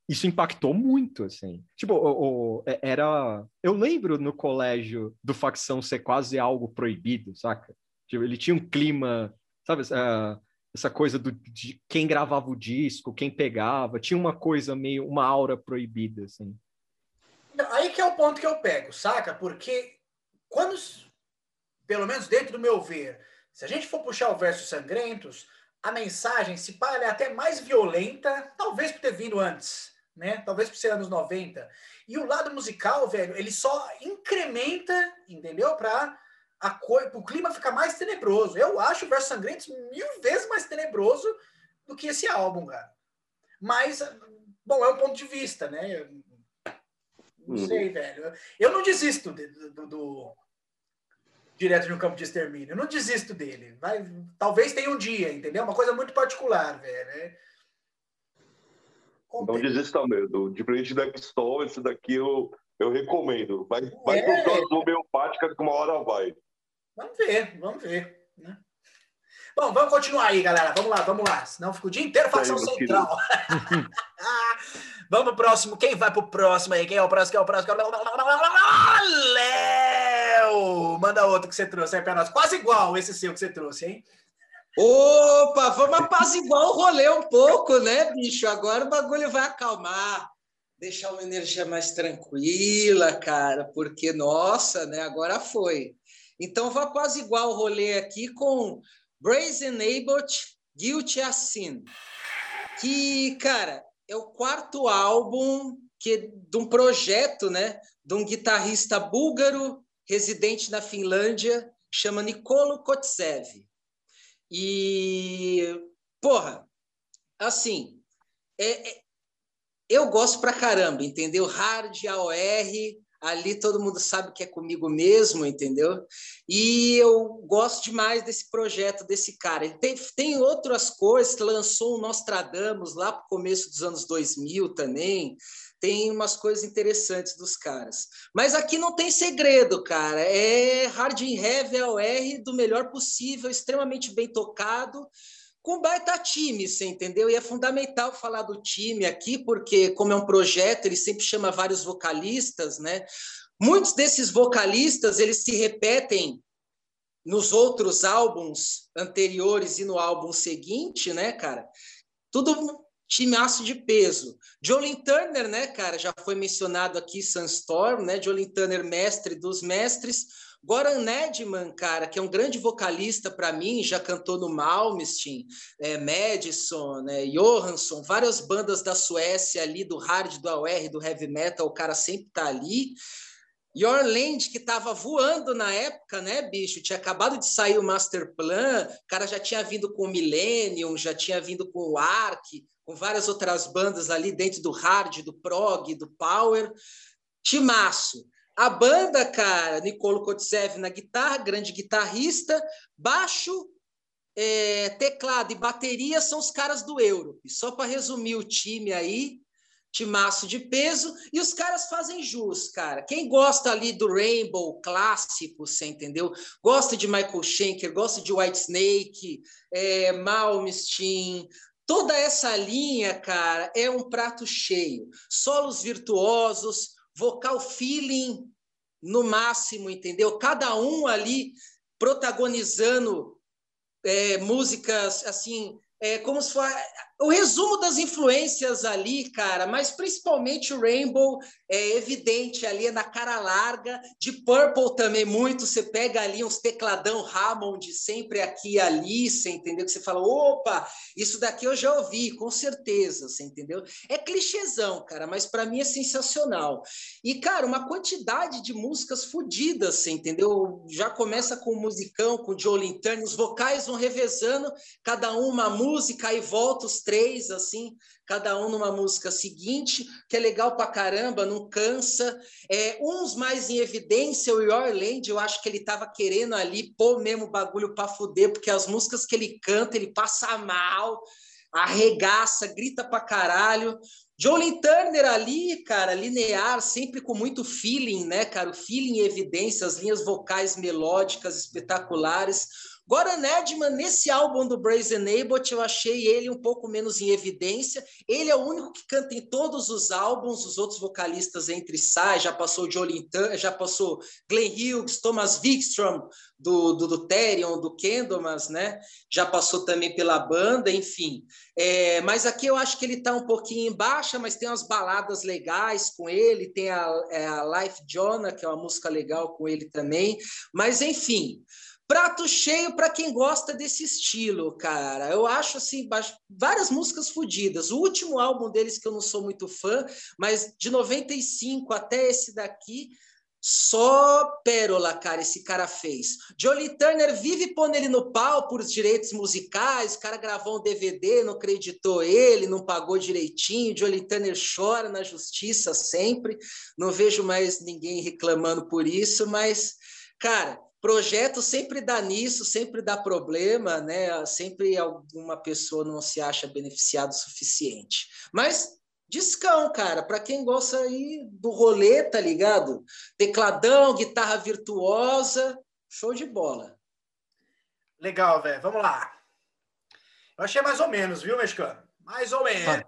D: isso impactou muito, assim. Tipo, o, o, é, era. Eu lembro no colégio do facção ser quase algo proibido, saca? Tipo, ele tinha um clima, sabe? Uh, essa coisa do, de quem gravava o disco, quem pegava, tinha uma coisa meio, uma aura proibida, assim.
A: Aí que é o ponto que eu pego, saca? Porque quando, pelo menos dentro do meu ver, se a gente for puxar o verso Sangrentos, a mensagem, se pá, é até mais violenta, talvez por ter vindo antes, né? Talvez por ser anos 90. E o lado musical, velho, ele só incrementa, entendeu? Pra a cor, o clima fica mais tenebroso. Eu acho o Versos Sangrentos mil vezes mais tenebroso do que esse álbum, cara. Mas, bom, é um ponto de vista, né? Não
C: Uhum.
A: sei, velho. Eu não desisto de- do, do- Direto de um Campo de Extermínio. Eu não desisto dele. Vai, talvez tenha um dia, entendeu? Uma coisa muito particular, velho. É...
C: Não desista mesmo. Diferente da X-Stone, esse daqui eu, eu recomendo. Vai, vai
A: É.
C: com dose homeopática que uma hora vai.
A: Vamos ver, vamos ver. Né? Bom, vamos continuar aí, galera. Vamos lá, vamos lá. Senão fica o dia inteiro facção
C: meu
A: central. vamos pro próximo. Quem vai pro próximo aí? Quem é o próximo? Quem é o próximo? Léo! Manda outro que você trouxe aí pra nós. Quase igual esse seu que você trouxe, hein?
B: Opa, vamos apaziguar o rolê um pouco, né, bicho? Agora o bagulho vai acalmar, deixar uma energia mais tranquila, cara, porque, nossa, né, agora foi. Então, vou apaziguar o rolê aqui com Brazen Abbott, Guilty as Sin, que, cara, é o quarto álbum que, de um projeto, né, de um guitarrista búlgaro residente na Finlândia, chama Nikolo Kotsev. E, porra, assim, é, é- eu gosto pra caramba, entendeu? Hard, AOR, ali todo mundo sabe que é comigo mesmo, entendeu? E eu gosto demais desse projeto desse cara. Tem, tem outras coisas, lançou o Nostradamus lá pro começo dos anos 2000 também. Tem umas coisas interessantes dos caras. Mas aqui não tem segredo, cara. É hard and heavy AOR do melhor possível, extremamente bem tocado, com baita time, você entendeu? E é fundamental falar do time aqui, porque como é um projeto, ele sempre chama vários vocalistas, né? Muitos desses vocalistas, eles se repetem nos outros álbuns anteriores e no álbum seguinte, né, cara? Tudo timaço de peso. Jolin Turner, né, cara, já foi mencionado aqui, Sunstorm, né? Jolin Turner, mestre dos mestres. Goran Nedman, cara, que é um grande vocalista para mim, já cantou no Malmsteen, é, Madison, né, Johansson, várias bandas da Suécia ali, do hard, do AOR, do heavy metal, o cara sempre tá ali. Yorland, que estava voando na época, né, bicho? Tinha acabado de sair o Master Plan, o cara já tinha vindo com o Millennium, já tinha vindo com o Ark, com várias outras bandas ali dentro do hard, do prog, do power. Timaço. A banda, cara, Nicolo Kotsev na guitarra, grande guitarrista, baixo, é, teclado e bateria são os caras do Euro. E só para resumir o time aí, timaço de peso, e os caras fazem jus, cara. Quem gosta ali do Rainbow clássico, você entendeu? Gosta de Michael Schenker, gosta de White Snake, é, Malmsteen, toda essa linha, cara, é um prato cheio. Solos virtuosos, vocal feeling no máximo, entendeu? Cada um ali protagonizando é, músicas assim, é, como se fosse o resumo das influências ali, cara, mas principalmente o Rainbow é evidente ali é na cara larga, de Purple também muito, você pega ali uns tecladão Hammond sempre aqui e ali, você entendeu? Que você fala, opa, isso daqui eu já ouvi, com certeza, você entendeu? É clichêzão, cara, mas para mim é sensacional. E, cara, uma quantidade de músicas fodidas, você entendeu? Já começa com o musicão, com o Joe Lintern, os vocais vão revezando, cada um uma música, aí volta os três, assim, cada um numa música seguinte, que é legal pra caramba, não cansa. É, uns mais em evidência, o Yorland, eu acho que ele tava querendo ali pôr mesmo o bagulho pra fuder, porque as músicas que ele canta, ele passa mal, arregaça, grita pra caralho. Jolin Turner ali, cara, linear, sempre com muito feeling, né, cara? O feeling em evidência, as linhas vocais melódicas espetaculares. Goran Edman, nesse álbum do Brazen Abbott, eu achei ele um pouco menos em evidência. Ele é o único que canta em todos os álbuns, os outros vocalistas entre sai, já passou Jolin Turner, já passou Glenn Hughes, Thomas Wikström, do, do, do Therion, do Candlemas, né? Já passou também pela banda, enfim. É, mas aqui eu acho que ele está um pouquinho em baixa, mas tem umas baladas legais com ele, tem a, é, a Life Jonah, que é uma música legal com ele também. Mas, enfim, prato cheio para quem gosta desse estilo, cara. Eu acho assim várias músicas fodidas. O último álbum deles que eu não sou muito fã, mas de 95 até esse daqui, Só pérola, cara, esse cara fez. Jolie Turner vive pondo ele no pau por direitos musicais. O cara gravou um DVD, não acreditou ele, não pagou direitinho. Jolie Turner chora na justiça sempre. Não vejo mais ninguém reclamando por isso, mas, cara, projeto sempre dá nisso, sempre dá problema, né? Sempre alguma pessoa não se acha beneficiado o suficiente. Mas Discão, cara, para quem gosta aí do rolê, tá ligado? Tecladão, guitarra virtuosa, show de bola.
A: Legal, velho. Vamos lá. Eu achei mais ou menos, viu, mexicano? Mais ou menos. Ah.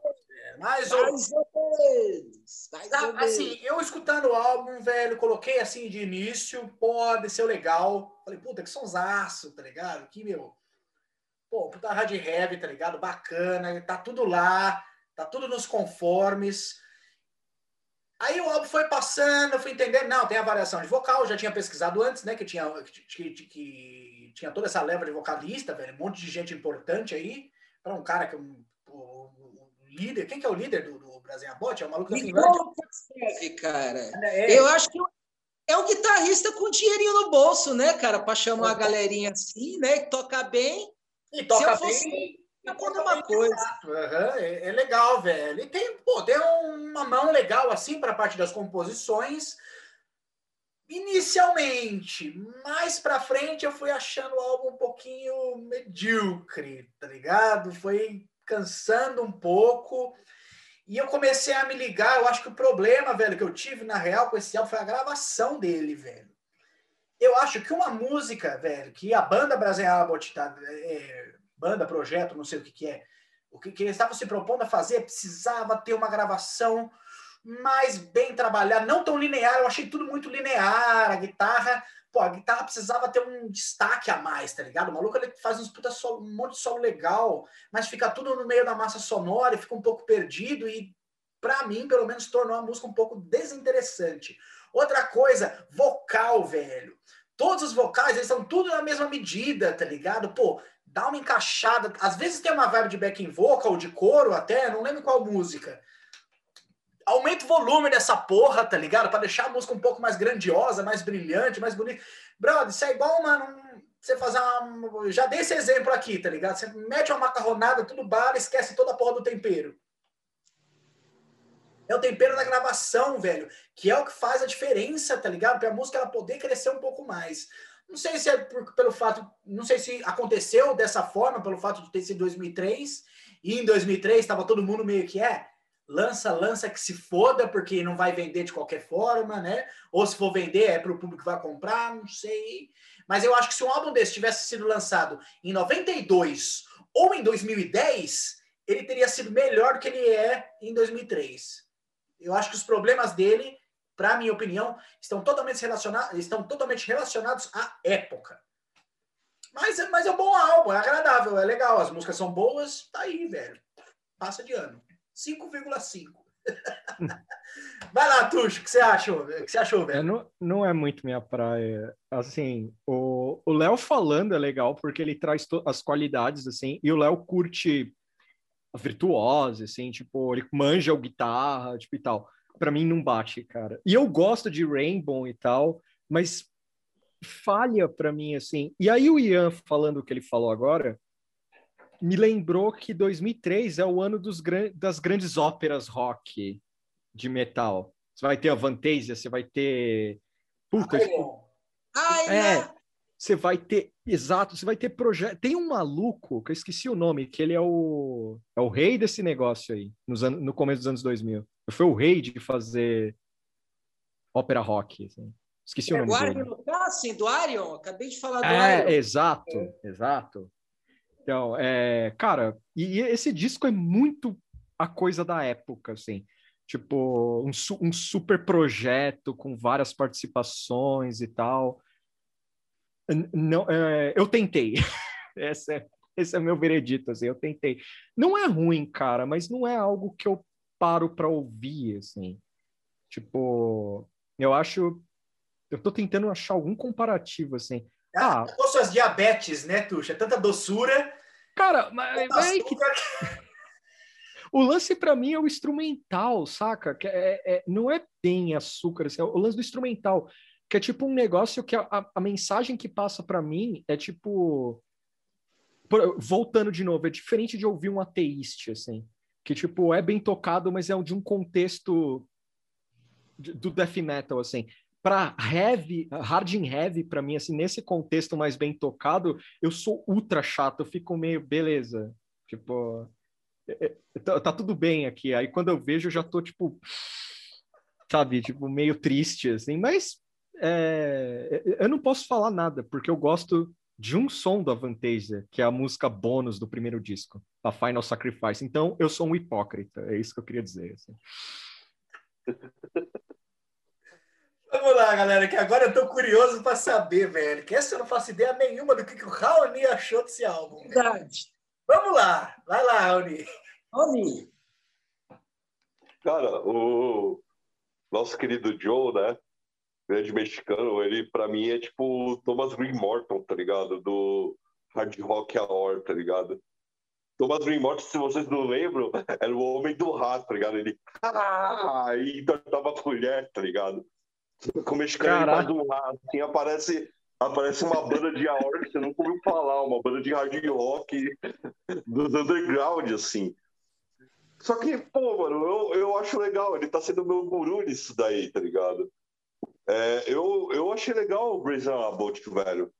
A: Mais, ou... mais ou menos. Mais ah, ou assim, menos. eu escutando o álbum, velho, coloquei assim de início, pô, desceu legal. Falei, puta, que sonsaço, tá ligado? Que, meu... Pô, puta hard heavy, tá ligado? Bacana, tá tudo lá tá tudo nos conformes. Aí o álbum foi passando, eu fui entendendo, não, tem a variação de vocal, já tinha pesquisado antes, né, que tinha, que, que, que tinha toda essa leva de vocalista, velho, um monte de gente importante aí, para um cara que é um, o, líder, quem que é o líder do, do Brasil Abot? É o maluco da Finlândia?
B: Cara. É. Eu acho que é um guitarrista com dinheirinho no bolso, né, cara, para chamar a galerinha assim, né, que toca bem.
A: E toca fosse... bem conta uma coisa. Uhum, é, é, legal, velho. E tem, pô, tem uma mão legal assim para a parte das composições. Inicialmente, mais para frente eu fui achando o álbum um pouquinho medíocre, tá ligado? Foi cansando um pouco. E eu comecei a me ligar, eu acho que o problema, velho, que eu tive na real com esse álbum foi a gravação dele, velho. Eu acho que uma música, velho, que a banda brasileira tá, é, banda, projeto, não sei o que, que é. O que, que eles estavam se propondo a fazer precisava ter uma gravação mais bem trabalhada, não tão linear. Eu achei tudo muito linear. A guitarra, pô, a guitarra precisava ter um destaque a mais, tá ligado? O maluco ele faz uns puta um monte de solo legal, mas fica tudo no meio da massa sonora e fica um pouco perdido. E para mim, pelo menos, tornou a música um pouco desinteressante. Outra coisa, vocal, velho. Todos os vocais, eles são tudo na mesma medida, tá ligado? Pô, dá uma encaixada. Às vezes tem uma vibe de backing vocal, de coro até, não lembro qual música. Aumenta o volume dessa porra, tá ligado? Para deixar a música um pouco mais grandiosa, mais brilhante, mais bonita. Brother, isso é igual, mano, você fazer uma. Já dei esse exemplo aqui, tá ligado? Você mete uma macarronada, tudo bala, esquece toda a porra do tempero. É o tempero da gravação, velho, que é o que faz a diferença, tá ligado? Para a música ela poder crescer um pouco mais. Não sei se é por, pelo fato, não sei se aconteceu dessa forma, pelo fato de ter sido 2003, e em 2003 estava todo mundo meio que é, lança, lança que se foda, porque não vai vender de qualquer forma, né? Ou se for vender, é para o público que vai comprar, não sei. Mas eu acho que se um álbum desse tivesse sido lançado em 92 ou em 2010, ele teria sido melhor do que ele é em 2003. Eu acho que os problemas dele para minha opinião, estão totalmente relacionados, estão totalmente relacionados à época. Mas, mas é um bom álbum, é agradável, é legal, as músicas são boas, tá aí, velho. Passa de ano. 5,5. Vai lá, Tuxo, o que você achou? O que você achou, velho?
D: É, não, não é muito minha praia. Assim, o Léo falando é legal porque ele traz as qualidades, assim, e o Léo curte a virtuosa, assim, tipo, ele manja o guitarra, tipo, e tal para mim não bate, cara. E eu gosto de Rainbow e tal, mas falha para mim assim. E aí o Ian falando o que ele falou agora, me lembrou que 2003 é o ano dos das grandes óperas rock de metal. Você vai ter a Vantasia, você vai ter puta,
B: Ai, é,
D: você vai ter exato, você vai ter projeto. Tem um maluco que eu esqueci o nome, que ele é o é o rei desse negócio aí, nos an... no começo dos anos 2000 foi o rei de fazer ópera rock. Assim. Esqueci é, o nome
B: o
D: Arion.
B: Casting, do Arion, acabei de falar do
D: é,
B: Arion.
D: Exato, é. exato. Então, é, cara, e, e, esse disco é muito a coisa da época, assim. Tipo, um, um super projeto com várias participações e tal. Não, é, eu tentei. esse, é, esse é meu veredito, assim, eu tentei. Não é ruim, cara, mas não é algo que eu paro para ouvir, assim. Tipo, eu acho. Eu tô tentando achar algum comparativo, assim.
A: Ah, ah suas diabetes, né, Tuxa? Tanta doçura.
D: Cara, mas. É que... O lance para mim é o instrumental, saca? Que é, é, não é bem açúcar, assim, é o lance do instrumental, que é tipo um negócio que a, a, a mensagem que passa para mim é tipo. Voltando de novo, é diferente de ouvir um ateísta, assim, que tipo é bem tocado, mas é de um contexto do death metal, assim para heavy, hard and heavy, para mim, assim, nesse contexto mais bem tocado, eu sou ultra chato, eu fico meio, beleza, tipo, é, é, tá, tá, tudo bem aqui. Aí quando eu vejo, eu já tô, tipo, sabe, tipo, meio triste, assim, mas é, eu não posso falar nada, porque eu gosto de um som do Avantasia, que é a música bônus do primeiro disco, a Final Sacrifice. Então, eu sou um hipócrita, é isso que eu queria dizer. Assim.
A: Vamos lá, galera, que agora eu tô curioso para saber, velho. Que essa eu não faço ideia nenhuma do que, que o Raoni achou desse álbum.
B: Verdade.
A: Vamos lá, vai lá, Raoni.
B: Raoni.
C: Cara, o nosso querido Joe, né? Grande mexicano, ele para mim é tipo o Thomas Green Morton, tá ligado? Do Hard Rock Hour, tá ligado? Thomas Green Morton, se vocês não lembram, era o homem do rato, tá ligado? Ele ah! e entortava a colher, tá ligado? Com o mexicano um rato, assim, aparece, aparece uma banda de aorta que você nunca ouviu falar, uma banda de hard rock dos underground, assim. Só que, pô, mano, eu, eu acho legal, ele tá sendo meu guru nisso daí, tá ligado? É, eu, eu achei legal o Brazen Abbott, velho.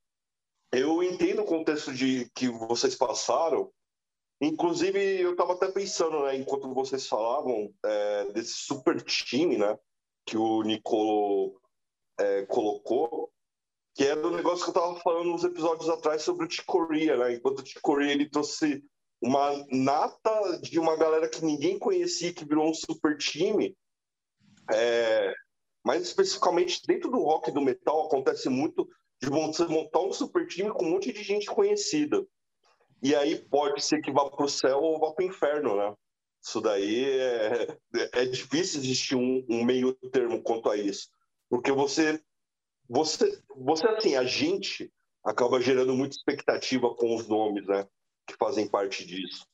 C: Eu entendo o contexto de que vocês passaram, Inclusive, eu estava até pensando, né, enquanto vocês falavam é, desse super time, né, que o Nicolo é, colocou, que é do negócio que eu estava falando nos episódios atrás sobre o Ticoria, né? Enquanto o Ticoria ele trouxe uma nata de uma galera que ninguém conhecia, que virou um super time. É, especificamente dentro do rock e do metal acontece muito de você montar um super time com um monte de gente conhecida. E aí pode ser que vá para o céu ou vá para o inferno, né? Isso daí é, é difícil existir um, um, meio termo quanto a isso, porque você, você, você assim, a gente acaba gerando muita expectativa com os nomes, né, que fazem parte disso.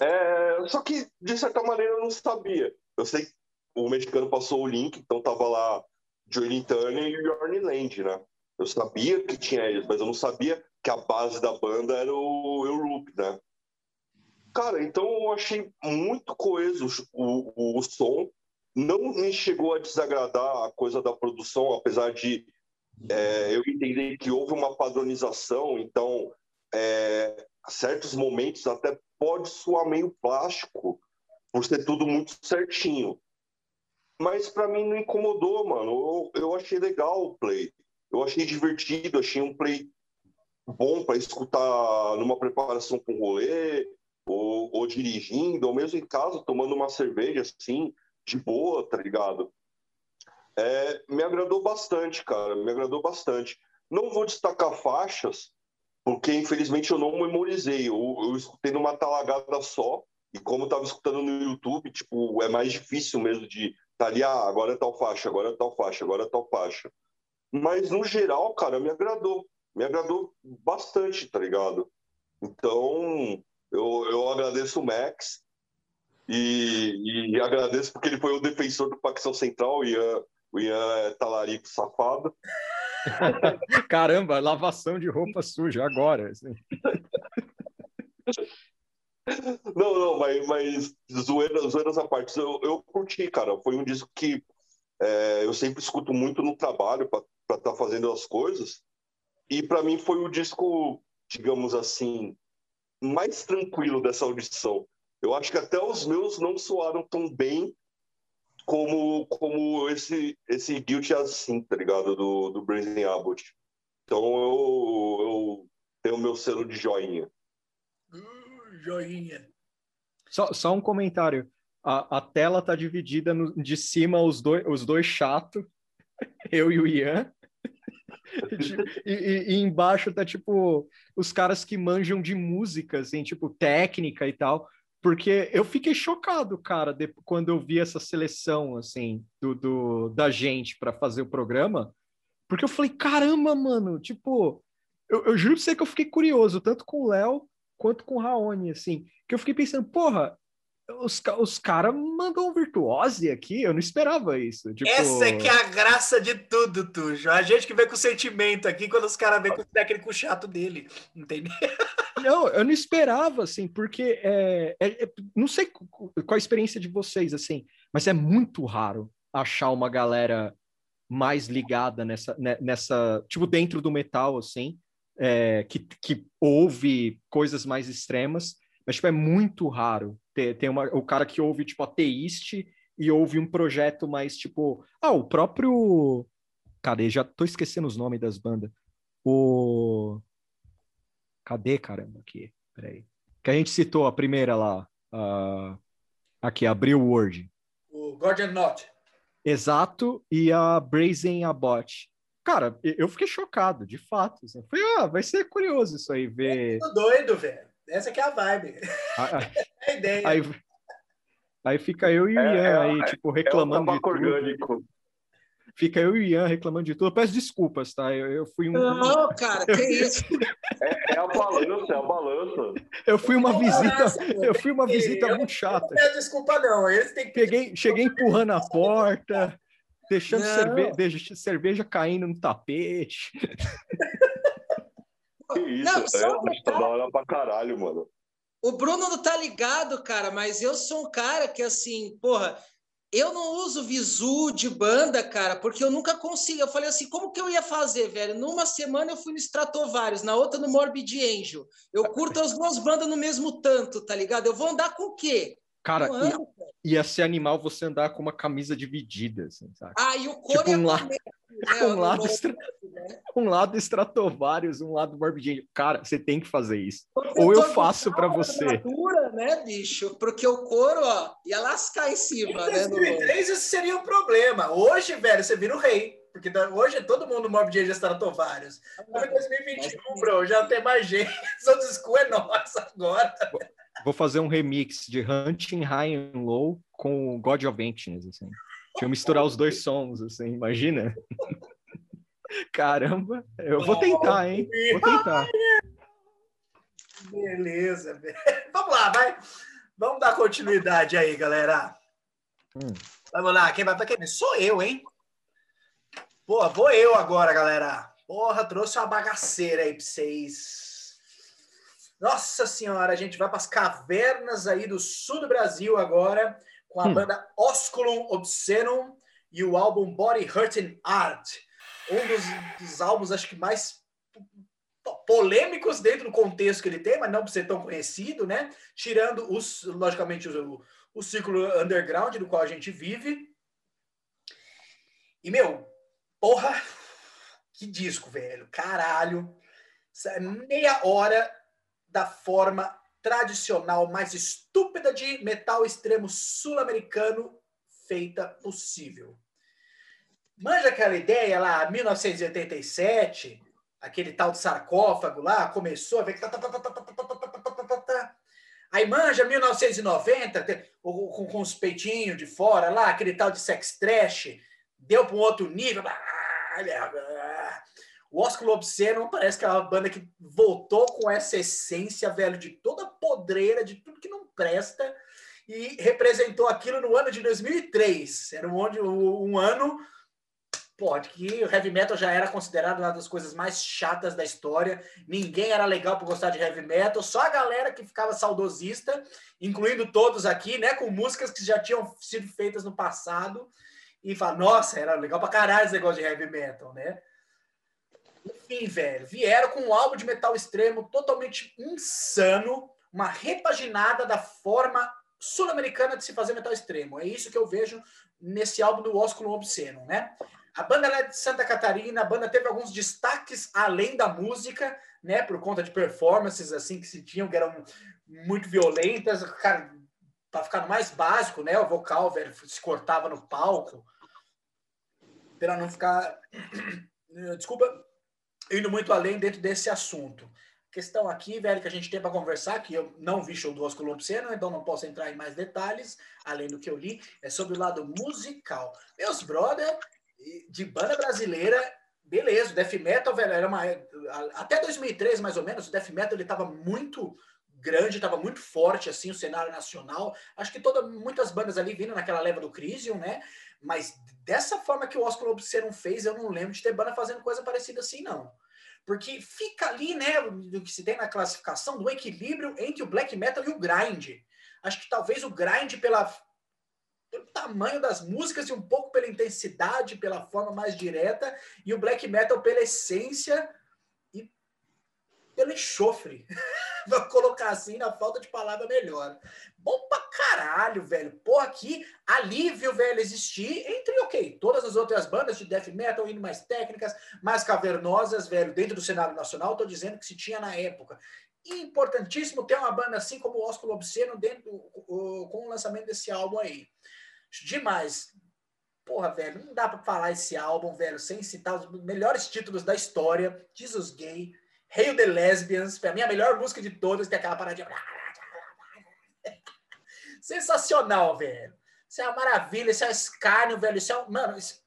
C: É, só que de certa maneira eu não sabia. Eu sei que o mexicano passou o link, então tava lá Johnny Turner e Yorny Land, né? Eu sabia que tinha eles, mas eu não sabia que a base da banda era o Europe, né? Cara, então eu achei muito coeso o, o, o som. Não me chegou a desagradar a coisa da produção, apesar de é, eu entender que houve uma padronização, então é, certos momentos até pode soar meio plástico, por ser tudo muito certinho. Mas para mim não incomodou, mano. Eu, eu achei legal o play. Eu achei divertido, achei um play bom para escutar numa preparação com rolê, ou, ou, dirigindo, ou mesmo em casa, tomando uma cerveja assim, de boa, tá ligado? É, me agradou bastante, cara, me agradou bastante. Não vou destacar faixas, porque infelizmente eu não memorizei. Eu, eu escutei numa talagada só, e como eu tava escutando no YouTube, tipo, é mais difícil mesmo de tá ali, ah, agora é tal faixa, agora é tal faixa, agora é tal faixa. Mas no geral, cara, me agradou. Me agradou bastante, tá ligado? Então, eu, eu agradeço o Max e, e, agradeço porque ele foi o defensor do facção central, o Ian, o Ian é talarico safado.
D: Caramba, lavação de roupa suja agora. Assim.
C: Não, não, mas, mas zoeiras, zoeiras à parte, eu, eu curti, cara. Foi um disco que é, eu sempre escuto muito no trabalho para estar tá fazendo as coisas. E para mim foi o disco, digamos assim, mais tranquilo dessa audição. Eu acho que até os meus não soaram tão bem como como esse esse Guilty assim, tá ligado? Do, do Brazen Abbott. Então eu, eu tenho o meu selo de joinha.
A: Uh, joinha.
D: Só, só um comentário. A, a tela tá dividida no, de cima os dois, os dois chatos, eu e o Ian, e, e, e, embaixo tá, tipo, os caras que manjam de música, assim, tipo, técnica e tal. Porque eu fiquei chocado, cara, de, quando eu vi essa seleção, assim, do, do da gente para fazer o programa. Porque eu falei, caramba, mano, tipo, eu, eu juro pra você que eu fiquei curioso, tanto com o Léo quanto com o Raoni, assim, que eu fiquei pensando, porra, os, os caras mandam um virtuose aqui, eu não esperava isso. Tipo,
A: Essa é que é a graça de tudo, Tujo. A gente que vem com sentimento aqui quando os caras vêm com o técnico chato dele. Entendeu?
D: Não, eu não esperava, assim, porque é, é- é- não sei qual a experiência de vocês, assim, mas é muito raro achar uma galera mais ligada nessa, ne- nessa tipo, dentro do metal, assim, é, que, que ouve coisas mais extremas, mas, tipo, é muito raro ter, ter uma, o cara que ouve, tipo, ateíste e ouve um projeto mais, tipo, ah, o próprio... Cadê? Já tô esquecendo os nomes das bandas. O... Cadê, caramba, aqui? Peraí. Que a gente citou a primeira lá. a- Aqui, abriu o Word.
A: O Gordon Knott.
D: Exato, e a Brazen Abbott. Cara, eu fiquei chocado, de fato. Assim. Falei, ah, vai ser curioso isso aí, ver.
A: Tô doido, velho. Essa que é a vibe.
D: Ah,
A: É a ideia.
D: Aí, aí fica eu e o
C: É,
D: Ian
C: é,
D: aí, tipo,
C: É o
D: reclamando de
C: tabaco
D: tudo.
C: orgânico.
D: Fica eu e o Ian reclamando de tudo. Eu peço desculpas, tá? Eu, eu fui um.
B: Não, cara, que isso?
C: É a balança, é a balança.
D: Eu fui uma visita. Eu fui uma visita
A: eu-
D: muito chata.
A: Não é desculpa, não. Eles têm que
D: Peguei, cheguei empurrando a porta, deixando cerveja caindo no tapete.
C: Que isso,
B: Não,
C: é,
B: só um
C: a gente tá
B: detalhe.
C: da hora pra caralho, mano.
B: O Bruno não tá ligado, cara, mas eu sou um cara que, assim, porra, eu não uso visu de banda, cara, porque eu nunca consigo. Eu falei assim, como que eu ia fazer, velho? Numa semana eu fui no Stratovarius, na outra no Morbid Angel. Eu curto as duas bandas no mesmo tanto, tá ligado? Eu vou andar com o quê?
D: Cara,
B: Não
D: ia, ser animal você andar com uma camisa dividida, assim, sabe?
B: Ah, e o couro
D: Tipo, um lá-
B: comer,
D: um lado estra-
B: né?
D: Um lado Stratovarius, um lado Morbid Angel. Cara, você tem que fazer isso.
B: Porque
D: Ou eu faço pra
B: com
D: você.
B: armadura, né, bicho? Porque o couro, ó, ia lascar em cima,
A: Em
B: né? no-
A: 2003 isso seria um problema. Hoje, velho, você vira o rei. Porque hoje todo mundo J já Stratovarius. Mas em 2021, bro, já tem mais gente. Os school é nossa agora.
D: Vou fazer um remix de Hunting High and Low com God of Emptiness, assim. Deixa eu misturar os dois sons, assim, imagina? Caramba, eu vou tentar, hein? Vou tentar.
A: Beleza. Vamos lá, vai. Vamos dar continuidade aí, galera.
D: Hum.
A: Vamos lá, quem vai pra quem? Sou eu, hein? Pô, vou eu agora, galera. Porra, trouxe uma bagaceira aí pra vocês. Nossa senhora, a gente vai para as cavernas aí do sul do Brasil agora, com a
D: Hum.
A: banda Osculum Obscenum e o álbum Body Hurting Art. Um dos, dos álbuns, acho que mais po- polêmicos dentro do contexto que ele tem, mas não por ser tão conhecido, né? Tirando, os, logicamente, o, o círculo underground do qual a gente vive. E, meu, porra, que disco, velho. Caralho. Meia hora da forma tradicional mais estúpida de metal extremo sul-americano feita possível. Manja aquela ideia lá, 1987, aquele tal de sarcófago lá, começou a ver que. Aí manja 1990, com, com os peitinhos de fora lá, aquele tal de sex trash, deu para um outro nível. O Oscar Obsceno parece que é uma banda que voltou com essa essência, velho, de toda podreira, de tudo que não presta, e representou aquilo no ano de 2003. Era um, um ano pô, que o heavy metal já era considerado uma das coisas mais chatas da história. Ninguém era legal por gostar de heavy metal, só a galera que ficava saudosista, incluindo todos aqui, né, com músicas que já tinham sido feitas no passado e fala, nossa, era legal pra caralho esse negócio de heavy metal, né? Enfim, velho, vieram com um álbum de metal extremo totalmente insano, uma repaginada da forma sul-americana de se fazer metal extremo. É isso que eu vejo nesse álbum do Osculum Obsceno, né? A banda é de Santa Catarina, a banda teve alguns destaques além da música, né? Por conta de performances assim que se tinham, que eram muito violentas, cara, para ficar mais básico, né? O vocal, velho, se cortava no palco, para não ficar, desculpa, indo muito além dentro desse assunto. Questão aqui, velho, que a gente tem para conversar, que eu não vi show do Oscar Lopseno, então não posso entrar em mais detalhes, além do que eu li, é sobre o lado musical. Meus brother, de banda brasileira, beleza, o death metal, velho, era uma até 2003 mais ou menos, o death metal ele tava muito grande, estava muito forte assim o cenário nacional. Acho que toda, muitas bandas ali vindo naquela leva do Crisium, né? Mas dessa forma que o Oscar Obscerum fez, eu não lembro de ter banda fazendo coisa parecida assim, não. Porque fica ali, né, do que se tem na classificação, do equilíbrio entre o black metal e o grind. Acho que talvez o grind, pela, pelo tamanho das músicas e um pouco pela intensidade, pela forma mais direta, e o black metal pela essência pelo enxofre. Vou colocar assim na falta de palavra melhor. Bom pra caralho, velho. Pô, aqui, alívio, velho, existir entre, ok, todas as outras bandas de death metal indo mais técnicas, mais cavernosas, velho, dentro do cenário nacional, tô dizendo que se tinha na época. Importantíssimo ter uma banda assim como o Obsceno dentro, com o lançamento desse álbum aí. Demais. Porra, velho, não dá pra falar esse álbum, velho, sem citar os melhores títulos da história. Jesus Gay, Hail the Lesbians, pra mim a melhor música de todas, tem aquela paradinha. Sensacional, velho. Isso é uma maravilha, isso é um escárnio, velho. Isso é um... Mano, isso...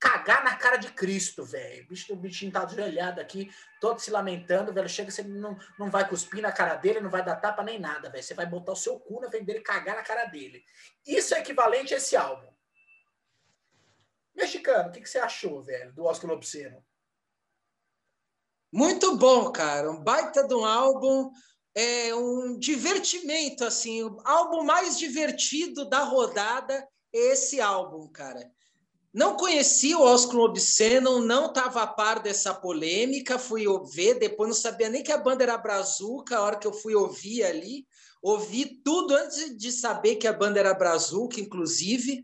A: cagar na cara de Cristo, velho. O, bicho, o bichinho tá ajoelhado aqui, todo se lamentando, velho. Chega, você não, não vai cuspir na cara dele, não vai dar tapa nem nada, velho. Você vai botar o seu cu na frente dele e cagar na cara dele. Isso é equivalente a esse álbum. Mexicano, o que, que você achou, velho, do Oscar Obsceno?
B: Muito bom, cara. Um baita de um álbum, é um divertimento, assim. O álbum mais divertido da rodada é esse álbum, cara. Não conhecia o Oscar Obsceno, não estava a par dessa polêmica, fui ver, depois não sabia nem que a banda era Brazuca, a hora que eu fui ouvir ali, ouvi tudo antes de saber que a banda era Brazuca, inclusive,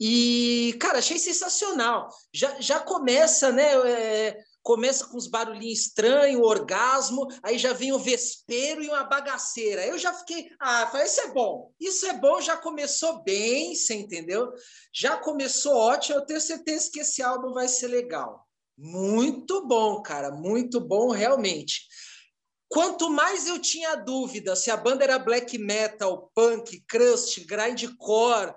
B: e, cara, achei sensacional. Já, já começa, né, é, começa com uns barulhinhos estranhos, orgasmo, aí já vem o vespeiro e uma bagaceira. Eu já fiquei, ah, falei, isso é bom, isso é bom, já começou bem, você entendeu? Já começou ótimo, eu tenho certeza que esse álbum vai ser legal. Muito bom, cara, muito bom, realmente. Quanto mais eu tinha dúvida se a banda era black metal, punk, crust, grindcore,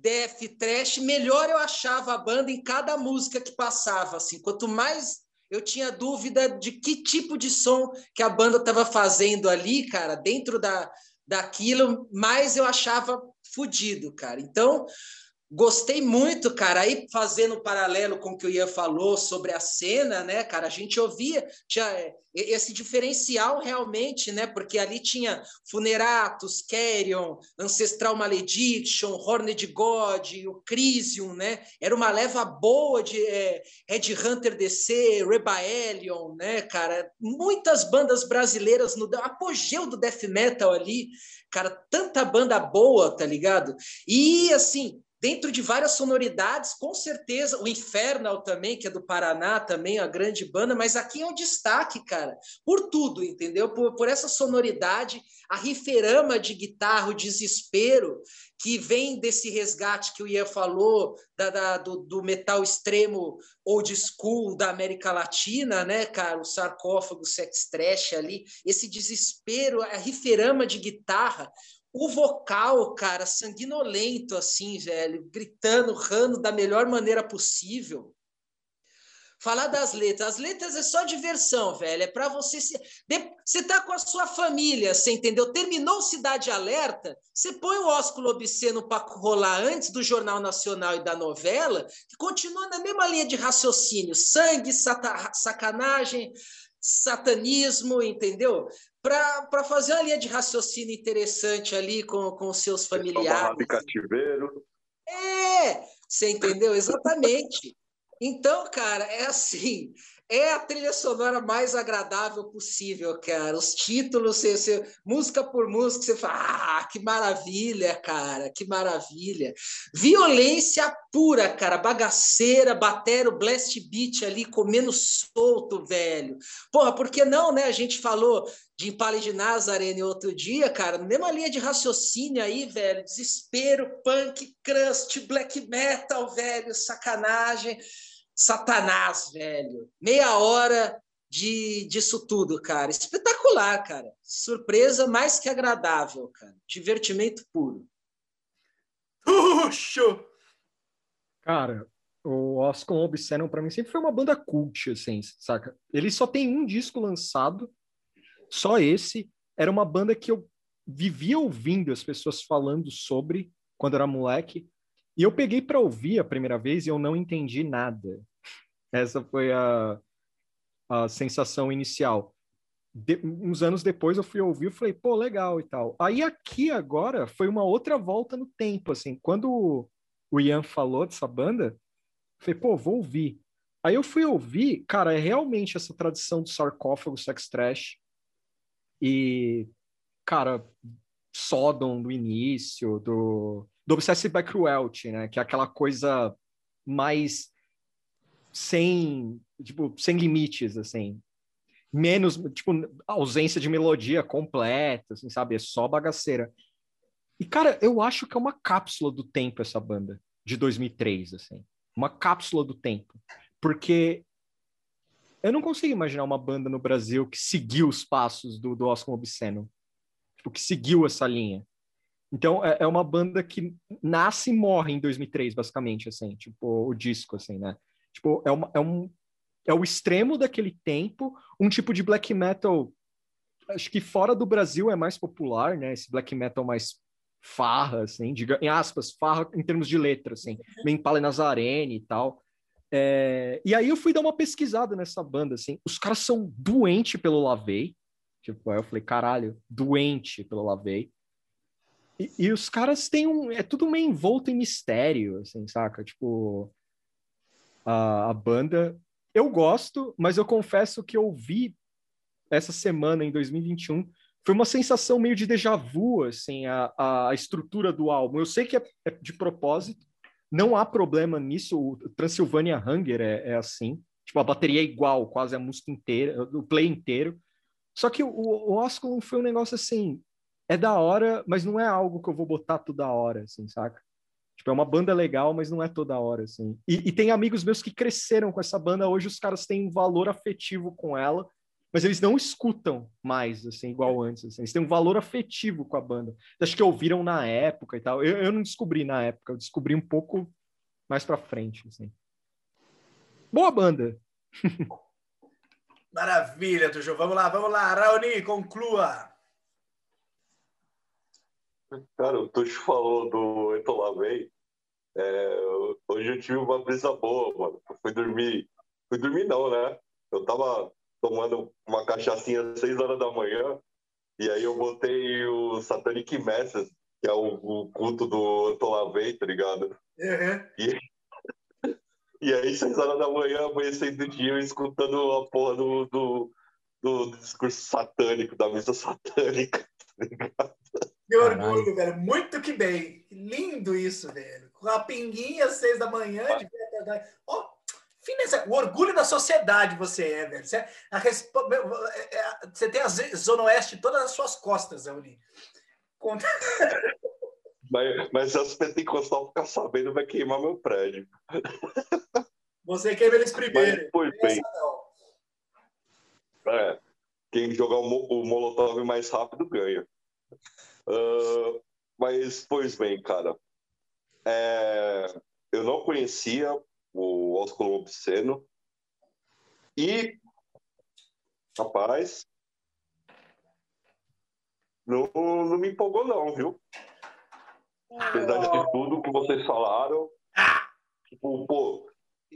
B: death, trash, melhor eu achava a banda em cada música que passava. Assim, quanto mais eu tinha dúvida de que tipo de som que a banda estava fazendo ali, cara, dentro da, daquilo, mais eu achava fodido, cara. Então, Gostei muito, cara. Aí fazendo paralelo com o que o Ian falou sobre a cena, né, cara? A gente ouvia tinha é, esse diferencial realmente, né? Porque ali tinha Funeratus, Carrion, Ancestral Malediction, Horned God, o Crisium, né? Era uma leva boa de é, Red Hunter DC, Rebellion, né, cara? Muitas bandas brasileiras no apogeu do death metal ali, cara, tanta banda boa, tá ligado? E assim, dentro de várias sonoridades, com certeza, o Infernal também, que é do Paraná, também, a grande banda, mas aqui é um destaque, cara, por tudo, entendeu? Por, por essa sonoridade, a riferama de guitarra, o desespero, que vem desse resgate que o Ian falou, da, da do, do, metal extremo old school da América Latina, né, cara? O sarcófago, o sex trash ali, esse desespero, a riferama de guitarra, o vocal, cara, sanguinolento, assim, velho, gritando, rando da melhor maneira possível. Falar das letras. As letras é só diversão, velho. É para você se. Você tá com a sua família, você entendeu? Terminou Cidade Alerta, você põe o ósculo obsceno para rolar antes do Jornal Nacional e da novela, que continua na mesma linha de raciocínio: sangue, sacanagem, satanismo, entendeu? Para fazer uma linha de raciocínio interessante ali com, com seus familiares.
C: De cativeiro.
B: É, você entendeu? Exatamente. Então, cara, é assim, é a trilha sonora mais agradável possível, cara. Os títulos, você, você, música por música, você fala, ah, que maravilha, cara, que maravilha. Violência pura, cara, bagaceira, batero, blast beat ali, comendo solto, velho. Porra, por que não, né? A gente falou de Impale de Nazarene outro dia, cara, mesma linha de raciocínio aí, velho, desespero, punk, crust, black metal, velho, sacanagem. Satanás, velho. Meia hora de, disso tudo, cara. Espetacular, cara. Surpresa mais que agradável, cara. Divertimento puro.
A: Puxo!
E: Cara, o Oscar Obsceno para mim sempre foi uma banda cult, assim, saca? Ele só tem um disco lançado, só esse.
D: era uma banda que eu vivia ouvindo as pessoas falando sobre quando era moleque. E eu peguei para ouvir a primeira vez e eu não entendi nada. Essa foi a, a sensação inicial. De, uns anos depois eu fui ouvir e falei, pô, legal e tal. Aí aqui agora foi uma outra volta no tempo, assim. Quando o Ian falou dessa banda, eu falei, pô, vou ouvir. Aí eu fui ouvir, cara, é realmente essa tradição do sarcófago, sex trash. E, cara, Sodom do início, do, do Obsessive by Cruelty, né? Que é aquela coisa mais sem, tipo, sem limites, assim. Menos, tipo, ausência de melodia completa, assim, sabe? É só bagaceira. E, cara, eu acho que é uma cápsula do tempo essa banda, de 2003, assim. Uma cápsula do tempo. Porque eu não consigo imaginar uma banda no Brasil que seguiu os passos do, do Oscar Obsceno. Tipo, que seguiu essa linha. Então, é, é, uma banda que nasce e morre em 2003, basicamente, assim. Tipo, o disco, assim, né? Tipo, é, uma, é um... É o extremo daquele tempo, um tipo de black metal acho que fora do Brasil é mais popular, né? Esse black metal mais farra, assim, diga, em aspas, farra em termos de letra, assim, Impala Nazarene e tal. É, e aí eu fui dar uma pesquisada nessa banda, assim. Os caras são doentes pelo Lavei. Tipo, aí eu falei, caralho, doente pelo Lavei. E, e, os caras têm um... É tudo meio envolto em mistério, assim, saca? Tipo, a, a banda... Eu gosto, mas eu confesso que eu vi essa semana, em 2021, foi uma sensação meio de déjà vu, assim, a, a estrutura do álbum. Eu sei que é, é de propósito, não há problema nisso. O Transylvania Hunger é, é, assim. Tipo, a bateria é igual, quase a música inteira, o play inteiro. Só que o, o Osculum foi um negócio assim, é da hora, mas não é algo que eu vou botar toda hora, assim, saca? Tipo, é uma banda legal, mas não é toda hora, assim. E, e tem amigos meus que cresceram com essa banda, hoje os caras têm um valor afetivo com ela, mas eles não escutam mais, assim, igual antes. Assim. Eles têm um valor afetivo com a banda. Acho que ouviram na época e tal. Eu, eu não descobri na época, eu descobri um pouco mais pra frente, assim. Boa banda!
A: Maravilha, Tujo. Vamos lá, vamos lá. Raoni, conclua.
C: Cara, o Tuxo falou do Etolavei. É, hoje eu tive uma brisa boa, mano. Eu fui dormir. Fui dormir não, né? Eu tava tomando uma cachaçinha às 6 horas da manhã. E aí eu botei o Satanic Masses, que é o, o culto do Tolavei, tá ligado? Uhum. E, e aí, 6 horas da manhã, amanhecendo o dia, escutando a porra do, do, do, discurso satânico, da missa satânica, tá ligado?
A: Que orgulho, velho. Muito que bem. Lindo isso, velho. Com a pinguinha às seis da manhã, de Ó, oh, o orgulho da sociedade você é, velho. Você, é a respo... É, é, você tem a Zona Oeste todas as suas costas, Euli. Conta...
C: Mas, mas se as pentecostal ficar sabendo, vai queimar meu prédio.
A: Você queima eles primeiro. Mas,
C: bem. É, quem jogar o, o Molotov mais rápido ganha. Uh, mas, pois bem, cara. É, eu não conhecia o ósculo obsceno. E, rapaz, não, não me empolgou não, viu? Apesar de tudo que vocês falaram, tipo, pô,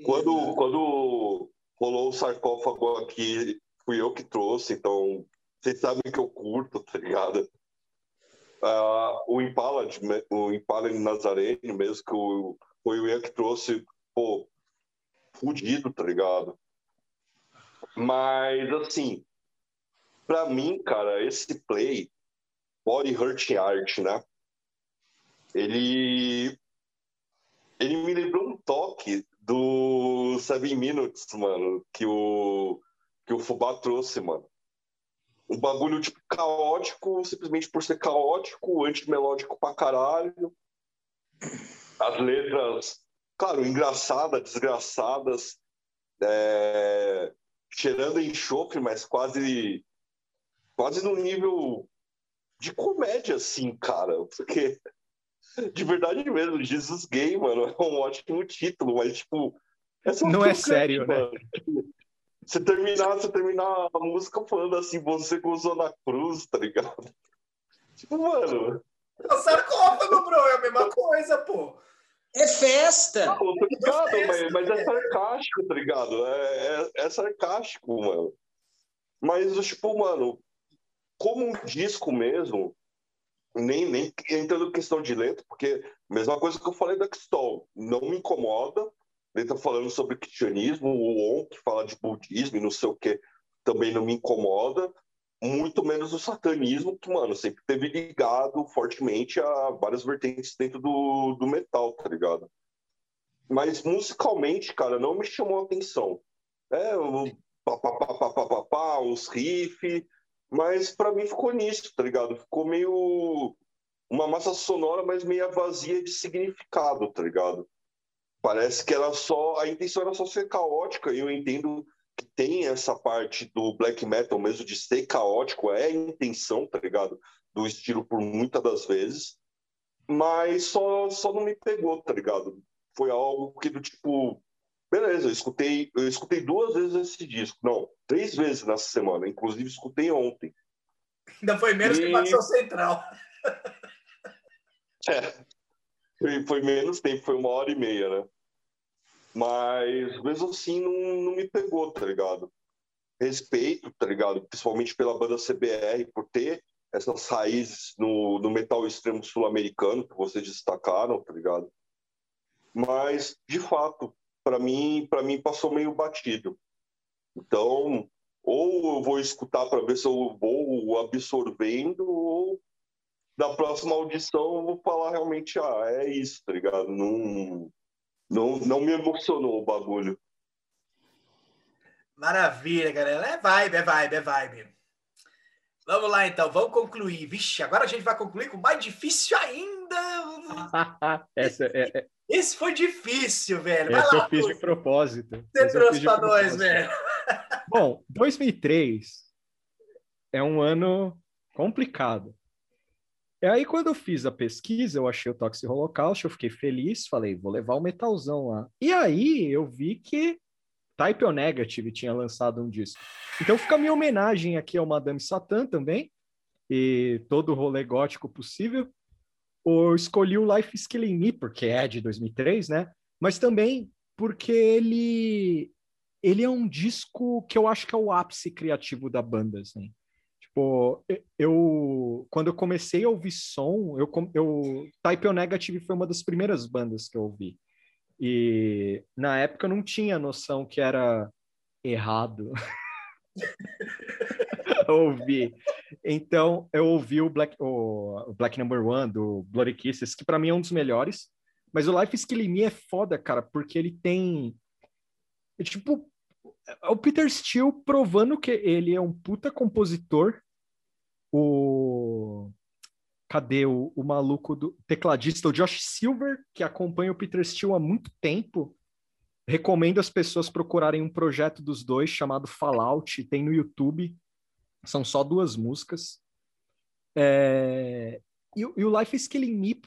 C: quando, quando rolou o sarcófago aqui, fui eu que trouxe, então vocês sabem que eu curto, tá ligado? Uh, o Impala, o Impala em Nazarene, mesmo que o, foi o Ian que trouxe, pô, fudido, tá ligado? Mas, assim, pra mim, cara, esse play, Body Hurt Art, né? Ele. Ele me lembrou um toque do Seven Minutes, mano, que o, que o Fubá trouxe, mano. Um bagulho, tipo, caótico, simplesmente por ser caótico, antimelódico pra caralho. As letras claro, engraçadas, desgraçadas, é, cheirando enxofre, mas quase, quase no nível de comédia, assim, cara. Porque, de verdade mesmo, Jesus Gay, mano, é um ótimo título, mas, tipo.
D: É Não é sério, né?
C: Você terminar, você terminar a música falando assim, você gozou na cruz, tá ligado? Tipo, mano.
A: É o sarcófago, bro, é a mesma coisa, pô.
B: É festa!
C: Não, tô ligado, mas, mas é sarcástico, tá ligado? É, é, é sarcástico, mano. Mas, tipo, mano, como um disco mesmo, nem, nem entrando em questão de letra, porque mesma coisa que eu falei da Cristol, não me incomoda, letra falando sobre cristianismo, o On, que fala de budismo e não sei o que, também não me incomoda, muito menos o satanismo, que, mano, sempre teve ligado fortemente a várias vertentes dentro do, do metal, tá ligado? Mas musicalmente, cara, não me chamou a atenção. É, um, pá, pá, pá, pá, pá, pá, pá, uns riff, mas para mim ficou nisso, tá ligado? Ficou meio uma massa sonora, mas meio vazia de significado, tá ligado? Parece que era só a intenção era só ser caótica, e eu entendo que tem essa parte do black metal mesmo de ser caótico, é a intenção, tá ligado? Do estilo por muitas das vezes, mas só, só não me pegou, tá ligado? Foi algo que do tipo, beleza, eu escutei, eu escutei duas vezes esse disco, não, três vezes nessa semana, inclusive escutei ontem.
A: Ainda foi menos e... que Facção Central.
C: É, foi, foi menos tempo, foi uma hora e meia, né? Mas mesmo assim não, não me pegou, tá ligado? Respeito, tá ligado? Principalmente pela banda CBR, por ter essas raízes no, no metal extremo sul-americano que vocês destacaram, tá ligado? Mas, de fato, para mim, para mim passou meio batido. Então, ou eu vou escutar para ver se eu vou absorvendo, ou da próxima audição eu vou falar realmente, ah, é isso, tá ligado? Não, não, não me emocionou o bagulho.
A: Maravilha, galera. É vibe, é vibe, é vibe. Vamos lá, então. Vamos concluir. Vixe, agora a gente vai concluir com mais difícil ainda.
D: Essa é, é...
A: Esse foi difícil, velho. Vai
D: Esse
A: lá,
D: eu fiz de propósito.
A: Você trouxe pra nós, velho.
D: Bom, 2003 é um ano complicado. E aí, quando eu fiz a pesquisa, eu achei o Toxic Holocaust, eu fiquei feliz, falei, vou levar o metalzão lá. E aí, eu vi que Type O Negative tinha lançado um disco. Então, fica a minha homenagem aqui ao Madame Satã também, e todo o rolê gótico possível. Eu escolhi o Life is Killing Me, porque é de 2003, né? Mas também porque ele, ele é um disco que eu acho que é o ápice criativo da banda, assim. Tipo, eu quando eu comecei a ouvir som, eu, eu Type O Negative foi uma das primeiras bandas que eu ouvi. E na época eu não tinha noção que era errado ouvir. Então eu ouvi o Black, o Black Number One do Bloody Kisses, que para mim é um dos melhores. Mas o Life is Killing Me é foda, cara, porque ele tem. É, tipo, é o Peter Steele provando que ele é um puta compositor. O. Cadê o, o maluco do tecladista, o Josh Silver, que acompanha o Peter Steele há muito tempo. Recomendo as pessoas procurarem um projeto dos dois chamado Fallout, tem no YouTube. São só duas músicas. É... E, e, o Life is Killing Me,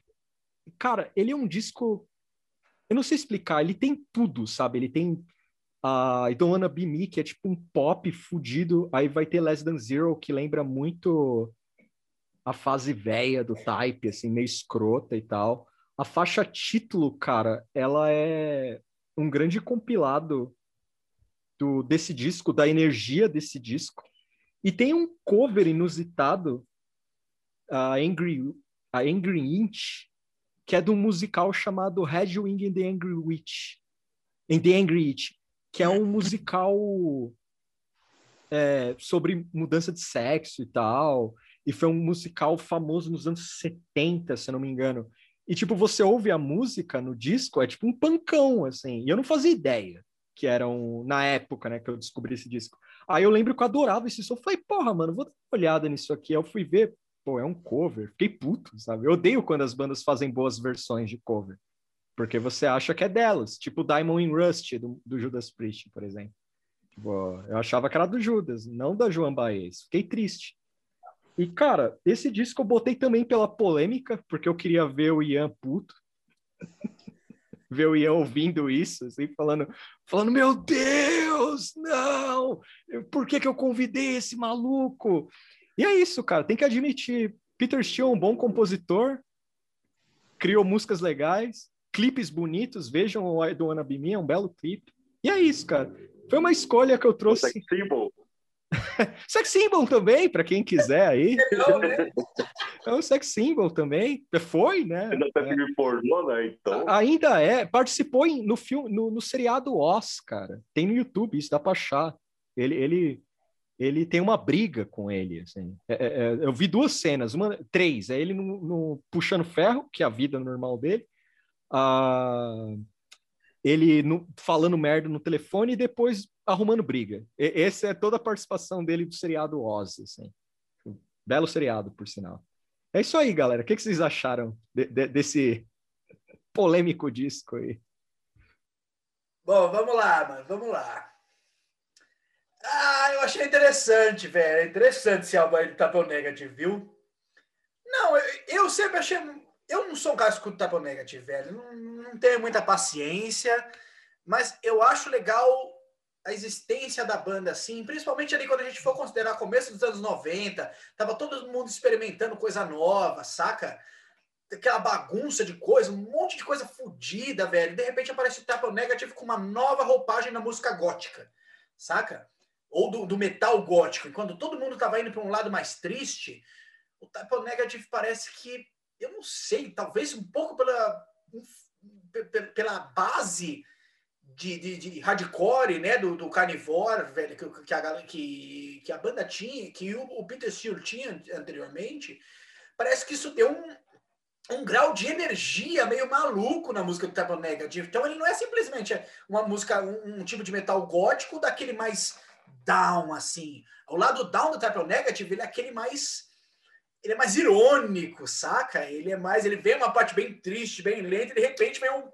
D: cara, ele é um disco. Eu não sei explicar, ele tem tudo, sabe? Ele tem a I Don't Wanna Be Me, que é tipo um pop fudido. Aí vai ter Less Than Zero, que lembra muito a fase velha do Type, assim, meio escrota e tal. A faixa título, cara, ela é um grande compilado do, desse disco, da energia desse disco. E tem um cover inusitado, a Angry, a Angry Inch, que é de um musical chamado Red Wing and the Angry Witch. In the Angry Witch que é um musical é, sobre mudança de sexo e tal. E foi um musical famoso nos anos 70, se não me engano. E, tipo, você ouve a música no disco, é tipo um pancão, assim. E eu não fazia ideia que eram, na época, né, que eu descobri esse disco. Aí eu lembro que eu adorava esse som. Falei, porra, mano, vou dar uma olhada nisso aqui. Aí eu fui ver, pô, é um cover. Fiquei puto, sabe? Eu odeio quando as bandas fazem boas versões de cover porque você acha que é delas, tipo Diamond in Rust do, do Judas Priest, por exemplo. Tipo, eu achava que era do Judas, não da Joan Baez. Fiquei triste. E, cara, esse disco eu botei também pela polêmica, porque eu queria ver o Ian puto. ver o Ian ouvindo isso, assim, falando, falando, meu Deus, não! Por que, que eu convidei esse maluco? E é isso, cara, tem que admitir. Peter Steele é um bom compositor, criou músicas legais, clipes bonitos, vejam o I Don't Wanna Be Me, é um belo clipe. E é isso, cara. Foi uma escolha que eu trouxe.
C: Sex symbol.
D: sex symbol também, para quem quiser aí. é um sex symbol também. Foi, né?
C: Ainda tá filme pornô, né? Então.
D: Ainda é. Participou no filme, no, no seriado Oz, cara. Tem no YouTube, isso dá pra achar. Ele, ele, ele tem uma briga com ele, assim. É, é, é eu vi duas cenas, uma, três. É ele no, no, puxando ferro, que é a vida normal dele. Ele no, falando merda no telefone e depois arrumando briga. E, essa é toda a participação dele do seriado Oz, assim. Belo seriado, por sinal. É isso aí, galera. O que, que vocês acharam de, de, desse polêmico disco aí?
A: Bom, vamos lá, mano. Vamos lá. Ah, eu achei interessante, velho. É interessante esse álbum aí do Tapão Negative, viu? Não, eu, eu sempre achei eu não sou um cara que escuta Type Negative, velho. Não, não tenho muita paciência, mas eu acho legal a existência da banda, assim, principalmente ali quando a gente for considerar começo dos anos 90, tava todo mundo experimentando coisa nova, saca? Aquela bagunça de coisa, um monte de coisa fodida, velho. De repente aparece o Type Negative com uma nova roupagem na música gótica, saca? Ou do, do metal gótico. E quando todo mundo tava indo para um lado mais triste, o Type Negative parece que eu não sei, talvez um pouco pela, pela base de, de, de hardcore, né, do, do Carnivore, velho, que, que, a, que, que a banda tinha, que o, o Peter Steele tinha anteriormente, parece que isso deu um, um grau de energia meio maluco na música do Type Negative. Então ele não é simplesmente uma música, um, um, tipo de metal gótico daquele mais down, assim. O lado down do Type Negative, ele é aquele mais ele é mais irônico, saca? Ele é mais, ele vem uma parte bem triste, bem lenta, e de repente vem um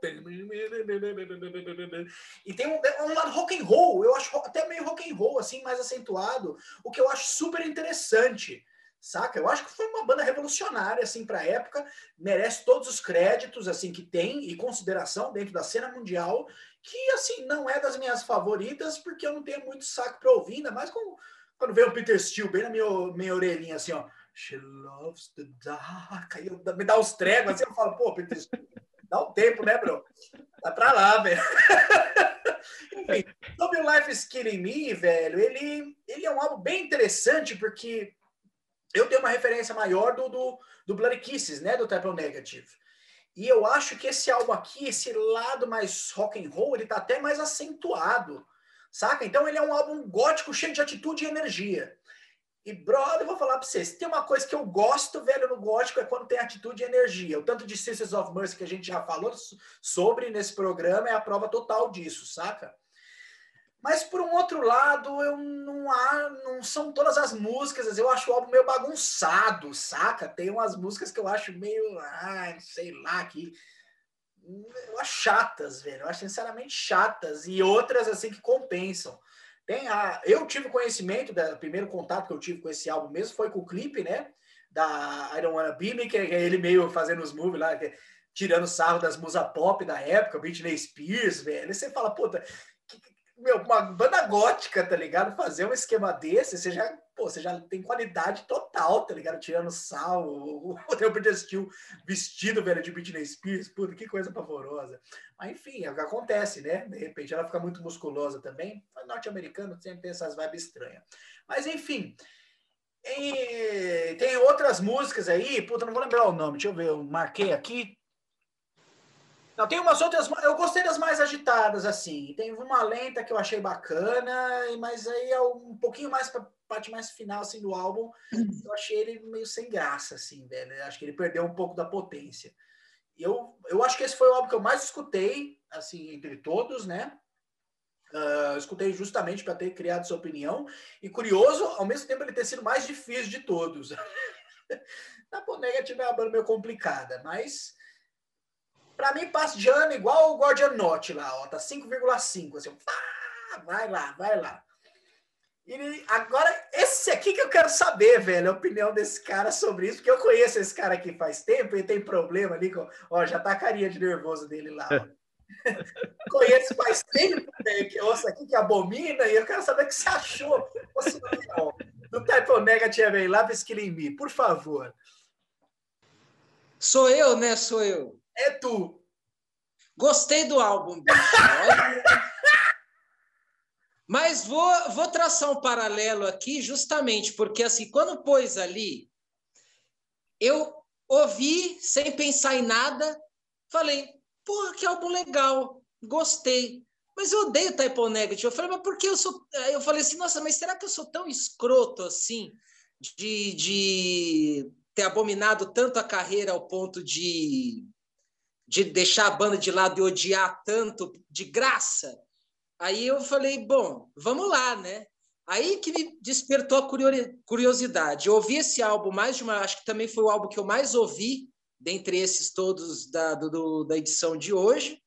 A: e tem um, um lado rock and roll, eu acho até meio rock and roll assim, mais acentuado, o que eu acho super interessante. Saca? Eu acho que foi uma banda revolucionária assim para a época, merece todos os créditos assim que tem e consideração dentro da cena mundial, que assim não é das minhas favoritas porque eu não tenho muito saco para ouvir, ainda mais com, quando vem o Peter Steele bem na minha, minha orelhinha assim, ó. She loves the dark. Aí eu, me dá os tregos assim, eu falo, pô, Peter, dá um tempo, né, bro? Vai pra lá, velho. Enfim, sobre o Life is Killing Me, velho, ele, ele é um álbum bem interessante porque eu tenho uma referência maior do, do, do Bloody Kisses, né, do Type Negative. E eu acho que esse álbum aqui, esse lado mais rock and roll, ele tá até mais acentuado, saca? Então ele é um álbum gótico cheio de atitude e energia. E, brother, eu vou falar pra vocês: tem uma coisa que eu gosto, velho, no gótico, é quando tem atitude e energia. O tanto de Sisters of Mercy que a gente já falou sobre nesse programa é a prova total disso, saca? Mas, por um outro lado, eu não há, não são todas as músicas, eu acho o álbum meio bagunçado, saca? Tem umas músicas que eu acho meio, ai, sei lá, que. Eu acho chatas, velho. Eu acho sinceramente chatas. E outras, assim, que compensam. Tem a, eu tive conhecimento, do primeiro contato que eu tive com esse álbum mesmo foi com o clipe, né? Da I Don't Wanna Be Me, que é ele meio fazendo os moves lá, é, tirando sarro das musa pop da época, Britney Spears, velho. E você fala, puta, meu, uma banda gótica, tá ligado? Fazer um esquema desse, você já, pô, você já tem qualidade total, tá ligado? Tirando sal, o, Peter Steele vestido, velho, de Britney Spears, puta, que coisa pavorosa. Mas enfim, é o que acontece, né? De repente ela fica muito musculosa também. Norte-americano sempre tem essas vibes estranhas. Mas enfim, e tem outras músicas aí, puta, não vou lembrar o nome, deixa eu ver, eu marquei aqui. Não, tem umas outras. Eu gostei das mais agitadas, assim. Tem uma lenta que eu achei bacana, mas aí é um pouquinho mais pra parte mais final assim, do álbum. Eu achei ele meio sem graça, assim, velho. Eu acho que ele perdeu um pouco da potência. Eu, eu acho que esse foi o álbum que eu mais escutei, assim, entre todos, né? Uh, escutei justamente para ter criado sua opinião. E curioso, ao mesmo tempo, ele ter sido mais difícil de todos. Na Pô Negative é uma banda meio complicada, mas para mim, passa de ano igual o Guardian Note lá, ó, tá 5,5. Assim, vai lá, vai lá. E agora, esse aqui que eu quero saber, velho, a opinião desse cara sobre isso, porque eu conheço esse cara aqui faz tempo e tem problema ali com. Ó, já tá a carinha de nervoso dele lá. Conheço faz tempo né, que ouço aqui que abomina e eu quero saber o que você achou do Type O Negative Love Killing Me, por favor.
B: Sou eu, né? Sou eu.
A: É tu.
B: Gostei do álbum. Mas vou, vou traçar um paralelo aqui, justamente porque, assim, quando pôs ali, eu ouvi sem pensar em nada, falei, porra, que álbum legal, gostei. Mas eu odeio Type Negative. Eu falei, mas por que eu sou. Eu falei assim, nossa, mas será que eu sou tão escroto assim de, de ter abominado tanto a carreira ao ponto de, de deixar a banda de lado e odiar tanto de graça? Aí eu falei, bom, vamos lá, né? Aí que me despertou a curiosidade. Eu ouvi esse álbum mais de uma, acho que também foi o álbum que eu mais ouvi dentre esses todos da, do, da edição de hoje.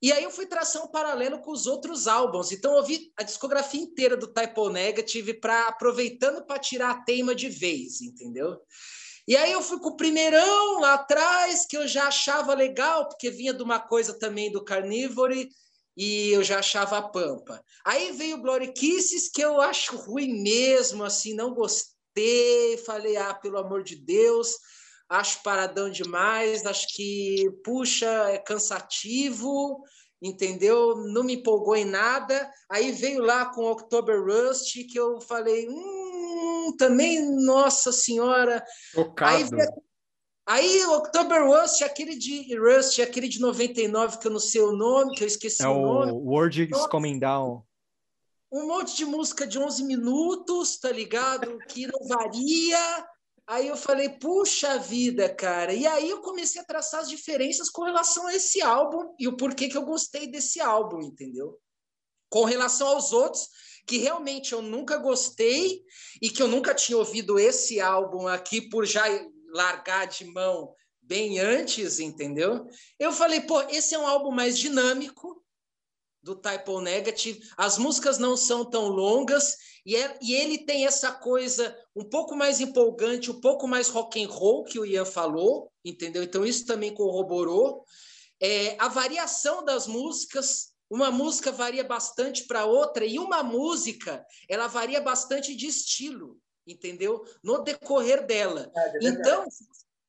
B: E aí eu fui traçar um paralelo com os outros álbuns. Então eu ouvi a discografia inteira do Typo Negative para aproveitando para tirar a teima de vez, entendeu? E aí eu fui com o primeirão lá atrás, que eu já achava legal, porque vinha de uma coisa também do Carnivore, e eu já achava a pampa. Aí veio o Glory Kisses, que eu acho ruim mesmo, assim, não gostei. Falei, ah, pelo amor de Deus, acho paradão demais, acho que, puxa, é cansativo, entendeu? Não me empolgou em nada. Aí veio lá com October Rust, que eu falei, hum, também, nossa senhora.
D: Tocado.
B: Aí Aí, October Rust, aquele de Rust, aquele de 99, que eu não sei o nome, que eu esqueci
E: é
B: o nome.
E: o World is Coming Down.
B: Um monte de música de 11 minutos, tá ligado? Que não varia. Aí eu falei, puxa vida, cara. E aí eu comecei a traçar as diferenças com relação a esse álbum e o porquê que eu gostei desse álbum, entendeu? Com relação aos outros, que realmente eu nunca gostei e que eu nunca tinha ouvido esse álbum aqui por já largar de mão bem antes, entendeu? Eu falei, pô, esse é um álbum mais dinâmico do Type Negative. As músicas não são tão longas e, é, e, ele tem essa coisa um pouco mais empolgante, um pouco mais rock and roll que o Ian falou, entendeu? Então isso também corroborou. É, a variação das músicas, uma música varia bastante para outra e uma música ela varia bastante de estilo entendeu? No decorrer dela. É, é então,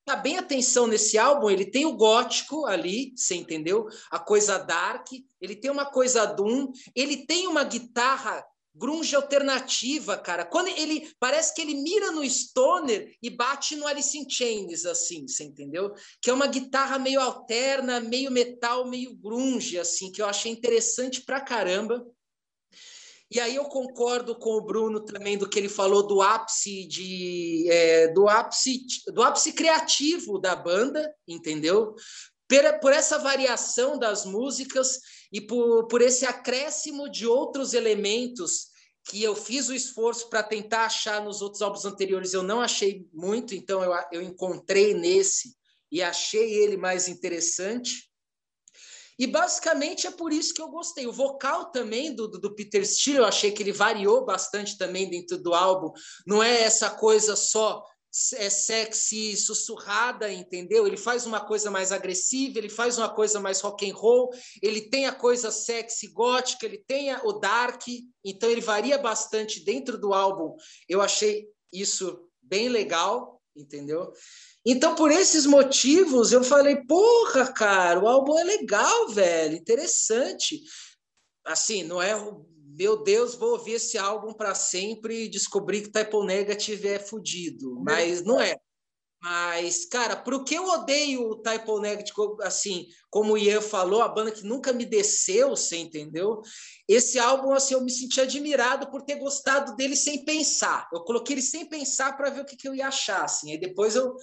B: tá bem atenção nesse álbum, ele tem o gótico ali, você entendeu? A coisa dark, ele tem uma coisa doom, ele tem uma guitarra grunge alternativa, cara. Quando ele parece que ele mira no stoner e bate no Alice in Chains assim, você entendeu? Que é uma guitarra meio alterna, meio metal, meio grunge assim, que eu achei interessante pra caramba. E aí eu concordo com o Bruno também do que ele falou do ápice de é, do ápice do ápice criativo da banda, entendeu? Por, essa variação das músicas e por, por esse acréscimo de outros elementos que eu fiz o esforço para tentar achar nos outros álbuns anteriores, eu não achei muito, então eu, eu encontrei nesse e achei ele mais interessante. E basicamente é por isso que eu gostei. O vocal também do, do, Peter Steele, eu achei que ele variou bastante também dentro do álbum. Não é essa coisa só é sexy sussurrada, entendeu? Ele faz uma coisa mais agressiva, ele faz uma coisa mais rock and roll, ele tem a coisa sexy gótica, ele tem o dark, então ele varia bastante dentro do álbum. Eu achei isso bem legal, entendeu? Então, por esses motivos, eu falei, porra, cara, o álbum é legal, velho, interessante. Assim, não é, meu Deus, vou ouvir esse álbum para sempre e descobrir que Type Negative é fudido, mas não é. Mas, cara, pro que eu odeio o Type Negative, assim, como o Ian falou, a banda que nunca me desceu, você entendeu? Esse álbum, assim, eu me senti admirado por ter gostado dele sem pensar. Eu coloquei ele sem pensar para ver o que, que eu ia achar, assim. Aí depois eu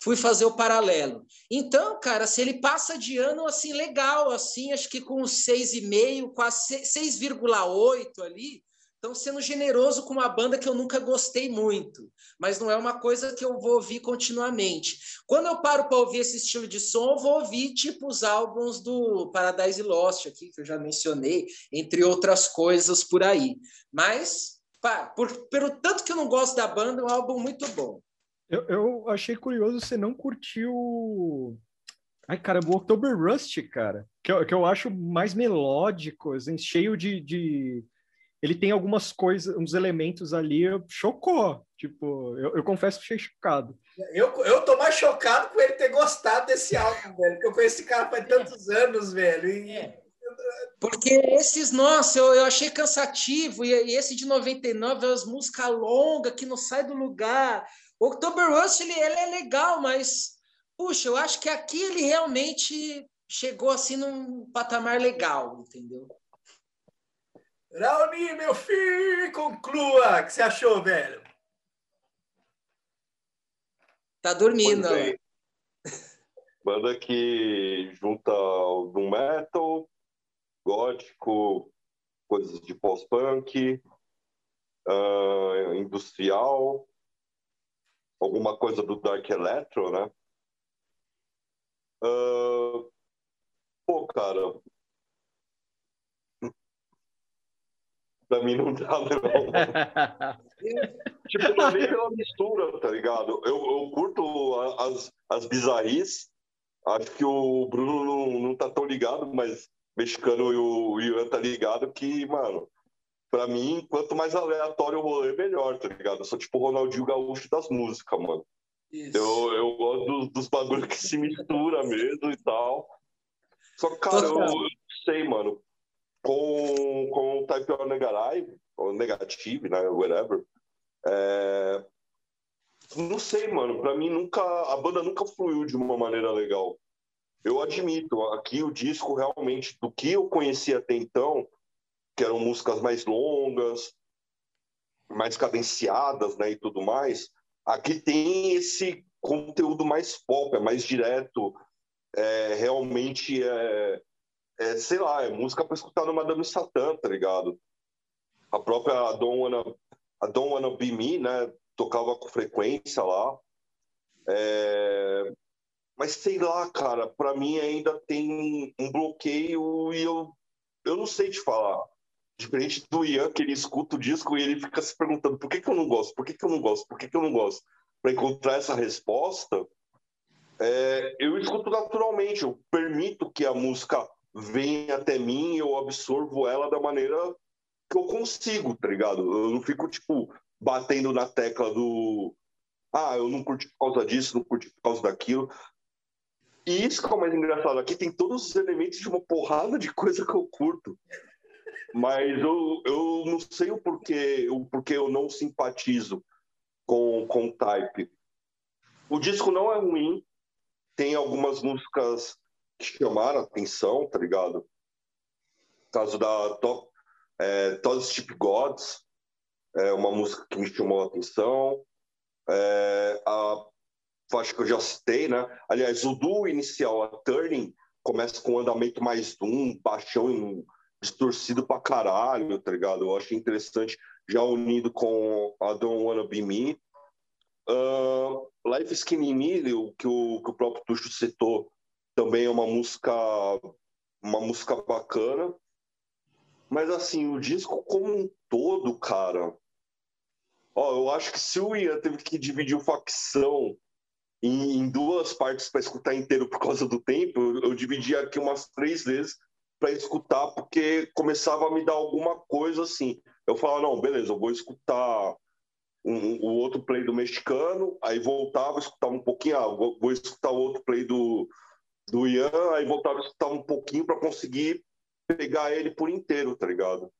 B: fui fazer o paralelo. Então, cara, se ele passa de ano assim legal, assim, acho que com 6,5, quase 6,8 ali, estão sendo generoso com uma banda que eu nunca gostei muito, mas não é uma coisa que eu vou ouvir continuamente. Quando eu paro para ouvir esse estilo de som, eu vou ouvir tipo os álbuns do Paradise Lost aqui, que eu já mencionei, entre outras coisas por aí. Mas, pá, por, pelo tanto que eu não gosto da banda, é um álbum muito bom.
D: Eu, eu achei curioso você não curtiu
E: Ai, cara, o October Rust, cara, que eu, que eu acho mais melódico, assim, cheio de, de... Ele tem algumas coisas, uns elementos ali, chocou. Tipo, eu, eu confesso que fiquei chocado.
A: Eu, eu tô mais chocado com ele ter gostado desse álbum, velho, porque eu conheço esse cara faz tantos anos, velho. E...
B: É. Porque esses, nossa, eu, eu achei cansativo, e, e esse de 99 é as músicas longas que não sai do lugar. O October Rust, ele, ele é legal, mas, puxa, eu acho que aqui ele realmente chegou assim num patamar legal, entendeu?
A: Raoni, meu filho, conclua. O que você achou, velho?
B: Tá dormindo.
C: Banda, que junta o do metal, gótico, coisas de pós-punk, uh, industrial, alguma coisa do Dark Electro, né? Uh, pô, cara. Pra mim não dá, não. tipo, não vem pela mistura, tá ligado? Eu, eu curto as, as bizarrices. Acho que o Bruno não, não tá tão ligado, mas mexicano e o Ian tá ligado que, mano, pra mim, quanto mais aleatório o rolê, melhor, tá ligado? Eu sou tipo o Ronaldinho Gaúcho das músicas, mano. Eu, eu gosto dos, dos bagulhos que se mistura mesmo e tal. Só que, cara, eu, eu não sei, mano. Com, com o Type O Negative, ou Negative, né? Whatever. É... Não sei, mano. Pra mim, nunca. A banda nunca fluiu de uma maneira legal eu admito, aqui o disco realmente, do que eu conhecia até então, que eram músicas mais longas, mais cadenciadas, né, e tudo mais, aqui tem esse conteúdo mais pop, é mais direto, é, realmente é, é, sei lá, é música para escutar no Madame Satã, tá ligado? A própria Don't Wanna, a Don't Wanna Be Me, né, tocava com frequência lá. É, mas sei lá, cara, para mim ainda tem um bloqueio e eu, eu não sei te falar. Diferente do Ian, que ele escuta o disco e ele fica se perguntando por que, que eu não gosto, por que, que eu não gosto, por que, que eu não gosto. Para encontrar essa resposta, é, eu escuto naturalmente, eu permito que a música venha até mim, eu absorvo ela da maneira que eu consigo, tá ligado? Eu não fico, tipo, batendo na tecla do. Ah, eu não curti por causa disso, não curti por causa daquilo. E isso que é o mais engraçado. Aqui tem todos os elementos de uma porrada de coisa que eu curto. Mas eu, eu não sei o porquê, o porquê eu não simpatizo com, com Type. O disco não é ruim. Tem algumas músicas que chamaram atenção, tá ligado? Caso da Top, é, Todd Gods, é uma música que me chamou a atenção. É, a acho que eu já citei, né? Aliás, o duo inicial, a Turning, começa com um andamento mais doom, baixão distorcido pra caralho, tá ligado? Eu acho interessante, já unido com a Don't Wanna Be Me. Uh, Life Skinny Me, que o, que o próprio Tuxo citou, também é uma música, uma música bacana. Mas, assim, o disco como um todo, cara... Ó, eu acho que se o Ian teve que dividir o facção em, em duas partes para escutar inteiro por causa do tempo, eu, eu dividi aqui umas três vezes para escutar, porque começava a me dar alguma coisa assim. Eu falava, não, beleza, eu vou escutar um, o outro play do mexicano, aí voltava, escutava um pouquinho, ah, vou, vou escutar o outro play do, do Ian, aí voltava a escutar um pouquinho para conseguir pegar ele por inteiro, tá ligado?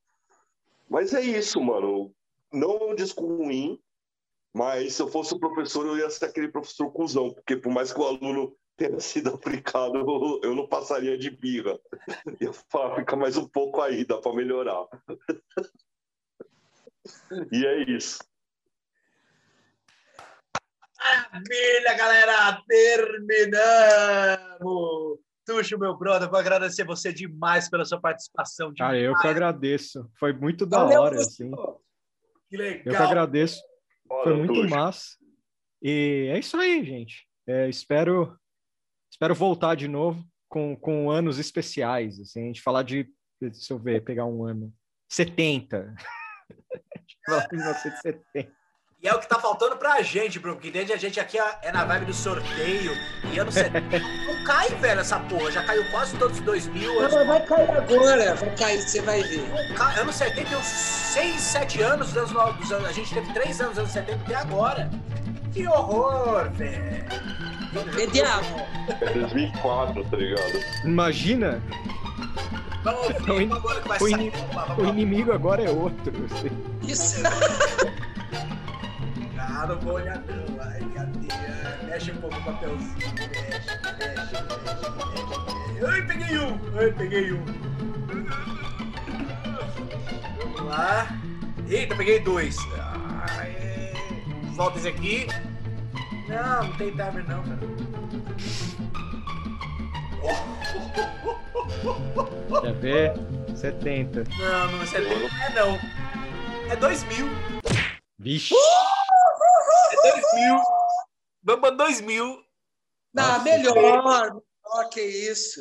C: Mas é isso, mano. Não é um disco ruim, mas se eu fosse o professor, eu ia ser aquele professor cuzão, porque por mais que o aluno tenha sido aplicado, eu não passaria de birra. Ia falar, fica mais um pouco aí, dá para melhorar. e é isso.
A: Maravilha, galera! Terminamos! Tuxo, meu brother, vou agradecer você demais pela sua participação.
E: Demais. Cara, eu que agradeço. Foi muito da Valeu, hora, assim.
A: Que legal.
E: Eu que agradeço. Foi muito massa. E é isso aí, gente. É, espero, espero voltar de novo com, com anos especiais. Assim, a gente falar de, deixa eu ver, pegar um ano. 70. falar de 1970.
A: E é o que tá faltando pra gente, Bruno, porque desde a gente aqui é na vibe do sorteio. E anos 70 não cai, velho, essa porra. Já caiu quase todos os 2000.
B: Não,
A: anos-
B: mas vai cair agora, vai cair, você vai ver.
A: cai. Anos 70 tem uns 6, 7 anos, dos anos, anos- a gente teve 3 anos dos anos 70 até agora. Que horror, velho.
B: Mediago,
C: É 2004, tá ligado?
D: Imagina,
A: Vamos
D: O in-
A: agora que vai
D: o in- o inimigo agora é outro. assim.
B: isso.
A: Não vou olhar não. Ai, cadê? Mexe um pouco o papelzinho. Mexe, mexe, mexe, mexe. Ai, peguei um. Ai, peguei um. Vamos lá. Eita, peguei dois. Ai, volta esse aqui. Não, não tem timer não, cara.
D: Quer ver? 70.
A: Não, não, 70 não é não. É 2000.
D: Vixe.
A: É 2000. Vamos pra 2000.
B: Não,
D: Nossa,
B: melhor. Melhor que isso.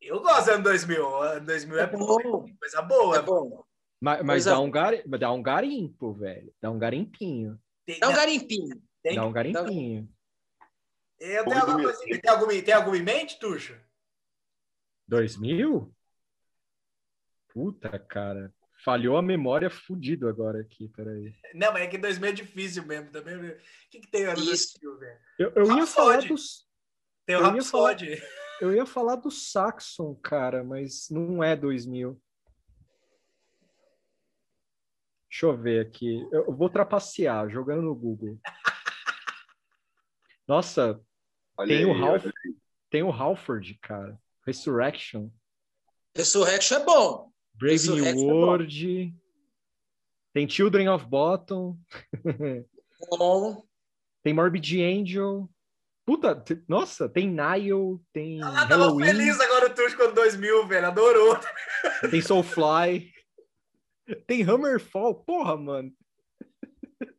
A: Eu gosto do ano 2000. Ano 2000 é,
B: É
A: bom.
B: bom.
A: Coisa boa.
B: É bom.
D: Mas, mas dá, um gari... dá um garimpo, velho. Dá um garimpinho.
A: Tem,
B: Dá um garimpinho.
A: Tem,
D: Dá um garimpinho.
A: Eu
C: Oi,
A: tenho alguma, coisa, tem, alguma, tem alguma em mente, Tuxo?
D: 2000? Puta, cara. Falhou a memória fudido agora aqui, peraí.
A: Não, mas é que 2000 é difícil mesmo também. O que, que tem ano
B: Isso.
A: 2000, velho?
D: Eu, eu ia falar dos.
A: Tem o
D: Eu ia falar-
A: Rhapsody.
D: Eu ia falar do Saxon, cara, mas não é 2000. Deixa eu ver aqui. Eu vou trapacear, jogando no Google. Nossa,
C: Olha
D: tem o
C: aí,
D: Ralph,
C: olha
D: tem o Halford, cara. Resurrection,
B: Resurrection é bom.
D: Brave New
B: é.
D: World. Tem Children of Bottom,
B: Bom.
D: tem Morbid Angel. Puta, nossa, tem Nile, tem
A: Ah, tava
D: Halloween,
A: feliz agora o Tuxo com 2000, velho. Adorou.
D: tem Soulfly, tem Hammerfall. Porra, mano.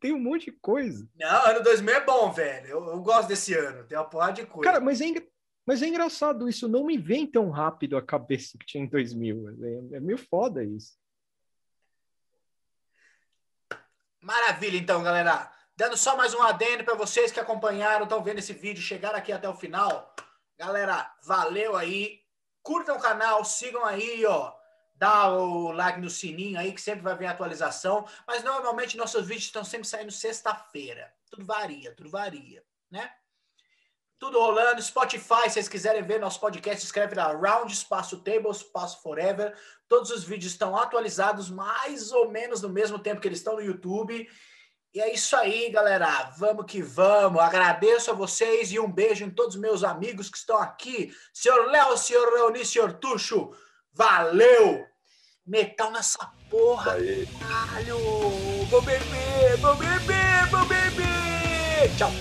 D: Tem um monte de coisa.
A: Não, ano 2000 é bom, velho. Eu, eu gosto desse ano. Tem uma porrada de coisa.
D: Cara, mas é, mas é engraçado isso. Não me vem tão rápido a cabeça que tinha em 2000. É, é meio foda isso.
A: Maravilha, então, galera. Dando só mais um adendo para vocês que acompanharam, estão vendo esse vídeo, chegaram aqui até o final. Galera, valeu aí. Curtam o canal, sigam aí, ó. Dá o like no sininho aí, que sempre vai vir atualização. Mas normalmente nossos vídeos estão sempre saindo sexta-feira. Tudo varia, tudo varia, né? Tudo rolando. Spotify, se vocês quiserem ver nosso podcast, escreve lá Round Espaço Table, Espaço Forever. Todos os vídeos estão atualizados mais ou menos no mesmo tempo que eles estão no YouTube. E é isso aí, galera. Vamos que vamos. Agradeço a vocês e um beijo em todos os meus amigos que estão aqui. Senhor Léo, senhor Leoni, senhor Tuxo. Valeu! Metal nessa porra,
C: aí.
A: caralho! Vou beber, vou beber, vou beber! Tchau!